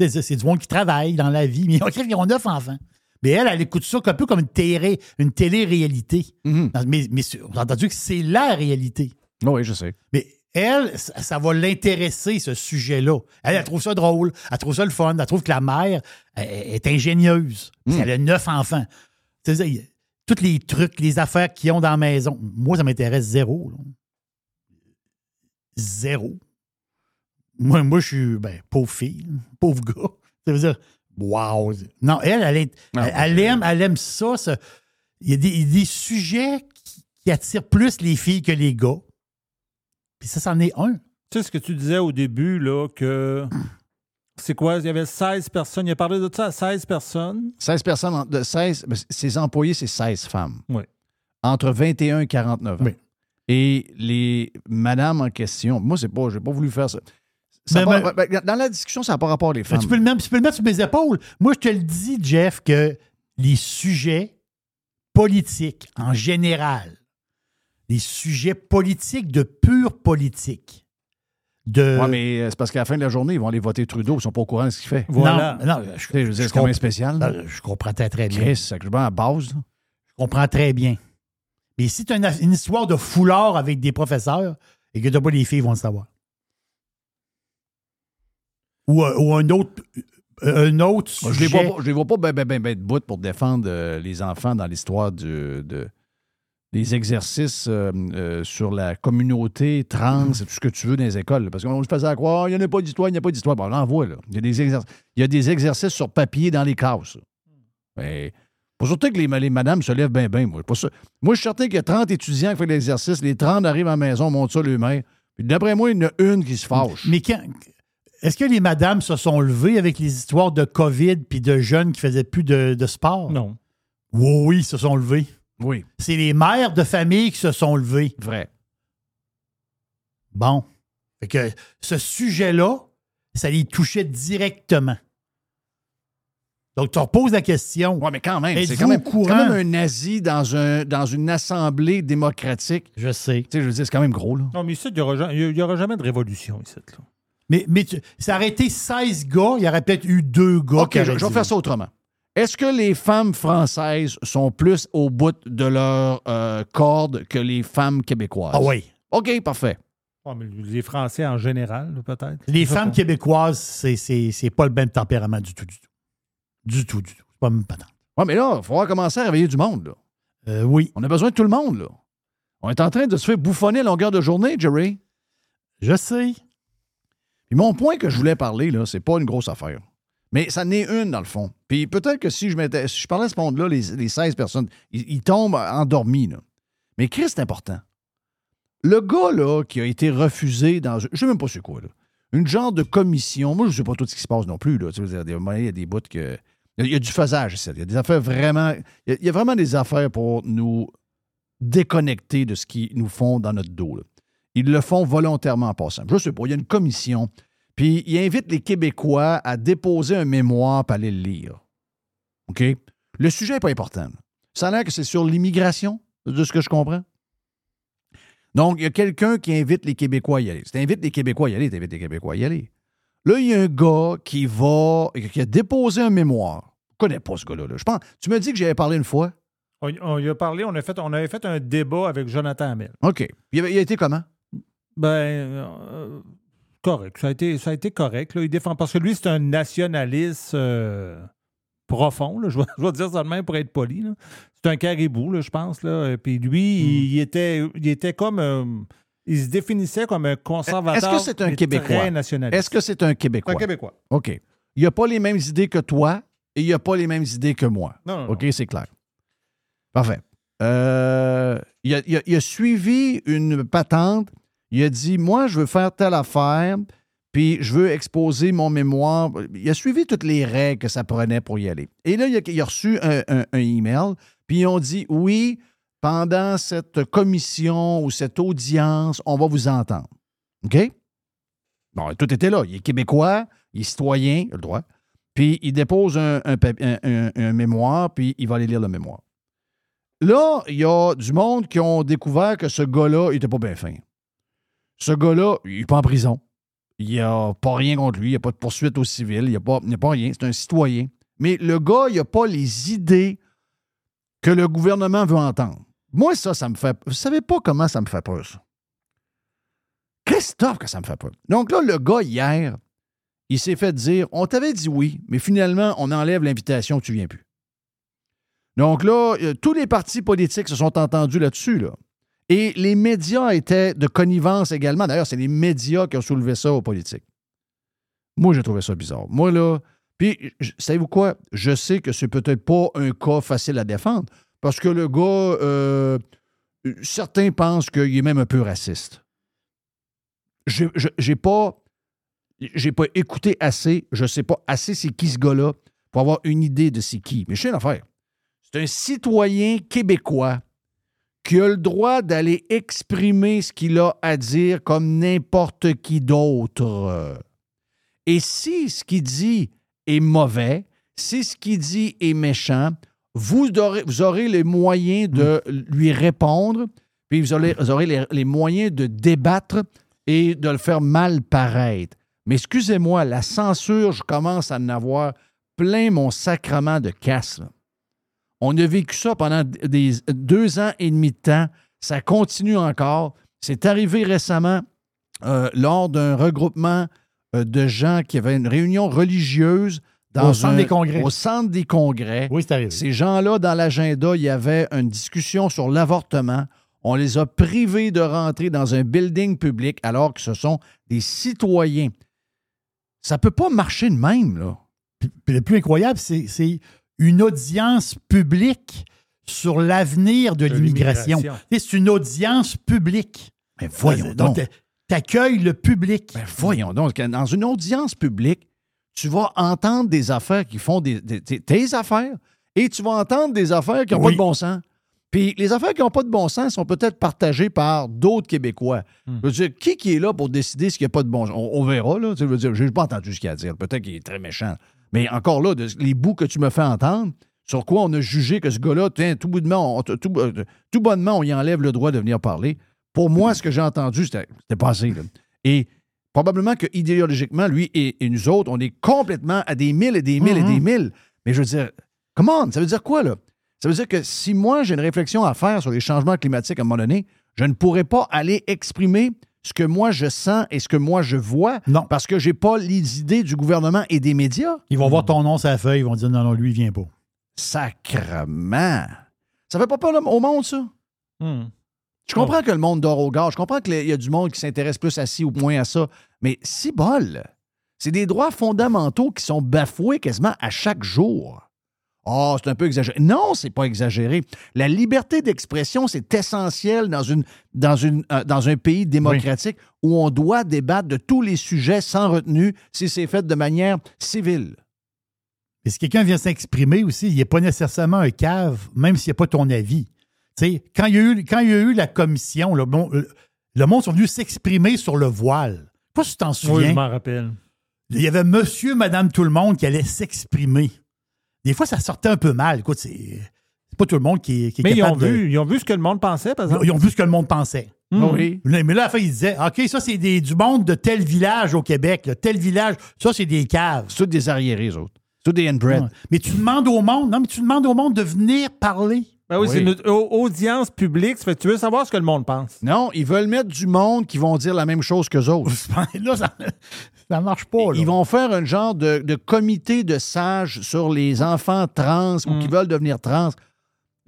C: C'est, du monde qui travaille dans la vie, mais ils ont, ils ont neuf enfants. Mais elle, elle écoute ça un peu comme une télé, une télé-réalité.
B: Mhm.
C: Mais, mais on a entendu que c'est la réalité.
B: Oui, je sais.
C: Mais elle, ça, ça va l'intéresser, ce sujet-là. Elle, elle trouve ça drôle, elle trouve ça le fun, elle trouve que la mère elle, elle est ingénieuse. parce
B: Mm.
C: qu'elle a neuf enfants. Tous les trucs, les affaires qu'ils ont dans la maison, moi, ça m'intéresse zéro. là. Zéro. Moi, moi je suis, ben, pauvre fille, pauvre gars. Ça veut dire, wow. Non, elle, elle, est-
B: Ah,
C: elle, elle aime, elle aime ça. ça. Il y a des, il y a des sujets qui, qui attirent plus les filles que les gars. Puis ça, c'en est un.
I: Tu sais ce que tu disais au début, là, que. C'est quoi? Il y avait 16 personnes. Il a parlé de ça à 16 personnes.
B: 16 personnes, en- de 16, ben, ses employés, c'est 16 femmes.
I: Oui.
B: Entre 21 et 49 ans.
C: Oui.
B: Et les madames en question, moi, c'est pas, j'ai pas voulu faire ça. Ça pas- ben, dans la discussion, ça n'a pas rapport les
C: Mais
B: femmes.
C: Tu peux, le mettre, tu peux le mettre sur mes épaules. Moi, je te le dis, Jeff, que les sujets politiques en général, les sujets politiques de pure politique, de.
B: Ouais, mais euh, c'est parce qu'à la fin de la journée, ils vont aller voter Trudeau. Ils sont pas au courant de ce qu'il fait.
I: Voilà.
C: Non, non, je,
B: Tu sais, je veux dire,
C: je
B: c'est quand même spécial.
C: non, je comprends très, très bien.
B: Chris, sacrément à base. là.
C: Je comprends très bien. Mais si tu as une, une histoire de foulard avec des professeurs et que tu pas les filles ils vont le savoir. Ou, un- ou un autre. Un autre
B: Moi, Je les
C: sujet.
B: vois pas, je les vois pas ben, ben, ben, ben de bout pour défendre euh, les enfants dans l'histoire du- de, des exercices euh, euh, sur la communauté trans tout ce que tu veux dans les écoles. là. Parce qu'on se faisait à croire, il n'y en a pas d'histoire, il n'y a pas d'histoire. Bon, on en voit, là. Il y, a des exercices, il y a des exercices sur papier dans les classes. Mais pas certain que les, les madames se lèvent bien, bien. Moi, Pas ça. moi, je suis certain qu'il y a 30 étudiants qui font l'exercice. Les 30 arrivent à la maison, montent ça le main. Puis d'après moi, il y en a une qui se fâche.
C: Mais quand. Est-ce que les madames se sont levées avec les histoires de COVID puis de jeunes qui faisaient plus de, de sport?
I: Non.
C: Oui, oui, ils se sont levés.
B: Oui,
C: C'est les mères de famille qui se sont levées.
B: vrai.
C: Bon. Fait que ce sujet-là, ça les touchait directement. Donc, tu reposes la question.
B: Oui, mais quand même, c'est quand même,
C: au courant?
B: quand même un nazi dans, un, dans une assemblée démocratique.
C: Je sais.
B: Tu sais, je veux dire, c'est quand même gros, là.
I: Non, mais ici, il n'y aura, ja- il y aura jamais de révolution ici. Là.
C: Mais, mais tu- ça aurait été 16 gars, il y aurait peut-être eu deux gars
B: OK, je, vais faire ça autrement. Est-ce que les femmes françaises sont plus au bout de leur euh, corde que les femmes québécoises?
C: Ah oui.
B: OK, parfait.
I: Ouais, mais les Français en général, peut-être.
C: Les femmes
I: pas.
C: québécoises, c'est, c'est, c'est pas le même tempérament du tout, du tout. Du tout, du tout. C'est pas même pas
B: Oui, mais là, il faudra commencer à réveiller du monde, là.
C: Euh, oui,
B: On a besoin de tout le monde, là. On est en train de se faire bouffonner à longueur de journée, Jerry.
C: je sais.
B: Puis mon point que je voulais parler, là, c'est pas une grosse affaire. Mais ça n'est une, dans le fond. Puis peut-être que si je mettais, je parlais à ce monde-là, les, les 16 personnes, ils, tombent endormis. Mais Chris, c'est important. Le gars, là, qui a été refusé dans. Je sais même pas c'est quoi, là. Une genre de commission. Moi, je sais pas tout ce qui se passe non plus, là. Tu il y a- des bouts que. Il y a- du faisage ici. Il y a des affaires vraiment. Il y a, vraiment des affaires pour nous déconnecter de ce qu'ils nous font dans notre dos. Ils le font volontairement en passant. Je sais pas, il y a une commission. Puis il invite les Québécois à déposer un mémoire pour aller le lire. OK? Le sujet n'est pas important. Ça a l'air que c'est sur l'immigration, de ce que je comprends. Donc, il y a quelqu'un qui invite les Québécois à y aller. Si tu invites les Québécois à y aller, tu invites les Québécois à y aller. Là, il y a un gars qui va, qui a déposé un mémoire. Je connais pas ce gars-là. là. Je pense, tu me dis que j'avais parlé une fois.
I: On, on y a parlé, on, a fait, on avait fait un débat avec Jonathan Hamel.
B: OK. Puis Il, avait- il a été comment?
I: Ben, euh, correct. Ça a été, ça a été correct. Là. Il défend parce que lui, c'est un nationaliste euh, profond. là. Je, vais, je vais dire ça de même pour être poli. C'est un caribou, là, je pense. Là. Et Puis lui, il, il était, il était comme. euh, il se définissait comme un conservateur.
B: Est-ce que c'est un Québécois?
I: Nationaliste.
B: Est-ce que c'est un Québécois?
I: Un Québécois.
B: OK. Il n'a pas les mêmes idées que toi et il n'a pas les mêmes idées que moi.
I: Non, non, non.
B: OK, c'est clair. Parfait. Euh, il, a, il a- il a suivi une patente. Il a dit Moi, je veux faire telle affaire, puis je veux exposer mon mémoire. Il a suivi toutes les règles que ça prenait pour y aller. Et là, il a, reçu un, email, puis ils ont dit Oui, pendant cette commission ou cette audience, on va vous entendre. OK? Bon, tout était là. Il est québécois, il est citoyen, il a le droit. Puis il dépose un, un mémoire, puis il va aller lire le mémoire. Là, il y a du monde qui ont découvert que ce gars-là, il était pas bien fin. Ce gars-là, il n'est pas en prison. Il n'y a pas rien contre lui. Il n'y a pas de poursuite au civil. Il n'y a, pas- rien. C'est un citoyen. Mais le gars, il n'a pas les idées que le gouvernement veut entendre. Moi, ça, ça me fait. Vous savez pas comment ça me fait peur, ça. Christophe, que ça me fait peur. Donc là, le gars, hier, il s'est fait dire on t'avait dit oui, mais finalement, on enlève l'invitation, tu viens plus. Donc là, euh, tous les partis politiques se sont entendus là-dessus. Là. Et les médias étaient de connivence également. D'ailleurs, c'est les médias qui ont soulevé ça aux politiques. Moi, j'ai trouvé ça bizarre. Moi, là, puis, savez-vous quoi? Je sais que c'est peut-être pas un cas facile à défendre, parce que le gars, euh, certains pensent qu'il est même un peu raciste. J'ai pas, j'ai pas écouté assez, je sais pas assez c'est qui ce gars-là pour avoir une idée de c'est qui. Mais je sais une affaire. C'est un citoyen québécois qui a le droit d'aller exprimer ce qu'il a à dire comme n'importe qui d'autre. Et si ce qu'il dit est mauvais, si ce qu'il dit est méchant, vous aurez, vous aurez les moyens de lui répondre, puis vous aurez, vous aurez les, les moyens de débattre et de le faire mal paraître. Mais excusez-moi, la censure, je commence à en avoir plein mon sacrement de casse. là. On a vécu ça pendant des deux ans et demi de temps. Ça continue encore. C'est arrivé récemment euh, lors d'un regroupement euh, de gens qui avaient une réunion religieuse dans
C: Au centre
B: un-
C: des congrès.
B: Au centre des congrès.
C: Oui, c'est arrivé.
B: Ces gens-là, dans l'agenda, il y avait une discussion sur l'avortement. On les a privés de rentrer dans un building public alors que ce sont des citoyens. Ça peut pas marcher de même, là.
C: Puis, puis le plus incroyable, c'est une audience publique sur l'avenir de,
I: De
C: l'immigration. C'est une audience publique.
B: Mais voyons
C: Donc,
B: donc.
C: T'accueilles le public.
B: Ben voyons donc, dans une audience publique, tu vas entendre des affaires qui font des, des- tes- affaires et tu vas entendre des affaires qui n'ont pas de bon sens. Puis les affaires qui n'ont pas de bon sens sont peut-être partagées par d'autres Québécois.
C: Hmm.
B: Je veux dire, qui qui est là pour décider ce qui n'a pas de bon sens? On, on verra, là. Je veux dire, j'ai pas entendu ce qu'il y a à dire. Peut-être qu'il est très méchant. Mais encore là, de- les bouts que tu me fais entendre, sur quoi on a jugé que ce gars-là, tiens, tout, bonnement, on- tout, euh, tout bonnement, on y enlève le droit de venir parler. Pour moi, ce que j'ai entendu, c'était c'était pas assez. là. Et probablement que idéologiquement, lui et, et nous autres, on est complètement à des mille et des mille et des mille. Mais je veux dire, comment? Ça veut dire quoi, là? Ça veut dire que si moi, j'ai une réflexion à faire sur les changements climatiques à un moment donné, je ne pourrais pas aller exprimer ce que moi je sens et ce que moi je vois
C: Non.
B: parce que j'ai pas les idées du gouvernement et des médias.
C: Ils vont voir ton nom sur la feuille, ils vont dire non, non, lui, il vient pas.
B: Sacrement. Ça fait pas peur au monde, ça?
I: Hmm.
B: Je comprends que le monde dort au gars. Je comprends qu'il y a du monde qui s'intéresse plus à ci ou moins à ça. Mais si bol, c'est des droits fondamentaux qui sont bafoués quasiment à chaque jour. Oh, c'est un peu exagéré. Non, c'est pas exagéré. La liberté d'expression, c'est essentiel dans, une, dans, une, euh, dans un pays démocratique où on doit débattre de tous les sujets sans retenue si c'est fait de manière civile.
C: Et si quelqu'un vient s'exprimer aussi, il n'est pas nécessairement un cave, même s'il n'y a pas ton avis. Tu sais, quand il y a eu, quand il y a eu la commission, le, bon- le monde sont venus s'exprimer sur le voile. Je sais pas si tu t'en
I: Oui, je
C: souviens?
I: m'en rappelle.
C: il y avait monsieur, madame, tout le monde qui allait s'exprimer. Des fois, ça sortait un peu mal. Écoute, c'est pas tout le monde qui, est- qui est
I: Mais ils ont,
C: capable de-
I: vu, ils ont vu ce que le monde pensait, par
C: Ils ont-
I: exemple.
C: ils ont vu ce que le monde pensait.
I: Hmm.
B: Oui.
C: Mais là, à la fin, ils disaient OK, ça, c'est du monde de tel village au Québec. là, tel village, ça, c'est des caves.
B: C'est tous des arriérés, eux autres. C'est tous des inbred.
C: Ouais. Mais tu demandes au monde, non, mais tu demandes au monde de venir parler.
I: Ben oui,
B: Oui.
I: c'est une au- audience publique. Ça fait que tu veux savoir ce que le monde pense.
B: Non, ils veulent mettre du monde qui vont dire la même chose qu'eux autres.
C: là, ça, ça marche pas. là.
B: Ils vont faire un genre de, de comité de sages sur les enfants trans ou qui veulent devenir trans.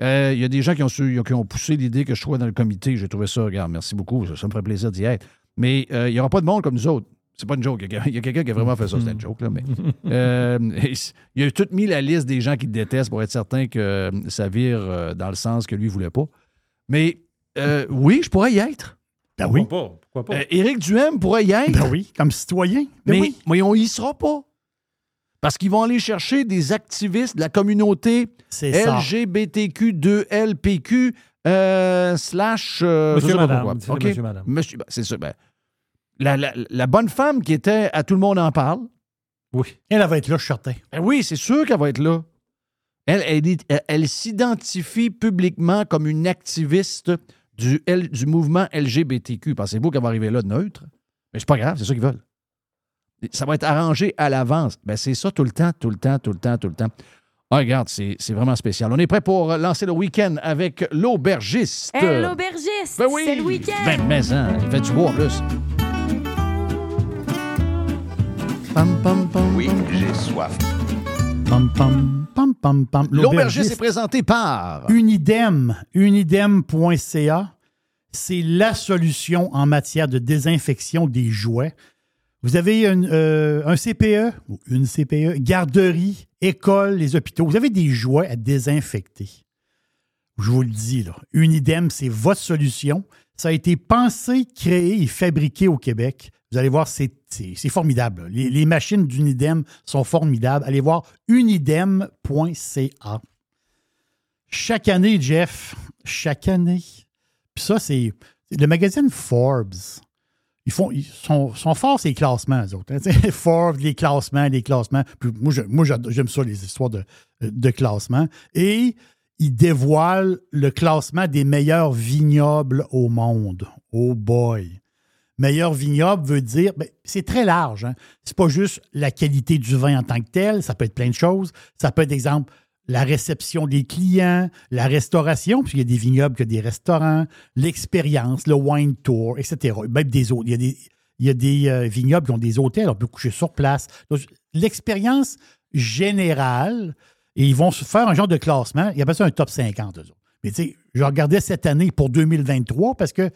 B: Euh, Il y a des gens qui ont, su- qui ont poussé l'idée que je sois dans le comité. J'ai trouvé ça, regarde, merci beaucoup. Ça, ça me ferait plaisir d'y être. Mais euh, il n'y aura pas de monde comme nous autres. C'est pas une joke. Il y a- quelqu'un qui a vraiment fait ça. C'est une joke, là. Mais, euh, il a tout mis la liste des gens qui le détestent pour être certain que euh, ça vire euh, dans le sens que lui ne voulait pas. Mais euh, oui, je pourrais y être.
C: Ben oui.
I: Pourquoi pas? Pourquoi pas?
B: Euh, Éric Duhem pourrait y être.
C: Ben oui, comme citoyen. Ben
B: mais,
C: oui.
B: mais on y sera pas. Parce qu'ils vont aller chercher des activistes de la communauté
C: C'est ça.
B: LGBTQ2LPQ euh, slash. euh,
I: Monsieur,
B: je sais pas
I: madame, monsieur, madame.
B: Monsieur- ben, c'est ça. ben, la, la- la bonne femme qui était à Tout le monde en parle.
I: Oui.
C: Elle, elle va être là, je suis certain.
B: Ben oui, c'est sûr qu'elle va être là. Elle, elle, est- elle- elle s'identifie publiquement comme une activiste du, L- du mouvement LGBTQ. Pensez-vous qu'elle va arriver là de neutre? Mais c'est pas grave, c'est ça qu'ils veulent. Ça va être arrangé à l'avance. Ben, c'est ça tout le temps, tout le temps, tout le temps, tout le temps. Ah, regarde, c'est c'est vraiment spécial. On est prêt pour lancer le week-end avec l'aubergiste.
K: Hey, l'aubergiste,
B: Ben oui.
K: c'est le week-end.
B: Ben, mais hein, il fait du bois en plus. Pam, pam, pam.
A: Oui, j'ai soif.
C: Pam, pam, pam, pam, pam.
B: L'aubergiste est présenté par.
C: Unidem, unidem.ca, c'est la solution en matière de désinfection des jouets. Vous avez une, euh, un CPE ou une CPE, garderie, école, les hôpitaux. Vous avez des jouets à désinfecter. Je vous le dis, là, Unidem, c'est votre solution. Ça a été pensé, créé et fabriqué au Québec. Vous allez voir, c'est formidable. Les, machines d'Unidem sont formidables. Allez voir unidem.ca. Chaque année, Jeff, chaque année. Puis ça, c'est le magazine Forbes. Ils, font, ils sont, sont forts, ces classements, eux autres. hein. Forbes, les classements, les classements. Puis moi, j'aime ça, les histoires de, de classement. Et ils dévoilent le classement des meilleurs vignobles au monde. Oh boy! Meilleur vignoble veut dire, ben, c'est très large. Hein? C'est pas juste la qualité du vin en tant que tel, ça peut être plein de choses. Ça peut être, exemple, la réception des clients, la restauration, puisqu'il y a des vignobles que des restaurants, l'expérience, le wine tour, etc. Même des autres. Il y a des, il y a euh, vignobles qui ont des hôtels, on peut coucher sur place. L'expérience générale, et ils vont se faire un genre de classement, il y a ça un top 50, eux autres. Mais tu sais, je regardais cette année pour 2023 parce que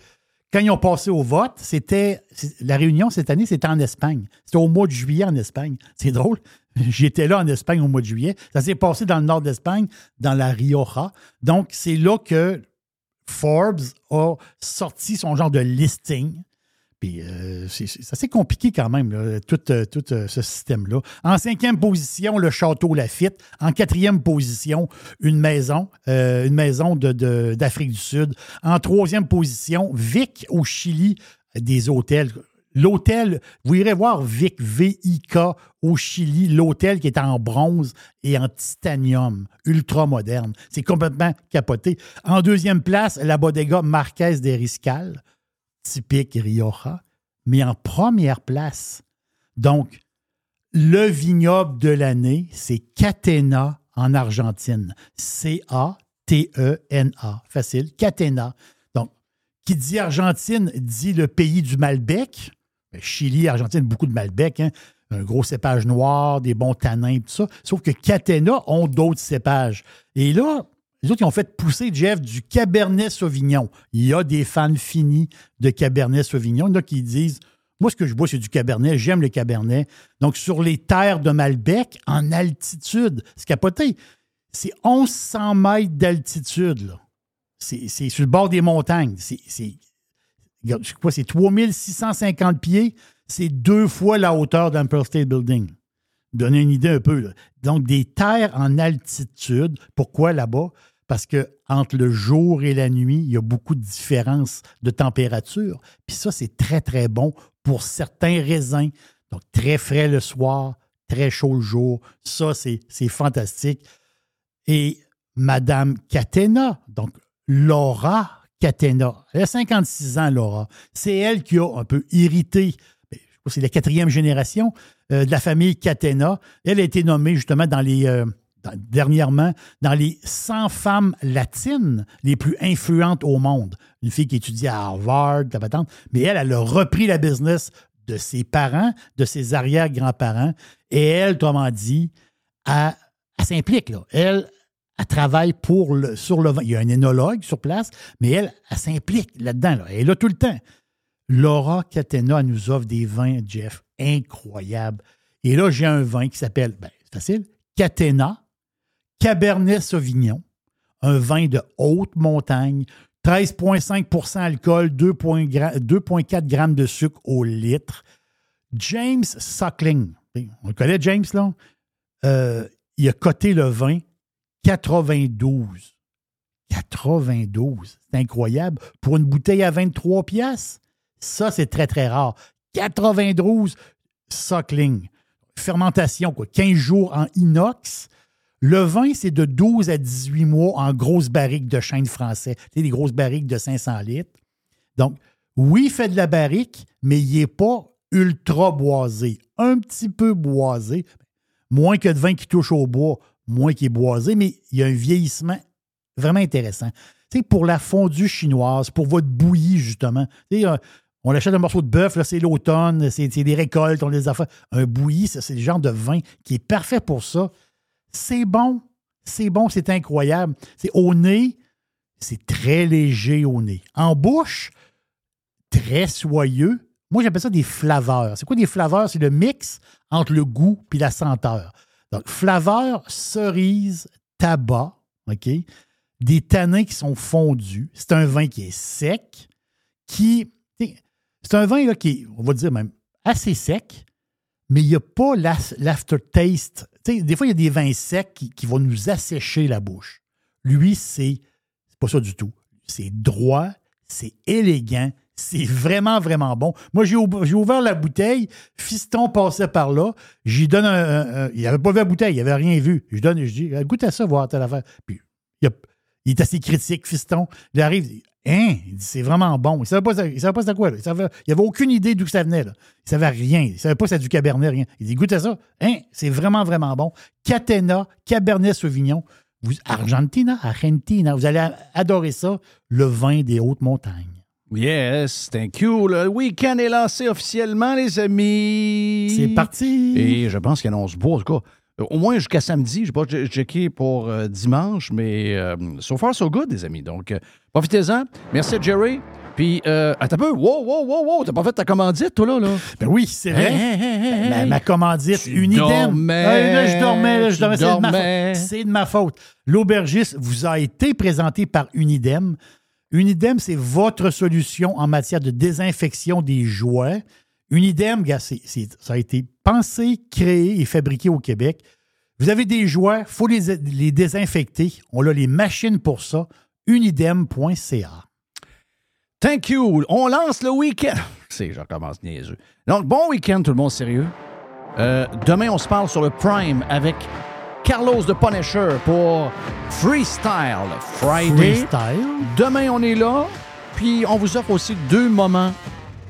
C: quand ils ont passé au vote, c'était la réunion cette année, c'était en Espagne. C'était au mois de juillet en Espagne. C'est drôle. J'étais là en Espagne au mois de juillet. Ça s'est passé dans le nord d'Espagne, dans la Rioja. Donc, c'est là que Forbes a sorti son genre de listing. Puis euh, c'est assez compliqué quand même, tout, euh, euh, ce système-là. En cinquième position, le Château Lafitte. En quatrième position, une maison, une maison d'Afrique du Sud. En troisième position, Vic au Chili, des hôtels. L'hôtel, vous irez voir Vic, V-I-K au Chili, l'hôtel qui est en bronze et en titanium, ultra moderne. C'est complètement capoté. En deuxième place, la bodega Marquez des Riscal typique Rioja, mais en première place. Donc, le vignoble de l'année, c'est Catena en Argentine. C-A-T-E-N-A. Facile. Catena. Donc, qui dit Argentine dit le pays du Malbec. Chili, Argentine, beaucoup de Malbec. hein. Un gros cépage noir, des bons tanins, tout ça. Sauf que Catena ont d'autres cépages. Et là, les autres, ils ont fait pousser, Jeff, du Cabernet Sauvignon. Il y a des fans finis de Cabernet Sauvignon. Il y en a qui disent Moi, ce que je bois, c'est du Cabernet. J'aime le Cabernet. Donc, sur les terres de Malbec, en altitude, c'est capoté. C'est 1100 mètres d'altitude. C'est sur le bord des montagnes. C'est pas, c'est 3650 pieds. C'est deux fois la hauteur d'Empire State Building. Donner une idée un peu. Donc, des terres en altitude. Pourquoi là-bas? Parce que entre le jour et la nuit, il y a beaucoup de différences de température. Puis ça, c'est très, très bon pour certains raisins. Donc, très frais le soir, très chaud le jour. Ça, c'est fantastique. Et Madame Catena, donc Laura Catena, elle a 56 ans, Laura. C'est elle qui a un peu irrité, ben, c'est la quatrième génération euh, de la famille Catena. Elle a été nommée justement dans les, euh, dernièrement dans les 100 femmes latines les plus influentes au monde. Une fille qui étudie à Harvard, la patente, mais elle, elle a repris la business de ses parents, de ses arrière-grands-parents, et elle, autrement dit, elle, s'implique. Elle, elle travaille pour le, sur le vin. Il y a un énologue sur place, mais elle, elle s'implique là-dedans. là. Elle est là tout le temps. Laura Catena nous offre des vins, Jeff, incroyables. Et là, j'ai un vin qui s'appelle, ben, c'est facile, Catena, Cabernet Sauvignon, un vin de haute montagne, 13,5% alcool, 2,4 grammes de sucre au litre. James Suckling, on le connaît, James, là? Euh, il a coté le vin 92. 92. C'est incroyable. Pour une bouteille à 23 pièces, ça, c'est très, très rare. 92 Suckling. Fermentation, quoi. 15 jours en inox. Le vin, c'est de 12 à 18 mois en grosses barriques de chêne français. Des grosses barriques de 500 litres. Donc, oui, il fait de la barrique, mais il n'est pas ultra boisé. Un petit peu boisé. Moins que de vin qui touche au bois, moins qu'il est boisé, mais il y a un vieillissement vraiment intéressant. Tu sais, pour la fondue chinoise, pour votre bouillie, justement. Euh, on achète un morceau de bœuf, c'est l'automne, c'est des récoltes, on les affaires. Un bouilli, c'est le genre de vin qui est parfait pour ça. C'est bon, c'est bon, c'est incroyable. C'est au nez, c'est très léger au nez. En bouche, très soyeux. Moi, j'appelle ça des flaveurs. C'est quoi des flaveurs? C'est le mix entre le goût et la senteur. Donc, flaveur, cerise, tabac, OK? Des tanins qui sont fondus. C'est un vin qui est sec, qui. C'est un vin qui est, on va dire même, assez sec, mais il n'y a pas l'aftertaste. Des fois, il y a des vins secs qui, vont nous assécher la bouche. Lui, c'est pas ça du tout. C'est droit, c'est élégant, c'est vraiment, vraiment bon. Moi, j'ai ou- j'ai ouvert la bouteille, Fiston passait par là, j'y donne un. il n'avait pas vu la bouteille, il n'avait rien vu. Je donne, je dis, goûte à ça, voir telle affaire. Puis, il est assez critique, Fiston. Il arrive, il dit, Hein? Il dit, c'est vraiment bon. Il ne savait pas, il savait pas c'était quoi. là. Il savait, il avait aucune idée d'où ça venait. Là. Il savait rien. Il savait pas c'était du Cabernet, rien. Il dit, goûte à ça. Hein? C'est vraiment, vraiment bon. Catena, Cabernet Sauvignon. Vous, Argentina, Argentina. Vous allez adorer ça. Le vin des hautes montagnes.
B: Yes, thank you. Le week-end est lancé officiellement, les amis.
C: C'est parti.
B: Et je pense qu'il annonce beau, en tout cas. Euh, Au moins jusqu'à samedi. Je n'ai pas che- checké pour euh, dimanche, mais euh, so far, so good, les amis. Donc, euh, profitez-en. Merci à Jerry. Puis, euh, attends un peu. Wow, wow, wow, wow. T'as pas fait ta commandite, toi, là? là?
C: Ben oui, c'est vrai.
B: Hey, hey, hey, hey,
C: Ma, commandite,
B: Tu
C: une idem.
B: dormais,
C: Ouais, là, je dormais, je dormais. C'est de, ma faute. C'est de ma faute. L'aubergiste vous a été présenté par Unidem. Unidem, c'est votre solution en matière de désinfection des jouets. C'est- ça a été pensé, créé et fabriqué au Québec. Vous avez des jouets, il faut les, les désinfecter. On a les machines pour ça. Unidem.ca.
B: Thank you. On lance le week-end. C'est, je recommence niaiseux. Donc, bon week-end, tout le monde sérieux. Euh, demain, on se parle sur le Prime avec Carlos de Punisher pour Freestyle Friday.
C: Freestyle.
B: Demain, on est là. Puis, on vous offre aussi deux moments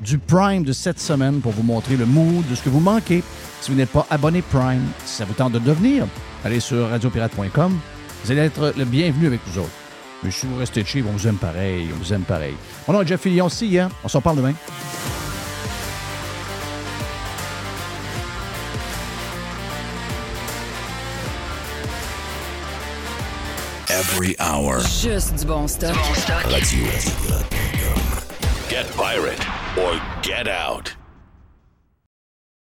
B: du Prime de cette semaine pour vous montrer le mood de ce que vous manquez. Si vous n'êtes pas abonné Prime, si ça vous tente de devenir, allez sur radiopirate.com. Vous allez être le bienvenu avec nous autres. Mais si vous restez cheap, on vous aime pareil. On vous aime pareil. Mon nom est Jeff Fillion, aussi, hein? On s'en parle demain.
E: Every hour.
H: Juste du bon stock.
E: Radio. Get pirate or get out.